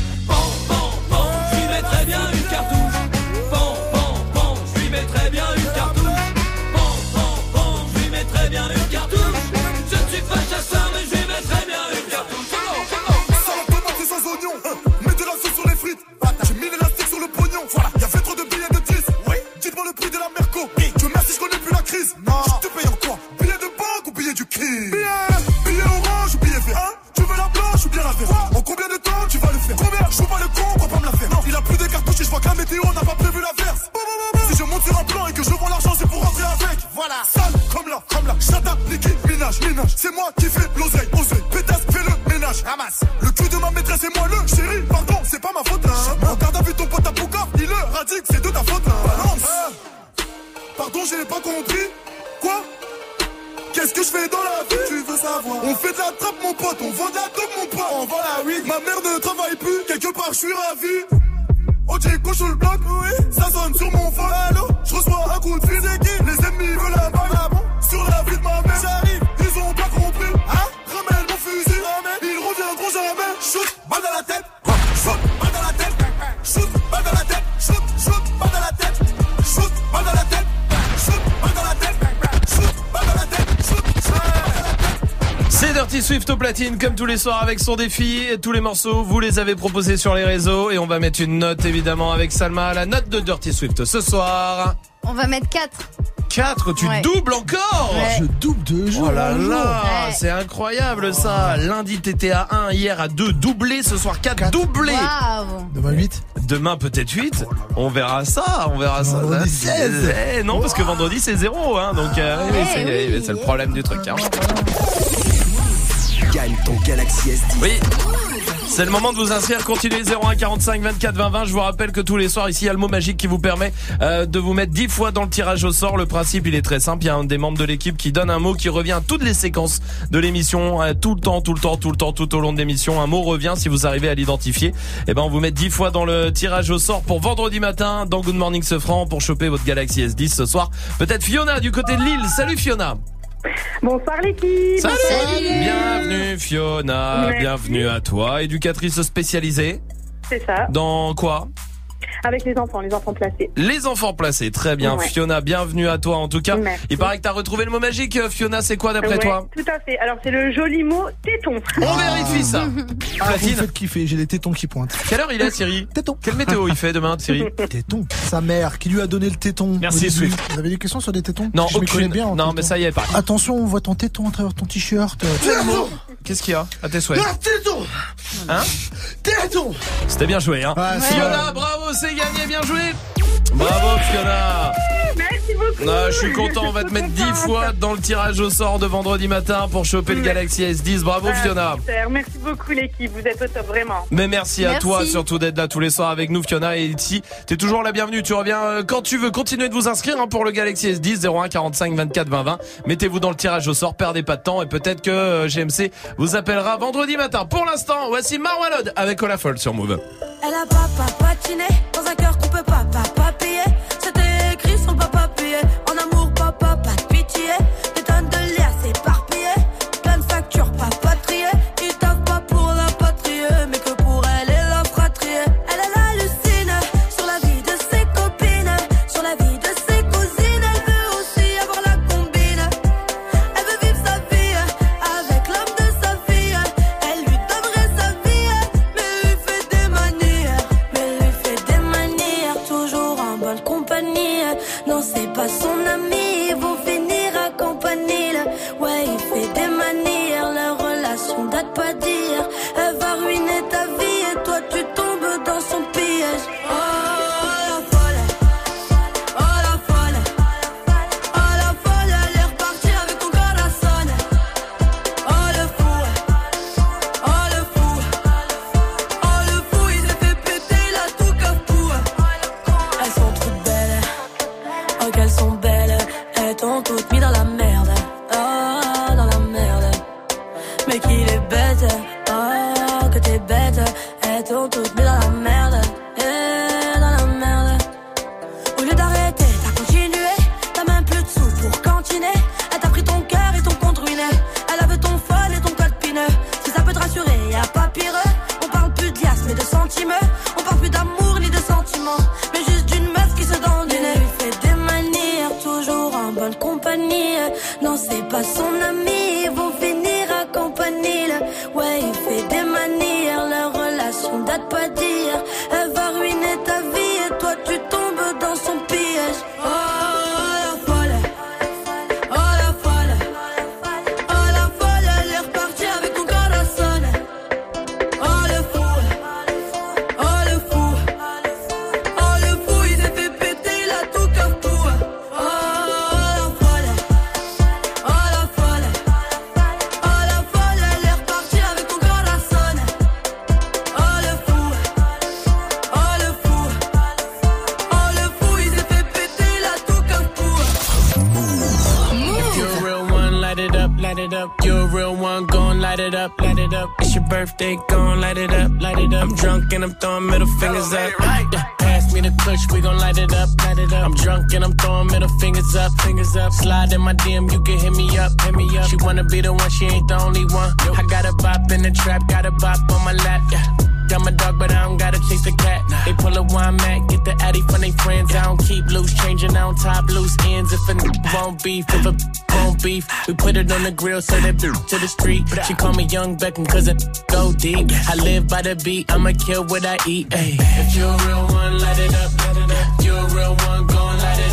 pote, on vend la dope mon pote. On vend la weed, ma mère ne travaille plus Quelque part je suis ravi. J'ai coche le bloc, oui. Ça sonne sur mon phone, allô Je reçois un coup de fil, platine, comme tous les soirs avec son défi. Et tous les morceaux, vous les avez proposés sur les réseaux. Et on va mettre une note, évidemment, avec Salma. La note de Dirty Swift ce soir. On va mettre 4. 4, tu Ouais. doubles encore Ouais. Je double de jour Oh là là, Ouais. c'est incroyable ça. Lundi t'étais à 1, hier à 2, doublé, ce soir 4, doublé. Waouh. Demain 8. Demain peut-être 8. On verra ça, on verra ça. Vendredi, Ça, 16. eh, non, parce que vendredi c'est 0, hein, donc euh, oui, c'est oui. le problème du truc. Hein. Ton Galaxy S10. Oui. C'est le moment de vous inscrire. Continuez 01 45 24 20 20. Je vous rappelle que tous les soirs ici, il y a le mot magique qui vous permet euh, de vous mettre 10 fois dans le tirage au sort. Le principe, il est très simple. Il y a un des membres de l'équipe qui donne un mot qui revient à toutes les séquences de l'émission, euh, tout le temps, tout le temps, tout le temps, tout au long de l'émission. Un mot revient. Si vous arrivez à l'identifier, eh ben on vous met 10 fois dans le tirage au sort pour vendredi matin dans Good Morning Sofran pour choper votre Galaxy S10 ce soir. Peut-être Fiona du côté de Lille. Salut Fiona. Bonsoir l'équipe. Salut. Bienvenue Fiona. Merci. Bienvenue à toi. Éducatrice spécialisée. C'est ça. Dans quoi? Avec les enfants, les enfants placés. Les enfants placés, très bien. Ouais. Fiona, bienvenue à toi en tout cas. Merci. Il paraît que t'as retrouvé le mot magique. Fiona, c'est quoi d'après Ouais, toi Tout à fait. Alors c'est le joli mot téton. On vérifie ça. Ah, vous me Platine. faites kiffer, j'ai les tétons qui pointent. Quelle heure il est, Thierry Téton. Quelle météo il fait demain, Thierry Téton. Sa mère qui lui a donné le téton. Merci. Swift. Vous avez des questions sur des tétons Non, Je aucune. bien en non, mais ça y est, pas. Attention, on voit ton téton à travers ton t-shirt. Qu'est-ce qu'il y a À tes souhaits. Ah, téton Hein Téton C'était bien joué, hein Ouais, c'est Fiona, bravo, c'est gagné, bien joué. Bravo Fiona beaucoup. Ah, Je suis content, on va te mettre 10 fois dans le tirage au sort de vendredi matin pour choper le Galaxy S10. Bravo Ah, Fiona. super. Merci beaucoup l'équipe. Vous êtes au top vraiment. Mais merci, à toi surtout d'être là tous les soirs avec nous Fiona et ici t'es toujours la bienvenue. Tu reviens euh, quand tu veux. Continuez de vous inscrire hein, pour le Galaxy S10 01 45 24 20 20 mettez-vous dans le tirage au sort. Perdez pas de temps. Et peut-être que euh, GMC vous appellera vendredi matin. Pour l'instant voici Marwalod avec Olafol sur Move. Elle a papa patiné dans un cœur qu'on peut pas be the one, she ain't the only one. I got a bop in the trap, got a bop on my lap, yeah. I'm a dog, but I don't gotta chase the cat. They pull a wine mat, get the addy from they friends. I don't keep loose, changing on top loose ends. If a n- won't beef, if a won't beef, we put it on the grill, so that bitch to the street. She call me Young Beckham, cause it go deep. I live by the beat, I'ma kill what I eat. Ay. If you're a real one, light it up. If you're a real one, gon' light it up,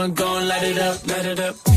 a gon' light it up, light it up.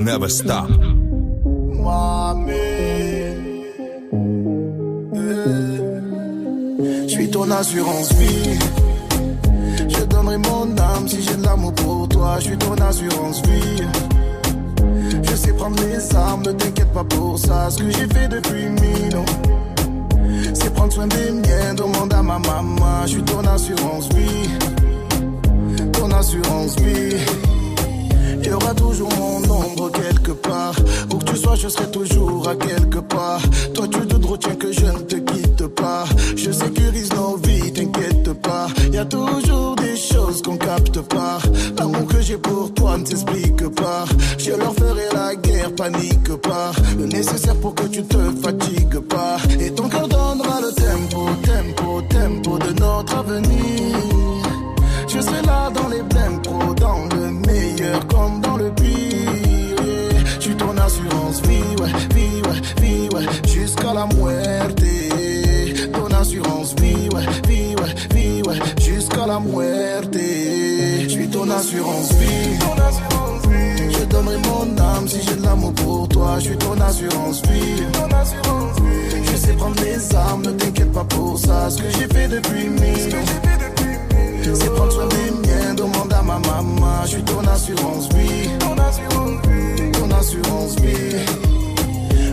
Never stop. Je suis ton assurance vie. Je donnerai mon âme si j'ai de l'amour pour toi. Je suis ton assurance vie. Je sais prendre les armes, ne t'inquiète pas pour ça. Ce que j'ai fait depuis mille ans, c'est prendre soin des miens. Demande à ma maman. Je suis ton assurance vie. Ton assurance vie. Il y aura toujours mon ombre quelque part. Où que tu sois, je serai toujours à quelque part. Toi, tu te retiens que je ne te quitte pas. Je sécurise nos vies, t'inquiète pas. Y a toujours des choses qu'on capte pas. L'amour que j'ai pour toi ne s'explique pas. Je leur ferai la guerre, panique pas. Le nécessaire pour que tu te fatigues pas. Et ton cœur donnera le tempo, tempo, tempo de notre avenir. Je serai là dans les jusqu'à la muerte. Ton assurance ouais, vie, ouais, jusqu'à la muerte. Je suis ton assurance vie. Je donnerai mon âme si j'ai de l'amour pour toi. Je suis ton assurance vie. Je sais prendre les armes, ne t'inquiète pas pour ça. Ce que j'ai fait depuis mille. C'est prendre soin des miens, demande à ma assurance vie. Ton assurance vie. Ton assurance vie.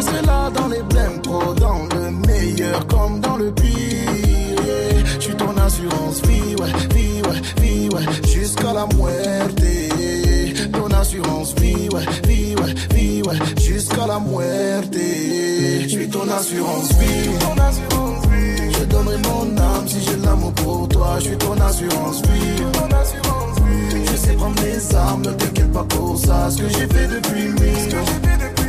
Je serai là dans les blèmes pro, dans le meilleur comme dans le pire. Je suis ton assurance vie, ouais, vie, ouais, vie, ouais, jusqu'à la muerte. Ton assurance vie, ouais, vie, ouais, vie, ouais, jusqu'à la muerte. Je suis ton assurance vie, ton assurance vie. Je donnerai mon âme si j'ai l'amour pour toi. Je suis ton assurance vie. Je sais prendre les armes, ne t'inquiète pas pour ça. Ce que j'ai fait depuis mille. C'est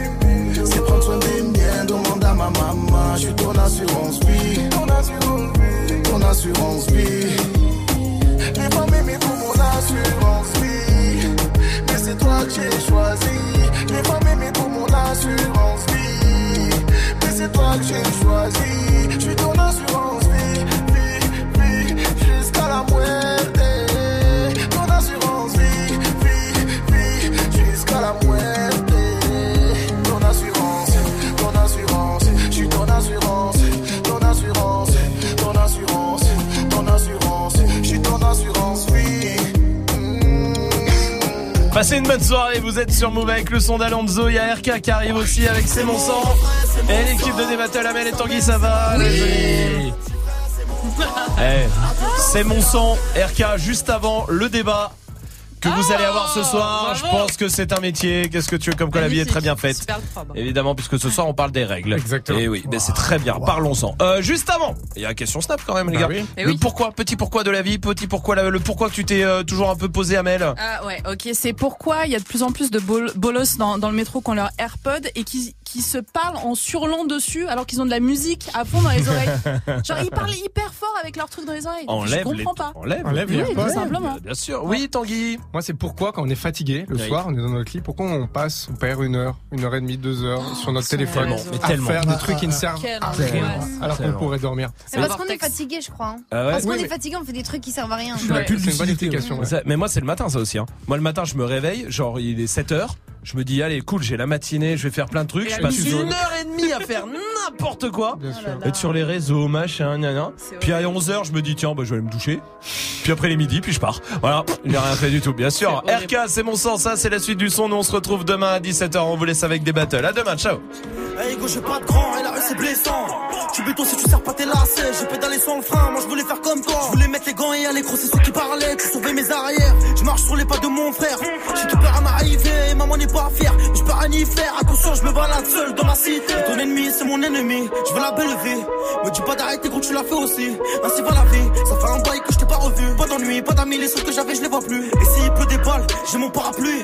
prendre soin des miens, demande à ma maman. Je suis ton assurance vie. Ton assurance vie. Ton assurance vie. Les femmes aimées pour mon assurance vie. Vous êtes sur Move avec le son d'Alonso, il y a RK qui arrive aussi avec C'est mon sang. Et l'équipe de Débattle, Amel et Tanguy, ça va Eh, C'est mon sang, RK, juste avant le débat que vous allez avoir ce soir. Je pense que c'est un métier. Qu'est-ce que tu veux comme quoi la vie est très bien faite Évidemment, puisque ce soir on parle des règles. Exactement. Et oui, mais c'est très bien. Parlons-en. Euh, juste avant, il y a la question Snap quand même, les Bah gars. oui. Eh Le oui. pourquoi, petit pourquoi de la vie, petit pourquoi, la- le pourquoi que tu t'es euh, toujours un peu posé, Amel. Ah ouais, ok. C'est pourquoi il y a de plus en plus de bol- bolos dans, dans le métro qui ont leur AirPod et qui, qui se parlent en surlant dessus alors qu'ils ont de la musique à fond dans les oreilles. Genre ils parlent hyper fort avec leurs trucs dans les oreilles. Enlève Je comprends les- pas. enlève Enlève Oui, AirPods. simplement. Bien sûr. Oui, Tanguy. Moi, c'est pourquoi quand on est fatigué le Oui. soir, on est dans notre lit, pourquoi on passe, on perd une heure, une heure et demie, deux heures sur notre téléphone mais à tellement. faire des trucs qui ne servent Quelle à rien, alors qu'on pourrait dormir. C'est parce qu'on est fatigué, je crois. hein. Ah ouais Parce qu'on Oui, est mais- fatigué, on fait des trucs qui servent à rien. D'accord, c'est une bonne explication. ouais. Mais moi, c'est le matin, ça aussi. Hein. Moi, le matin, je me réveille, genre, il est 7 heures. Je me dis, allez, cool, j'ai la matinée, je vais faire plein de trucs. Et Je passe une heure et demie à faire n'importe quoi. Bien sûr. Être sur les réseaux, machin, gna gna. C'est Puis à 11h, je me dis, tiens, bah, je vais aller me doucher. Puis après les midis, puis je pars. Voilà, il a rien fait du tout, bien sûr. RK, c'est mon sang, ça, c'est la suite du son. Nous, on se retrouve demain à 17h. On vous laisse avec des battles. À demain, ciao. Hey go, j'ai pas de grand et la rue c'est blessant. Tu béton si tu sers pas tes lacets. J'ai pédalé sans le frein, moi je voulais faire comme toi. Je voulais mettre les gants et aller c'est ceux qui parlaient. Tu sauvais mes arrières. Je marche sur les pas de mon frère. J'ai tout peur à m'arriver, maman n'est pas. Mais je peux rien y faire. Attention, je me balade seul dans ma cité. Ton ennemi, c'est mon ennemi. Je veux la belle vie. Me dis pas d'arrêter gros, tu l'as fait aussi. Ainsi va la vie. Ça fait un bail que je t'ai pas revu. Pas d'ennui, pas d'amis, les seuls que j'avais, je les vois plus. Et s'il pleut des balles, j'ai mon parapluie.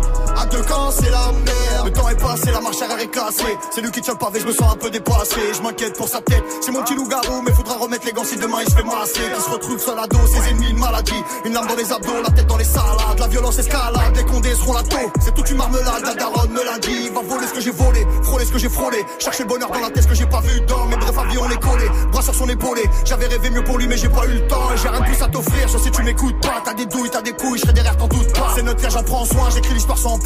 C'est la merde. Le temps est passé, la marche arrière est cassée. C'est lui qui tient le pavé, je me sens un peu dépassé. Je m'inquiète pour sa tête. C'est mon petit loup-garou, mais faudra remettre les gants si demain il se fait masser. Qui se retrouve seul à dos, ses ennemis, une maladie. Une lame dans les abdos, la tête dans les salades. La violence escalade, les condés seront la taux. C'est toute une marmelade, la daronne me l'a dit. Va voler ce que j'ai volé, frôler ce que j'ai frôlé. Chercher le bonheur dans la tête, ce que j'ai pas vu dans mes brefs avis, on est collé. Bras sur son épaulé. J'avais rêvé mieux pour lui, mais j'ai pas eu le temps. J'ai rien de plus à t'offrir, je sais tu m'écoutes pas. T'as des douilles, t'as des couilles, je serai derrière, t'en doute pas. C'est notre j'en prends soin, j'écris l'histoire sans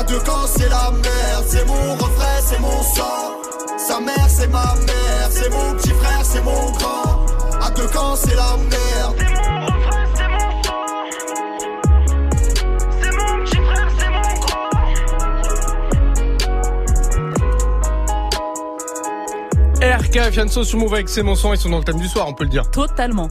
À deux camps, c'est la merde. C'est mon refrain, c'est mon sang. Sa mère, c'est ma mère. C'est mon petit frère, c'est mon grand. À deux camps, c'est la merde. C'est mon refrain, c'est mon sang. C'est mon petit frère, c'est mon grand. RK, Fianso sur Move avec C'est mon son, ils sont dans le thème du soir, on peut le dire. Totalement.